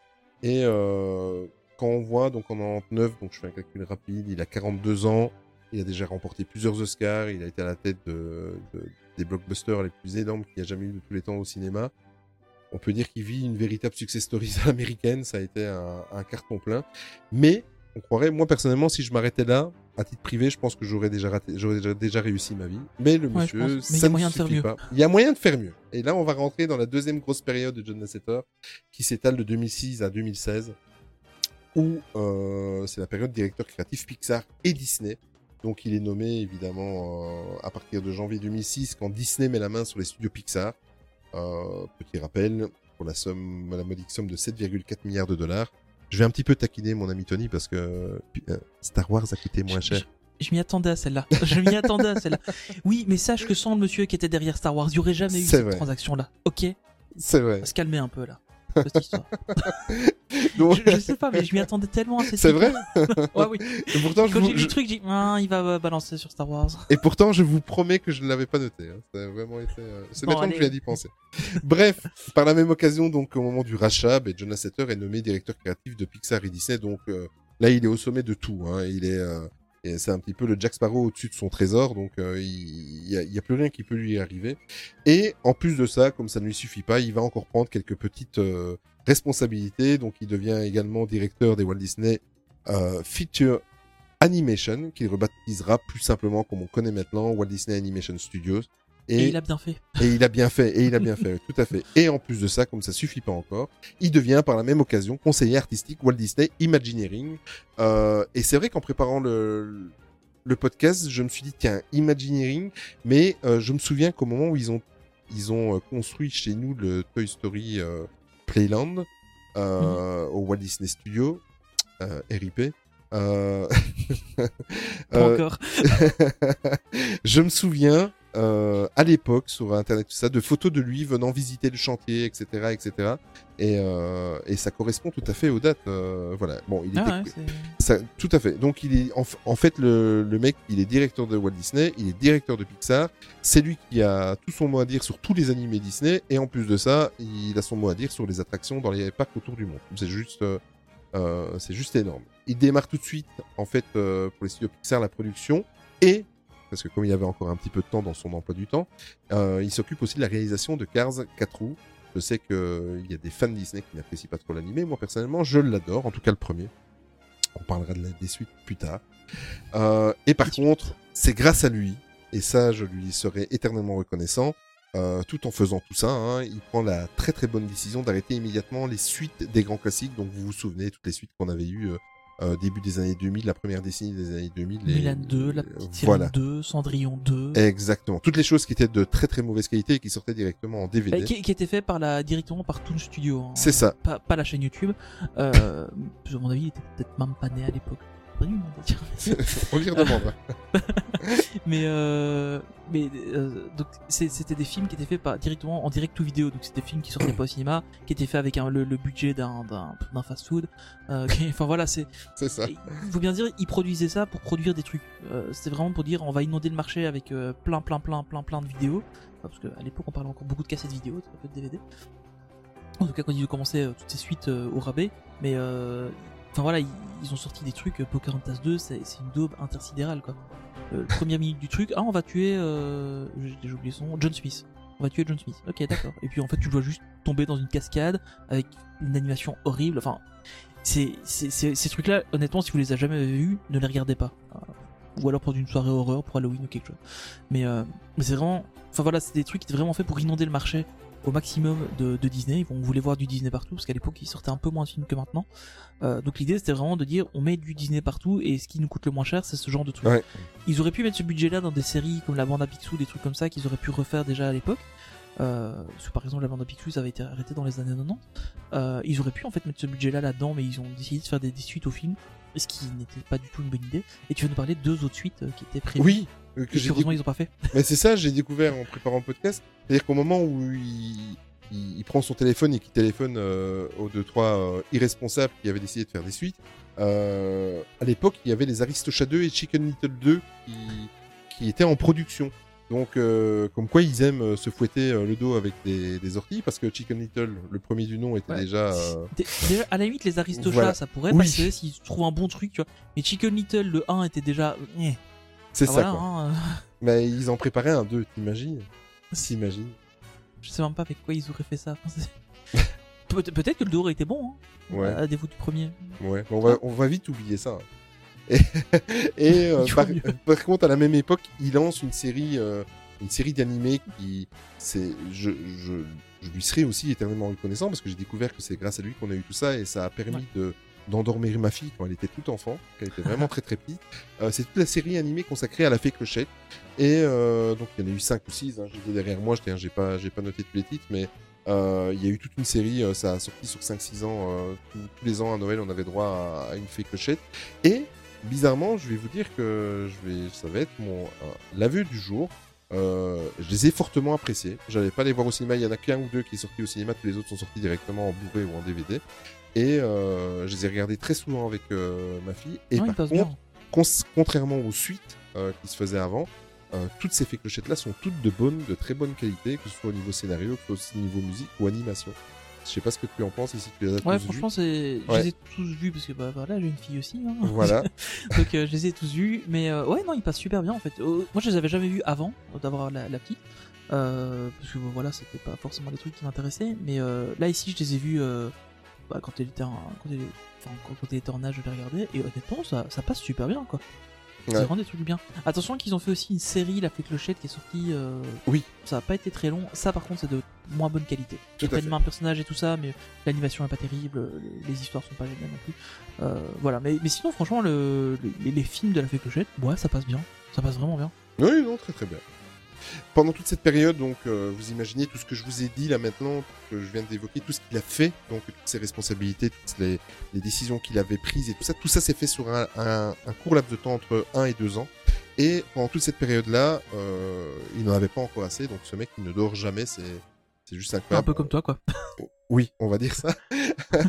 Et euh, quand on voit, donc en 99, donc je fais un calcul rapide, il a 42 ans. Il a déjà remporté plusieurs Oscars. Il a été à la tête de, de- des blockbusters les plus énormes qu'il y a jamais eu de tous les temps au cinéma. On peut dire qu'il vit une véritable success story [laughs] américaine. Ça a été un, un carton plein. Mais on croirait, moi personnellement, si je m'arrêtais là, à titre privé, je pense que j'aurais déjà raté, j'aurais déjà, déjà réussi ma vie. Mais le Ouais, monsieur. Mais il y a ça ne moyen de faire mieux. pas. Il y a moyen de faire mieux. Et là, on va rentrer dans la deuxième grosse période de John Lasseter, qui s'étale de 2006 à 2016, où euh, c'est la période directeur créatif Pixar et Disney. Donc, il est nommé évidemment euh, à partir de janvier 2006, quand Disney met la main sur les studios Pixar. Euh, petit rappel, pour la somme, la modique somme de 7,4 milliards de dollars. Je vais un petit peu taquiner mon ami Tony parce que euh, Star Wars a coûté moins Je- cher. Je m'y attendais à celle-là. [laughs] Je m'y attendais à celle-là. Oui, mais sache que sans le monsieur qui était derrière Star Wars, il n'y aurait jamais eu cette transaction-là. Ok? C'est vrai. On va se calmer un peu là. Cette histoire. [laughs] Donc, je, je sais pas, mais je m'y attendais tellement à cette c'est vrai. Ouais, oui. [laughs] Et pourtant, je Quand vous- j'ai je- le truc, j'ai dit, Ah, il va euh, balancer sur Star Wars. Et pourtant, je vous promets que je ne l'avais pas noté. hein. Ça a vraiment été. euh, C'est Bon, maintenant que je viens d'y penser. Bref, par la même occasion, donc au moment du rachat, ben, John Lasseter est nommé directeur créatif de Pixar et Disney. Donc euh, là, il est au sommet de tout. Hein. Il est. euh, c'est un petit peu le Jack Sparrow au-dessus de son trésor, donc euh, il il y a, il y a plus rien qui peut lui arriver. Et en plus de ça, comme ça ne lui suffit pas, il va encore prendre quelques petites euh, responsabilités. Donc il devient également directeur des Walt Disney euh, Feature Animation, qu'il rebaptisera plus simplement comme on connaît maintenant Walt Disney Animation Studios. Et, il a bien fait. [laughs] et il a bien fait, et il a bien fait, tout à fait. Et en plus de ça, comme ça suffit pas encore, il devient par la même occasion conseiller artistique Walt Disney Imagineering. Euh, et c'est vrai qu'en préparant le, le podcast, je me suis dit tiens Imagineering, mais euh, je me souviens qu'au moment où ils ont ils ont euh, construit chez nous le Toy Story euh, Playland euh, au Walt Disney Studio, RIP. [laughs] Euh, encore. [laughs] je me souviens euh, à l'époque sur internet tout ça de photos de lui venant visiter le chantier etc etc et, euh, et ça correspond tout à fait aux dates euh, voilà. Bon il Ah était ouais, c'est- ça, tout à fait. Donc il est en, fait le, le mec il est directeur de Walt Disney il est directeur de Pixar. C'est lui qui a tout son mot à dire sur tous les animés Disney. Et en plus de ça il a son mot à dire sur les attractions dans les parcs autour du monde. C'est juste c'est juste énorme. Il démarre tout de suite, en fait, pour les studios Pixar, la production. Et parce que comme il avait encore un petit peu de temps dans son emploi du temps, euh, il s'occupe aussi de la réalisation de Cars 4 roues. Je sais qu'il y a des fans Disney qui n'apprécient pas trop l'animé. Moi, personnellement, je l'adore, en tout cas le premier. On parlera de la, des suites plus tard. Euh, et par contre, c'est grâce à lui et ça, je lui serai éternellement reconnaissant. Euh, tout en faisant tout ça, hein, il prend la très très bonne décision d'arrêter immédiatement les suites des grands classiques. Donc vous vous souvenez toutes les suites qu'on avait eues euh, euh, début des années 2000, la première décennie des années 2000. les- Milan 2, la petite sirène voilà. 2, Cendrillon 2. Exactement. Toutes les choses qui étaient de très très mauvaise qualité et qui sortaient directement en DVD. Bah, qui, qui était fait par la, directement par Toon Studio. hein. C'est ça. Pas, pas la chaîne YouTube. Euh, à mon avis, il était peut-être même pas né à l'époque. On lui redemandera. mais euh, mais euh, donc c'était des films qui étaient faits par, directement en direct ou vidéo. Donc c'était des films qui sortaient pas au cinéma, qui étaient faits avec un, le, le budget d'un fast-food. Euh, enfin voilà, c'est [laughs] C'est ça. il faut bien dire, ils produisaient ça pour produire des trucs. Euh, C'était vraiment pour dire, on va inonder le marché avec euh, plein, plein, plein, plein, plein de vidéos. Enfin, Parce qu'à l'époque, on parlait encore beaucoup de cassettes vidéo, de DVD. En tout cas, quand ils ont commencé euh, toutes ces suites euh, au rabais. Mais, euh, enfin voilà, ils, ont sorti des trucs. euh, Pocahontas 2, c'est une daube intersidérale, quoi. Euh, première minute du truc, ah, on va tuer, euh, j'ai oublié son John Smith. On va tuer John Smith. Ok, d'accord. Et puis en fait, tu le vois juste tomber dans une cascade avec une animation horrible. Enfin, c'est ces trucs-là, honnêtement, si vous les avez jamais vus, ne les regardez pas. Ou alors pour une soirée horreur, pour Halloween ou quelque chose. Mais, mais c'est vraiment, enfin voilà, c'est des trucs qui étaient vraiment faits pour inonder le marché au maximum de, de Disney. On voulait voir du Disney partout parce qu'à l'époque, il sortait un peu moins de films que maintenant. Euh, donc l'idée, c'était vraiment de dire, on met du Disney partout et ce qui nous coûte le moins cher, c'est ce genre de. Ouais. Ils auraient pu mettre ce budget-là dans des séries comme la bande à Picsou, des trucs comme ça qu'ils auraient pu refaire déjà à l'époque. Euh, parce que par exemple la bande à Picsou ça avait été arrêté dans les années 90 euh, ils auraient pu en fait mettre ce budget là là-dedans mais ils ont décidé de faire des, des suites aux films ce qui n'était pas du tout une bonne idée et tu vas nous parler de deux autres suites qui étaient prévues Oui, que j'ai heureusement décou- ils ont pas fait Mais c'est ça, j'ai découvert en préparant le podcast. C'est-à-dire qu'au moment où il, il, il prend son téléphone et qu'il téléphone euh, aux deux trois euh, irresponsables qui avaient décidé de faire des suites, euh, à l'époque il y avait les Aristochats 2 et Chicken Little 2 qui, qui étaient en production. Donc euh, comme quoi ils aiment euh, se fouetter euh, le dos avec des, des orties parce que Chicken Little, le premier du nom, était Ouais. déjà... euh, Déjà, à la limite, les Aristochats, Voilà. ça pourrait Oui. passer s'ils trouvent un bon truc, tu vois. Mais Chicken Little, le 1 était déjà. C'est Ah, ça voilà, quoi. hein, euh, [laughs] Mais ils en préparaient un 2, t'imagines? T'imagines? Je sais même pas avec quoi ils auraient fait ça. Enfin, c'est- [laughs] Peut- Peut-être que le 2 aurait été bon, hein, Ouais. à défaut du premier. Ouais, on va, on va vite oublier ça. [laughs] Et, et, euh, Il faut par, mieux. par contre, à la même époque, il lance une série, euh, une série d'animés qui, c'est, je, je, je lui serai aussi éternellement reconnaissant parce que j'ai découvert que c'est grâce à lui qu'on a eu tout ça et ça a permis de d'endormir ma fille quand elle était toute enfant, qu'elle était vraiment très très petite. Euh, c'est toute la série animée consacrée à la fée Clochette. Et euh, donc il y en a eu 5 ou 6, hein, derrière moi, j'étais- j'ai pas, noté tous les titres, mais euh, il y a eu toute une série, ça a sorti sur 5-6 ans, tous, les ans à Noël on avait droit à, une fée Clochette. Et bizarrement, je vais vous dire que je vais, ça va être mon l'aveu du jour. Je les ai fortement appréciés. J'allais pas les voir au cinéma. Il y en a qu'un ou deux qui est sorti au cinéma. Tous les autres sont sortis directement en Blu-ray ou en DVD. Et euh, je les ai regardés très souvent avec euh, ma fille. Et Ouais, il par contre, contrairement aux suites euh, qui se faisaient avant, euh, toutes ces fées clochettes là sont toutes de bonne, de très bonne qualité, que ce soit au niveau scénario, que ce soit au niveau musique ou animation. Je sais pas ce que tu en penses et si tu les as Ouais, tous franchement, vus. c'est. Je Ouais. les ai tous vus parce que bah voilà, j'ai une fille aussi. Hein. Voilà. [laughs] Donc euh, je les ai tous vus, mais euh, ouais, non, ils passent super bien en fait. Moi, je les avais jamais vus avant d'avoir la, la petite, parce que voilà, c'était pas forcément des trucs qui m'intéressaient. Mais là ici, je les ai vus bah, quand elle était en, quand enfin, quand, elle était en âge de les regarder, et honnêtement, ça, ça passe super bien quoi. C'est Ouais. vraiment des trucs bien. Attention qu'ils ont fait aussi une série, La Fée Clochette, qui est sortie. euh, Oui. Ça a pas été très long. Ça, par contre, c'est de moins bonne qualité. Prennent fait. un personnage et tout ça, mais l'animation est pas terrible, les histoires sont pas géniales non plus. Euh, voilà, mais, mais sinon, franchement, le, le- les, les films de La Fée Clochette, ouais, ça passe bien. Ça passe vraiment bien. Oui, non, très très bien. Pendant toute cette période, donc, euh, vous imaginez tout ce que je vous ai dit là maintenant, que je viens d'évoquer, tout ce qu'il a fait, donc toutes ses responsabilités, toutes les, les décisions qu'il avait prises et tout ça, tout ça s'est fait sur un, un- un court laps de temps entre 1 et 2 ans. Et pendant toute cette période-là, euh, il n'en avait pas encore assez, donc ce mec il ne dort jamais, c'est c'est juste Un incroyable. peu comme toi, quoi. Oui, on va dire ça. [laughs]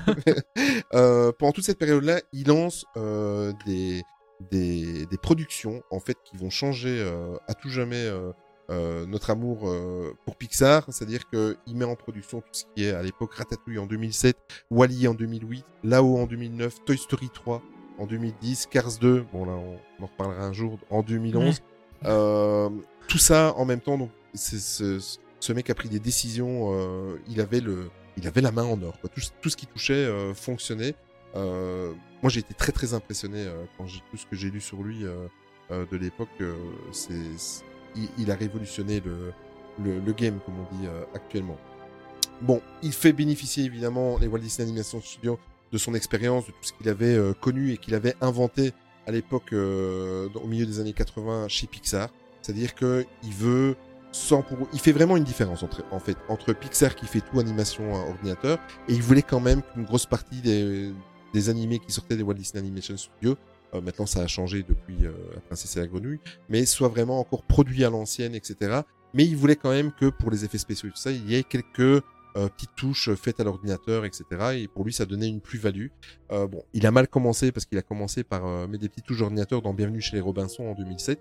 Euh, pendant toute cette période-là, il lance euh, des, des, des productions en fait qui vont changer euh, à tout jamais euh, euh, notre amour euh, pour Pixar. C'est-à-dire qu'il met en production tout ce qui est à l'époque Ratatouille en 2007, Wally en 2008, Là-haut en 2009, Toy Story 3 en 2010, Cars 2, bon là on, on en reparlera un jour, en 2011. Euh, tout ça en même temps, donc c'est ce, ce mec a pris des décisions. euh, il avait le, il avait la main en or. Quoi. Tout, tout ce qui touchait euh, fonctionnait. Euh, moi, j'ai été très très impressionné euh, quand j'ai tout ce que j'ai lu sur lui euh, euh, de l'époque. euh, c'est- il, il a révolutionné le, le, le game, comme on dit euh, actuellement. Bon, il fait bénéficier évidemment les Walt Disney Animation Studios de son expérience, de tout ce qu'il avait euh, connu et qu'il avait inventé à l'époque, euh, au milieu des années 80 chez Pixar. C'est-à-dire que il veut, sans pour, il fait vraiment une différence entre, en fait, entre Pixar qui fait tout animation à ordinateur et il voulait quand même qu'une grosse partie des, des animés qui sortaient des Walt Disney Animation Studios, euh, maintenant ça a changé depuis euh, La Princesse et la Grenouille, mais soit vraiment encore produit à l'ancienne, etc. Mais il voulait quand même que pour les effets spéciaux et tout ça, il y ait quelques euh, petites touches faites à l'ordinateur, etc. Et pour lui, ça donnait une plus-value. Euh, bon, il a mal commencé parce qu'il a commencé par euh, mettre des petites touches d'ordinateur dans Bienvenue chez les Robinson en 2007.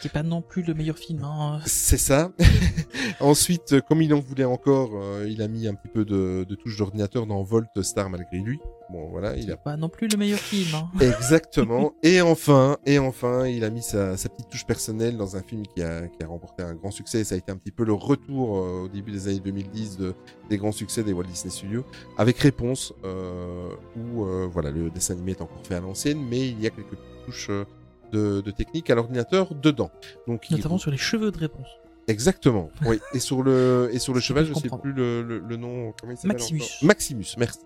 Qui est pas non plus le meilleur film. Hein. C'est ça. [laughs] Ensuite, euh, comme il en voulait encore, euh, il a mis un petit peu de, de touches d'ordinateur dans Volt Star malgré lui. Bon, voilà, il a Pas non plus le meilleur film. Hein. [laughs] Exactement. et enfin, et enfin, il a mis sa, sa petite touche personnelle dans un film qui a, qui a remporté un grand succès. Ça a été un petit peu le retour euh, au début des années 2010 de, des grands succès des Walt Disney Studios, avec Réponse, euh, où voilà, le dessin animé est encore fait à l'ancienne, mais il y a quelques touches de, de technique à l'ordinateur dedans. Donc, il- Notamment sur les cheveux de réponse. Exactement. [laughs] Oui. Et sur le et sur le Je cheval, je sais comprendre. plus le, le, le nom. Comment il s'appelle Maximus. Maximus. Merci.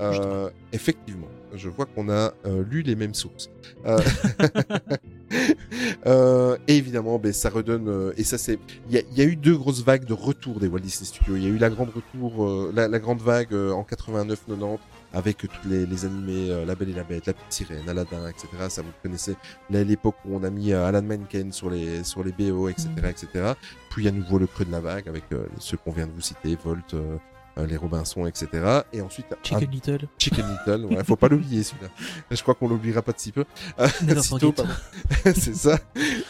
Euh, effectivement, je vois qu'on a euh, lu les mêmes sources. Euh, [laughs] euh, et évidemment, ben, ça redonne. et ça, c'est. Il y a, il y a eu deux grosses vagues de retour des Walt Disney Studios. Il y a eu la grande retour, la, la grande vague en 89-90 avec tous les, les animés euh, La Belle et la Bête, La Petite Sirène, Aladdin, etc. Ça vous connaissez l'époque où on a mis euh, Alan Menken sur les sur les BO, etc., Mm. etc. Puis à nouveau le creux de la vague avec euh, ceux qu'on vient de vous citer, Volt, euh, les Robinson, etc. Et ensuite Chicken un- Little. Chicken Little. Ouais, faut pas l'oublier celui-là. Je crois qu'on l'oubliera pas de si peu. [laughs] Euh, pardon. [laughs] C'est ça.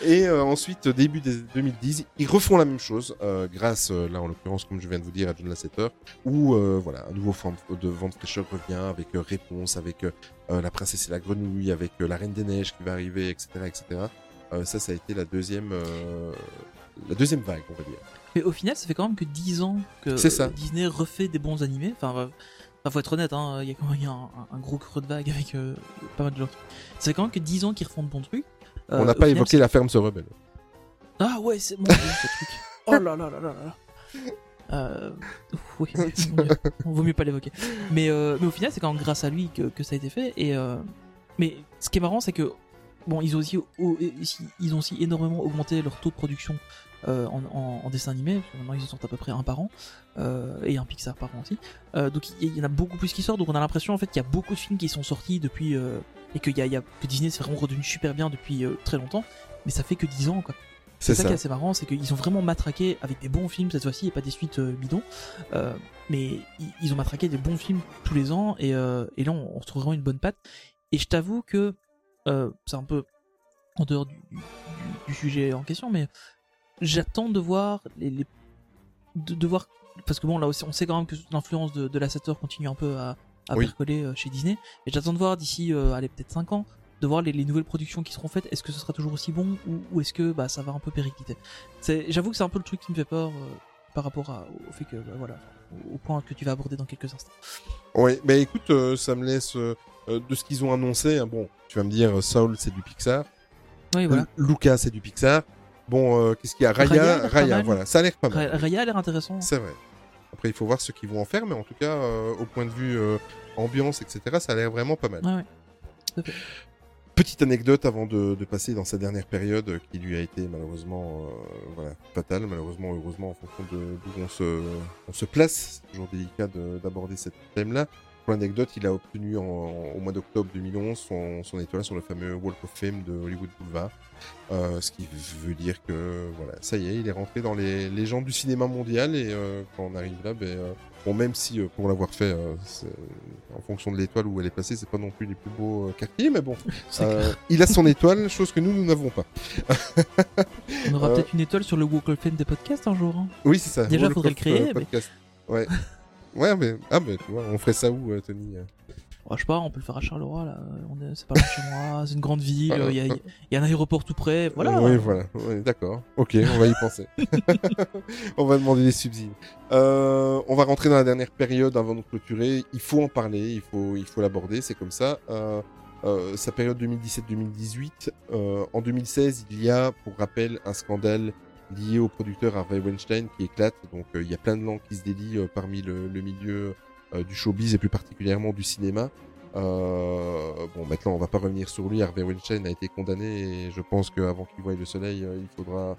Et euh, ensuite, début des 2010, ils refont la même chose, euh, grâce, euh, là en l'occurrence, comme je viens de vous dire, à John Lasseter, où euh, voilà, un nouveau forme de vente fraîcheur revient avec euh, Réponse, avec euh, euh, La Princesse et la Grenouille, avec euh, La Reine des Neiges qui va arriver, etc., etc. Euh, ça, ça a été la deuxième, euh, la deuxième vague, on va dire. Mais au final, ça fait quand même que 10 ans que ça. euh, Disney refait des bons animés. Enfin, euh, enfin, faut être honnête, hein, il y a quand même il y a un, un gros creux de vague avec euh, pas mal de gens. Ça fait quand même que 10 ans qu'ils refont de bons trucs. Euh, on n'a pas final, évoqué La Ferme se rebelle. Ah ouais, c'est mon dieu, ce truc. [laughs] Oh là là là là là là. Euh, [laughs] oui, on vaut mieux pas l'évoquer. Mais, euh, mais au final, c'est quand même grâce à lui que, que ça a été fait. Et, euh, mais ce qui est marrant, c'est que bon, ils ont aussi, au- ils ont aussi énormément augmenté leur taux de production euh, en, en, en dessin animé. Maintenant, ils en sortent à peu près un par an euh, et un Pixar par an aussi. Euh, donc il y, en a beaucoup plus qui sortent. Donc on a l'impression en fait qu'il y a beaucoup de films qui sont sortis depuis euh, et que, y a, y a, que Disney s'est vraiment redevenu super bien depuis euh, très longtemps. Mais ça fait que 10 ans quoi. C'est ça, ça. qui est assez marrant, c'est qu'ils ont vraiment matraqué avec des bons films cette fois-ci et pas des suites euh, bidons. Euh, mais ils, ont matraqué des bons films tous les ans et, euh, et là on, on retrouve vraiment une bonne patte. Et je t'avoue que euh, c'est un peu en dehors du, du- du sujet en question, mais j'attends de voir les, les- de, de voir parce que bon là aussi on sait quand même que l'influence de, de l'Assator continue un peu à, à Oui. percoler euh, chez Disney et j'attends de voir d'ici euh, allez peut-être 5 ans de voir les, les nouvelles productions qui seront faites est-ce que ce sera toujours aussi bon ou, ou est-ce que bah ça va un peu péricliter? C'est j'avoue que c'est un peu le truc qui me fait peur euh, par rapport à- au fait que bah, voilà au- point que tu vas aborder dans quelques instants Ouais, mais écoute, euh, ça me laisse de ce qu'ils ont annoncé. hein, bon, tu vas me dire, Saul, c'est du Pixar. oui voilà L- Luca, c'est du Pixar. Bon, euh, qu'est-ce qu'il y a? Raya Raya, voilà, ça a l'air pas mal. Ra- Raya a l'air intéressant C'est vrai. Après, il faut voir ce qu'ils vont en faire, mais en tout cas, euh, au point de vue euh, ambiance, etc., ça a l'air vraiment pas mal. ouais, ouais. Fait. Petite anecdote avant de, de passer dans sa dernière période qui lui a été malheureusement voilà, fatale, malheureusement, heureusement en fonction de d'où on se, on se place. C'est toujours délicat de- d'aborder ce thème-là. Pour l'anecdote, il a obtenu en- au mois d'octobre 2011 son, son étoile sur le fameux Walk of Fame de Hollywood Boulevard. Euh, ce qui veut dire que voilà, ça y est, il est rentré dans les légendes du cinéma mondial et euh, quand on arrive là, ben, euh, bon, même si pour l'avoir fait, en fonction de l'étoile où elle est placée, c'est pas non plus les plus beaux quartiers, mais bon, [laughs] il a son étoile, chose que nous, nous n'avons pas. on aura peut-être une étoile sur le Walk of Fame des podcasts un jour hein. Oui, c'est ça. Déjà, Walk faudrait le créer, mais-. Ouais. [laughs] ouais, mais ah, mais tu vois, on ferait ça où, Tony Oh, je sais pas, on peut le faire à Charleroi, là. On C'est pas chez moi, c'est une grande ville, il y, a, y a un aéroport tout près, voilà. Oui, voilà. D'accord. Ok, on va y penser. [laughs] [laughs] on va demander des subsides. Euh, on va rentrer dans la dernière période avant de clôturer. Il faut en parler, il faut, il faut l'aborder, c'est comme ça. Euh, euh, sa période 2017-2018. Euh, en 2016, il y a, pour rappel, un scandale lié au producteur Harvey Weinstein qui éclate. Donc il y a plein de langues qui se délient parmi le, le milieu du showbiz et plus particulièrement du cinéma. Euh, bon, maintenant, on va pas revenir sur lui. Harvey Weinstein a été condamné et je pense qu'avant qu'il voie le soleil, euh, il faudra,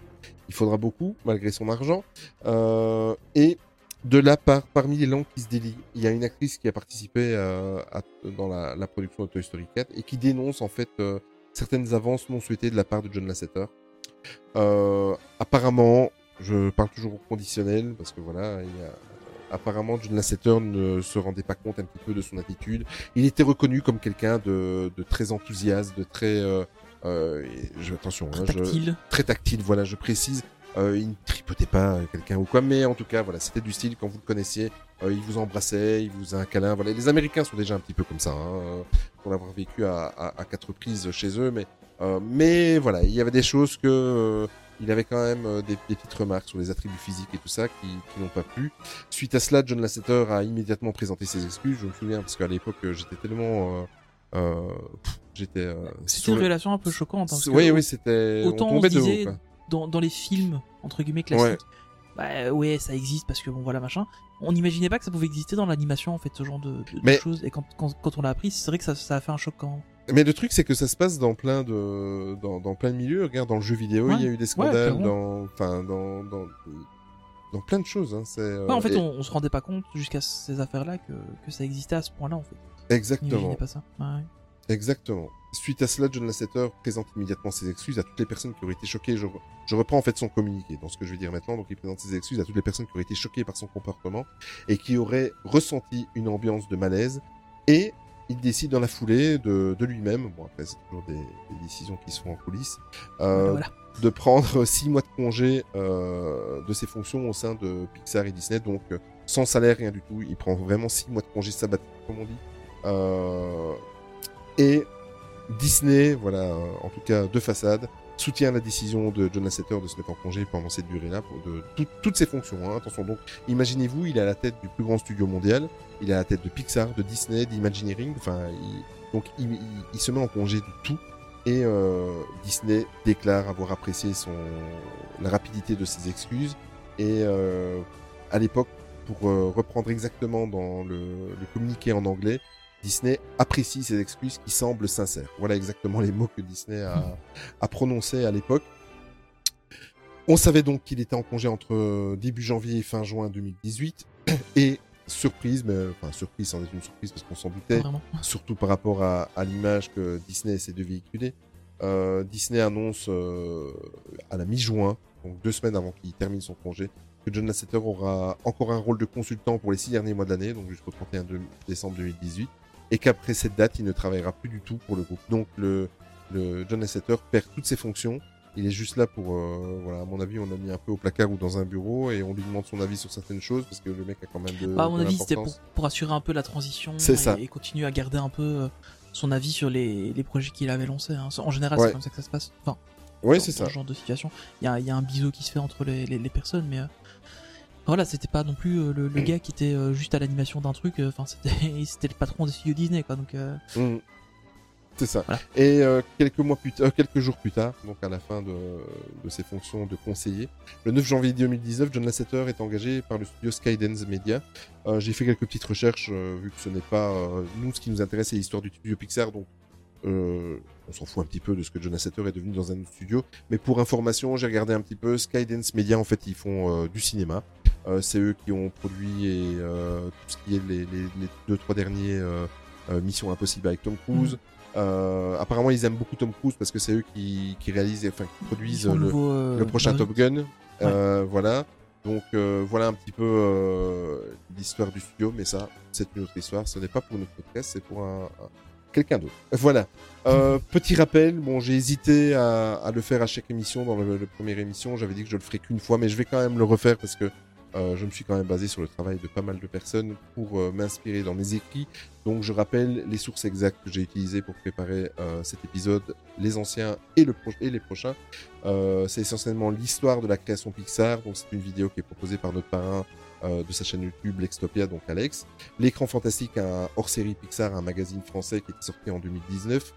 il faudra beaucoup, malgré son argent. Euh, et de là, par, parmi les langues qui se délient, il y a une actrice qui a participé euh, à- dans la, la production de Toy Story 4 et qui dénonce en fait euh, certaines avances non souhaitées de la part de John Lasseter. Euh, apparemment, je parle toujours au conditionnel parce que voilà, il y a apparemment John Lasseter ne se rendait pas compte un petit peu de son attitude. Il était reconnu comme quelqu'un de, de très enthousiaste, de très euh, euh, je, attention, Très hein, je- tactile. très tactile. Voilà, je précise. Euh, il ne tripotait pas euh, quelqu'un ou quoi, mais en tout cas, voilà, c'était du style quand vous le connaissiez. euh, il vous embrassait, il vous a un câlin. Voilà, les Américains sont déjà un petit peu comme ça, hein, euh, pour l'avoir vécu à, à, à quatre reprises chez eux, mais euh, mais voilà, il y avait des choses que euh, il avait quand même euh, des, des petites remarques sur les attributs physiques et tout ça qui, qui n'ont pas plu. Suite à cela, John Lasseter a immédiatement présenté ses excuses. Je me souviens parce qu'à l'époque, euh, j'étais tellement, euh, euh, j'étais. euh, C'était une le- relation un peu choquante. hein, Oui, oui, c'était. Autant on on, se haut, disait dans, dans les films entre guillemets classiques, bah ouais ça existe parce que bon voilà machin. On n'imaginait pas que ça pouvait exister dans l'animation en fait ce genre de, de- de Mais- choses et quand, quand, quand on l'a appris c'est vrai que ça, ça a fait un choc quand. Mais le truc, c'est que ça se passe dans plein de, dans, dans plein de milieux. Regarde, dans le jeu vidéo, Ouais. il y a eu des scandales, dans, enfin, dans, dans, dans plein de choses. Hein. C'est, euh, Ouais, en fait et- on, on se rendait pas compte jusqu'à ces affaires là que, que ça existait à ce point là en fait. On Exactement. n'imaginait pas ça. Exactement. Suite à cela, John Lasseter présente immédiatement ses excuses à toutes les personnes qui auraient été choquées. Je, re- je reprends en fait son communiqué dans ce que je vais dire maintenant. Donc, il présente ses excuses à toutes les personnes qui auraient été choquées par son comportement et qui auraient ressenti une ambiance de malaise. Et il décide dans la foulée de, de lui-même, bon après c'est toujours des, des décisions qui se font en coulisses, euh, Voilà. de prendre [laughs] six mois de congé euh, de ses fonctions au sein de Pixar et Disney, donc euh, sans salaire, rien du tout. Il prend vraiment six mois de congé sabbatique, comme on dit. Euh, et Disney, voilà, euh, en tout cas de façade, soutient la décision de John Lasseter de se mettre en congé pendant cette durée-là, de tout- toutes ses fonctions. hein. Attention, donc, imaginez-vous, il est à la tête du plus grand studio mondial, il est à la tête de Pixar, de Disney, d'Imagineering, enfin, il- donc il, se met en congé de tout. Et euh, Disney déclare avoir apprécié la rapidité de ses excuses. Et euh, à l'époque, pour reprendre exactement dans le communiqué en anglais, Disney apprécie ses excuses qui semblent sincères. Voilà exactement les mots que Disney a, [laughs] a prononcés à l'époque. On savait donc qu'il était en congé entre euh, début janvier et fin juin 2018. [clears throat] Et surprise, mais enfin surprise, c'en est une surprise parce qu'on s'en doutait, Vraiment. surtout par rapport à, à l'image que Disney essaie de véhiculer. Euh, Disney annonce euh, à la mi-juin, donc deux semaines avant qu'il termine son congé, que John Lasseter aura encore un rôle de consultant pour les six derniers mois de l'année, donc jusqu'au 31 de- décembre 2018, et qu'après cette date, il ne travaillera plus du tout pour le groupe. Donc le, le John Lasseter perd toutes ses fonctions. Il est juste là pour, euh, voilà, à mon avis, on l'a mis un peu au placard ou dans un bureau et on lui demande son avis sur certaines choses parce que le mec a quand même de. Bah, à mon de avis c'était pour, pour assurer un peu la transition et, ça. et continuer à garder un peu euh, son avis sur les, les projets qu'il avait lancés. hein. En général Ouais. c'est comme ça que ça se passe. Enfin, dans- c'est ça. ce genre de situation. Il y a, y a un bisou qui se fait entre les, les, les personnes, mais euh, voilà, c'était pas non plus euh, le, le gars qui était euh, juste à l'animation d'un truc. euh, Enfin, c'était [laughs] c'était le patron des studios Disney, quoi. Donc, Mm. C'est ça. Voilà. Et quelques mois plus tard, quelques jours plus tard, donc à la fin de, de ses fonctions de conseiller, le 9 janvier 2019, John Lasseter est engagé par le studio Skydance Media. J'ai fait quelques petites recherches, vu que ce n'est pas nous ce qui nous intéresse, c'est l'histoire du studio Pixar, donc euh, on s'en fout un petit peu de ce que John Lasseter est devenu dans un autre studio. Mais pour information, j'ai regardé un petit peu. Skydance Media, en fait, ils font euh, du cinéma. Euh, c'est eux qui ont produit et, euh, tout ce qui est les, les, les deux trois derniers euh, euh, Mission Impossible avec Tom Cruise. Euh, apparemment, ils aiment beaucoup Tom Cruise parce que c'est eux qui, qui réalisent, enfin, qui produisent le, nouveau, le prochain. Top Gun. Voilà. Donc euh, voilà un petit peu euh, l'histoire du studio, mais ça, c'est une autre histoire. Ce n'est pas pour notre podcast, c'est pour un, un- quelqu'un d'autre. Voilà. Euh, [laughs] petit rappel, bon, j'ai hésité à, à le faire à chaque émission. Dans le, le première émission, j'avais dit que je le ferais qu'une fois, mais je vais quand même le refaire parce que euh, je me suis quand même basé sur le travail de pas mal de personnes pour euh, m'inspirer dans mes écrits. Donc je rappelle les sources exactes que j'ai utilisées pour préparer euh, cet épisode, les anciens et, les prochains. C'est essentiellement l'histoire de la création Pixar. Donc c'est une vidéo qui est proposée par notre parrain de sa chaîne YouTube L'Extopia, donc Alex. L'écran fantastique, un hors-série Pixar, un magazine français qui est sorti en 2019.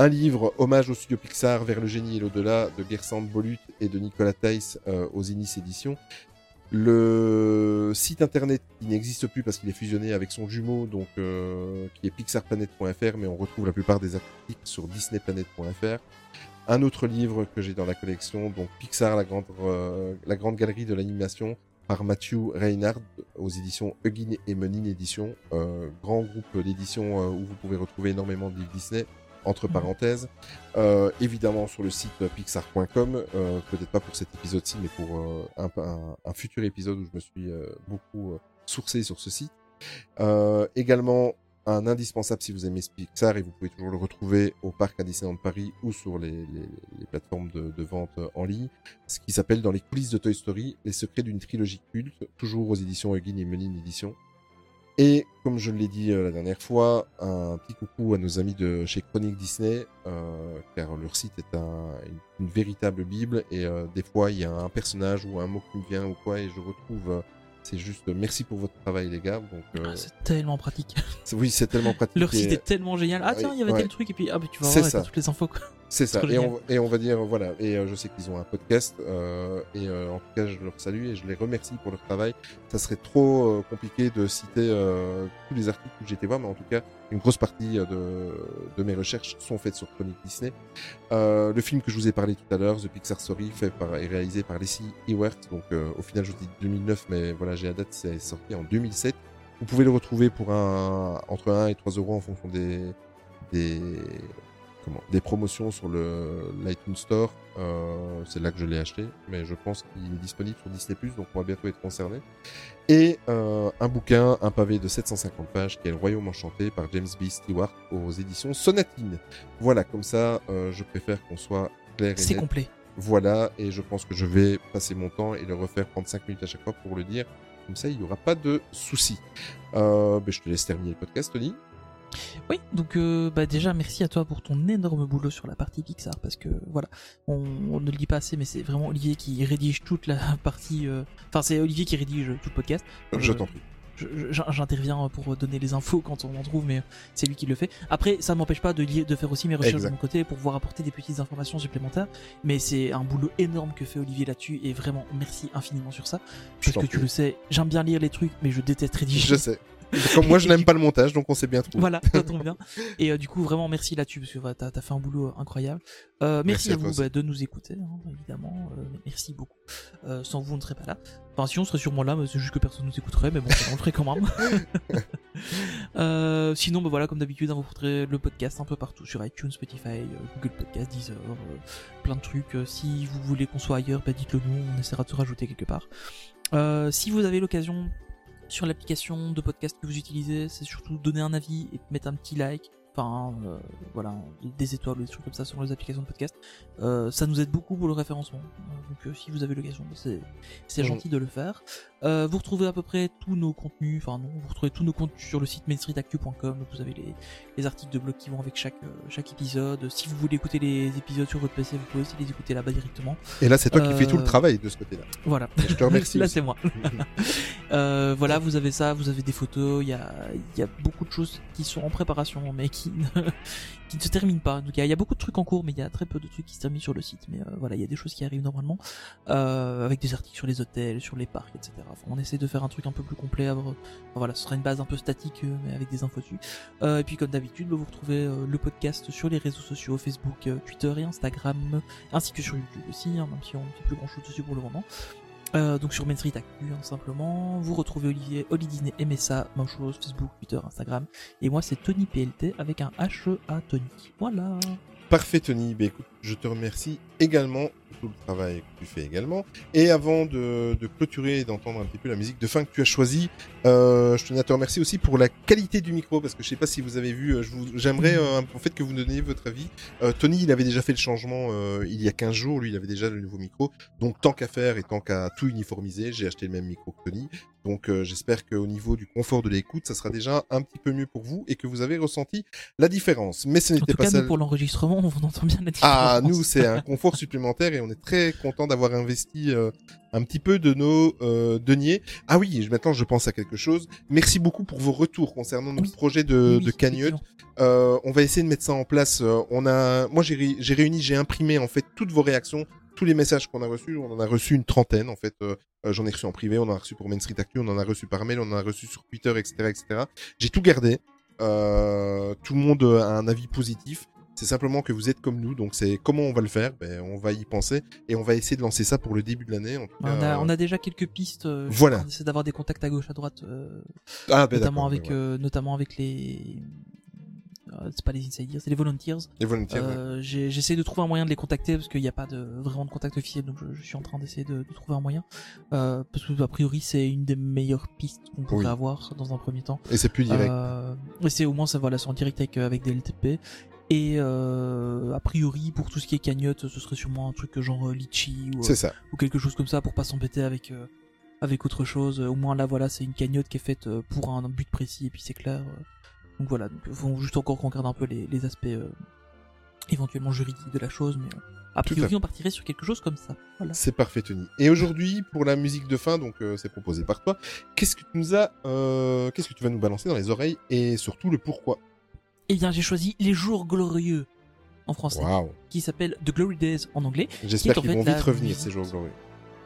Un livre hommage au studio Pixar vers le génie et l'au-delà de Gersand Bolut et de Nicolas Theiss euh, aux Inis Éditions. Le site internet qui n'existe plus parce qu'il est fusionné avec son jumeau, donc euh, qui est pixarplanet.fr, mais on retrouve la plupart des articles sur disneyplanet.fr. Un autre livre que j'ai dans la collection, donc Pixar, la grande, euh, la grande galerie de l'animation, par Matthew Reinhardt aux éditions Huggin et Menin Éditions, euh, grand groupe d'éditions euh, où vous pouvez retrouver énormément de Disney entre parenthèses. Euh, évidemment sur le site pixar.com, euh, peut-être pas pour cet épisode-ci, mais pour euh, un, futur épisode où je me suis beaucoup sourcé sur ce site. Également un indispensable si vous aimez Pixar et vous pouvez toujours le retrouver au parc à Disneyland Paris ou sur les, plateformes de, vente en ligne, ce qui s'appelle Dans les coulisses de Toy Story, les secrets d'une trilogie culte, toujours aux éditions Huggin et Menin Éditions. Et comme je l'ai dit euh, la dernière fois, un petit coucou à nos amis de chez Chronique Disney, euh, car leur site est un- une, une véritable bible et euh, des fois il y a un personnage ou un mot qui me vient ou quoi et je retrouve. euh, c'est juste euh, merci pour votre travail les gars. Donc euh, Ah, c'est tellement pratique. oui c'est tellement pratique. Leur et- site est tellement génial. Ah tiens, il y avait Ouais. tel truc et puis ah bah tu vas voir, toutes les infos quoi. C'est ça. Et on, et on va dire, voilà. Et euh, je sais qu'ils ont un podcast. euh, et euh, en tout cas, je leur salue et je les remercie pour leur travail. Ça serait trop euh, compliqué de citer euh, tous les articles que j'ai été voir, mais en tout cas, une grosse partie euh, de, de mes recherches sont faites sur Chronique Disney. Euh, le film que je vous ai parlé tout à l'heure, The Pixar Story, fait par, et réalisé par Leslie Ewert. Donc, euh, au final, je vous dis 2009, mais voilà, j'ai la date, c'est sorti en 2007. Vous pouvez le retrouver pour un, entre 1 et 3 euros en fonction des, des, comment, des promotions sur le l'iTunes Store. Euh, c'est là que je l'ai acheté, mais je pense qu'il est disponible sur Disney+, donc on va bientôt être concerné. Et euh, un bouquin, un pavé de 750 pages, qui est Le Royaume Enchanté par James B. Stewart aux éditions Sonatine. Voilà, comme ça, euh, je préfère qu'on soit clair et C'est complet. Voilà, et je pense que je vais passer mon temps et le refaire prendre 5 minutes à chaque fois pour le dire. Comme ça, il n'y aura pas de soucis. Euh, ben, je te laisse terminer le podcast, Tony. Oui, donc euh, bah déjà merci à toi pour ton énorme boulot sur la partie Pixar parce que voilà, on, on ne le dit pas assez mais c'est vraiment Olivier qui rédige toute la [laughs] partie euh, enfin c'est Olivier qui rédige tout le podcast. Je Euh, t'en prie. je- je- J'interviens pour donner les infos quand on en trouve, mais c'est lui qui le fait. Après, ça ne m'empêche pas de, faire aussi mes recherches Exact. de mon côté pour pouvoir apporter des petites informations supplémentaires. Mais c'est un boulot énorme que fait Olivier là-dessus et vraiment merci infiniment sur ça. Parce que tu le sais, j'aime bien lire les trucs, mais je déteste rédiger. Je sais. Comme moi, je n'aime pas le montage, donc on s'est bien trouvé. Voilà, ça tombe bien. Et euh, du coup, vraiment merci là-dessus parce que voilà, t'as as fait un boulot euh, incroyable. Euh, merci, Merci à vous bah, de nous écouter, hein, évidemment. Euh, merci beaucoup. Sans vous, on ne serait pas là. Enfin, si on serait sûrement là, mais c'est juste que personne nous écouterait, mais bon, on le ferait quand même. [laughs] Sinon, bah voilà, comme d'habitude, hein, vous retrouverez le podcast un peu partout sur iTunes, Spotify, Google Podcast, Deezer, plein de trucs. Si vous voulez qu'on soit ailleurs, bah dites-le nous, on essaiera de se rajouter quelque part. Euh, si vous avez l'occasion sur l'application de podcast que vous utilisez, c'est surtout donner un avis et mettre un petit like. Enfin, euh, voilà, des étoiles ou des trucs comme ça sur les applications de podcast. Euh, ça nous aide beaucoup pour le référencement. Donc, euh, si vous avez l'occasion, c'est c'est gentil de le faire. Euh, vous retrouvez à peu près tous nos contenus, enfin non, vous retrouvez tous nos contenus sur le site mainstreetactu.com. Vous avez les, les articles de blog qui vont avec chaque, euh, chaque épisode. Si vous voulez écouter les épisodes sur votre PC, vous pouvez aussi les écouter là-bas directement. Et là, c'est toi qui fais tout le Euh, travail de ce côté-là. Voilà. Et je te remercie [laughs] Là, c'est moi. [laughs] Euh, voilà, vous avez ça, vous avez des photos, il y a, il y a beaucoup de choses qui sont en préparation, mais qui ne, qui ne se terminent pas. Donc il y, a- il y a beaucoup de trucs en cours, mais il y a très peu de trucs qui se terminent sur le site. Mais euh, voilà, il y a des choses qui arrivent normalement, euh, avec des articles sur les hôtels, sur les parcs, etc. On essaie de faire un truc un peu plus complet. avoir- voilà, ce sera une base un peu statique, euh, mais avec des infos dessus. Euh, et puis comme d'habitude, bah, vous retrouvez euh, le podcast sur les réseaux sociaux, Facebook, euh, Twitter et Instagram, ainsi que sur YouTube aussi, hein, même si on ne fait plus grand chose dessus pour le moment. Euh, donc sur Main Street Actu, hein, simplement. Vous retrouvez Olivier, Oli Disney, MSA, même chose, Facebook, Twitter, Instagram. Et moi, c'est Tony PLT avec un H à Tony. Voilà. Parfait, Tony. Ben, écoute, je te remercie également tout le travail que tu fais également. Et avant de, de clôturer et d'entendre un petit peu la musique de fin que tu as choisie, euh, je tenais à te remercier aussi pour la qualité du micro, parce que je sais pas si vous avez vu, euh, j'aimerais euh, en fait que vous donniez votre avis. Euh, Tony, il avait déjà fait le changement euh, il y a 15 jours, lui, il avait déjà le nouveau micro. Donc tant qu'à faire et tant qu'à tout uniformiser, j'ai acheté le même micro que Tony. Donc j'espère qu'au niveau du confort de l'écoute, ça sera déjà un petit peu mieux pour vous et que vous avez ressenti la différence. Mais ce n'était pas cas, ça. nous, pour l'enregistrement, on entend bien la différence. Ah, nous, c'est un confort supplémentaire et on est très content d'avoir investi euh, un petit peu de nos euh, deniers. Ah oui, maintenant je pense à quelque chose. Merci beaucoup pour vos retours concernant notre Oui. projet de, Oui, de cagnotte. Euh, on va essayer de mettre ça en place. On a, moi j'ai ré- j'ai réuni, j'ai imprimé en fait toutes vos réactions, tous les messages qu'on a reçus. On en a reçu une trentaine en fait. J'en ai reçu en privé, on en a reçu pour Main Street Actu, on en a reçu par mail, on en a reçu sur Twitter, etc., etc. J'ai tout gardé. Euh, tout le monde a un avis positif. C'est simplement que vous êtes comme nous, donc c'est comment on va le faire. Ben, on va y penser et on va essayer de lancer ça pour le début de l'année. On a, euh, on a déjà quelques pistes. euh, Voilà. On essaie d'avoir des contacts à gauche, à droite, euh, Ah, ben notamment avec, ben ouais. euh, notamment avec les. c'est pas les insiders, c'est les volunteers. Les ouais. J'ai- J'essaie de trouver un moyen de les contacter parce qu'il n'y a pas de vraiment de contact officiel, donc je, je suis en train d'essayer de, de trouver un moyen. Parce que a priori c'est une des meilleures pistes qu'on pourrait Oui. avoir dans un premier temps. Et c'est plus direct. Et c'est au moins ça voilà, c'est en direct avec, avec des LTP. Et euh, a priori pour tout ce qui est cagnotte, ce serait sûrement un truc genre euh, litchi ou, ça. ou quelque chose comme ça pour pas s'embêter avec euh, avec autre chose. Au moins là voilà, c'est une cagnotte qui est faite euh, pour un but précis et puis c'est clair. euh. Donc voilà, donc faut juste encore qu'on regarde un peu les, les aspects euh, éventuellement juridiques de la chose, mais euh, a priori on partirait sur quelque chose comme ça. Voilà. C'est parfait, Tony. Et aujourd'hui, pour la musique de fin, donc euh, c'est proposé par toi. Qu'est-ce que tu nous as, euh, qu'est-ce que tu vas nous balancer dans les oreilles et surtout le pourquoi? Eh bien j'ai choisi Les Jours Glorieux en français, qui s'appelle The Glory Days en anglais. J'espère qu'ils vont la vite revenir ces jours glorieux.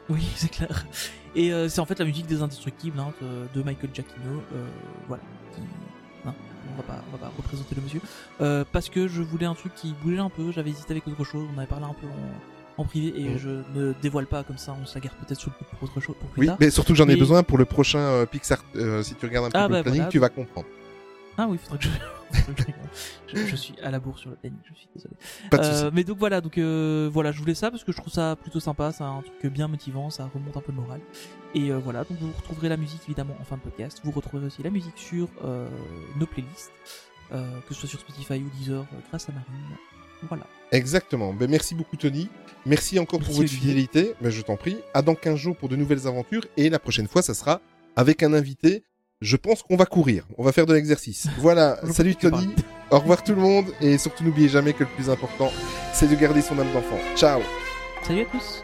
Oui, [laughs] c'est clair. Et euh, c'est en fait la musique des Indestructibles hein, de, de Michael Giacchino. Euh, voilà. Qui... hein, on va pas, on va pas représenter le monsieur. Euh, parce que je voulais un truc qui bougeait un peu. J'avais hésité avec autre chose. On avait parlé un peu en, en privé et Mhm. je ne dévoile pas comme ça. On se la garde peut-être sous le coup pour autre chose pour plus Oui, tard. mais surtout j'en ai besoin pour le prochain Pixar. si tu regardes un Ah, peu bah, le planning, voilà. tu vas comprendre. Ah oui, faudrait que [laughs] je... je... suis à la bourre sur le planning. Je suis désolé. Pas de Euh, mais donc voilà, donc euh, voilà, je voulais ça parce que je trouve ça plutôt sympa, c'est un truc bien motivant, ça remonte un peu le moral. Et euh, voilà, donc vous retrouverez la musique évidemment en fin de podcast. Vous retrouverez aussi la musique sur euh, nos playlists, euh, que ce soit sur Spotify ou Deezer, euh, grâce à Marine. Voilà. Exactement. Ben, merci beaucoup, Tony. Merci encore pour votre fidélité. Ben, je t'en prie. À dans 15 jours pour de nouvelles aventures. Et la prochaine fois, ça sera avec un invité. Je pense qu'on va courir. On va faire de l'exercice. Voilà. [laughs] Salut, Tony. Au revoir, tout le monde. Et surtout, n'oubliez jamais que le plus important, c'est de garder son âme d'enfant. Ciao. Salut à tous.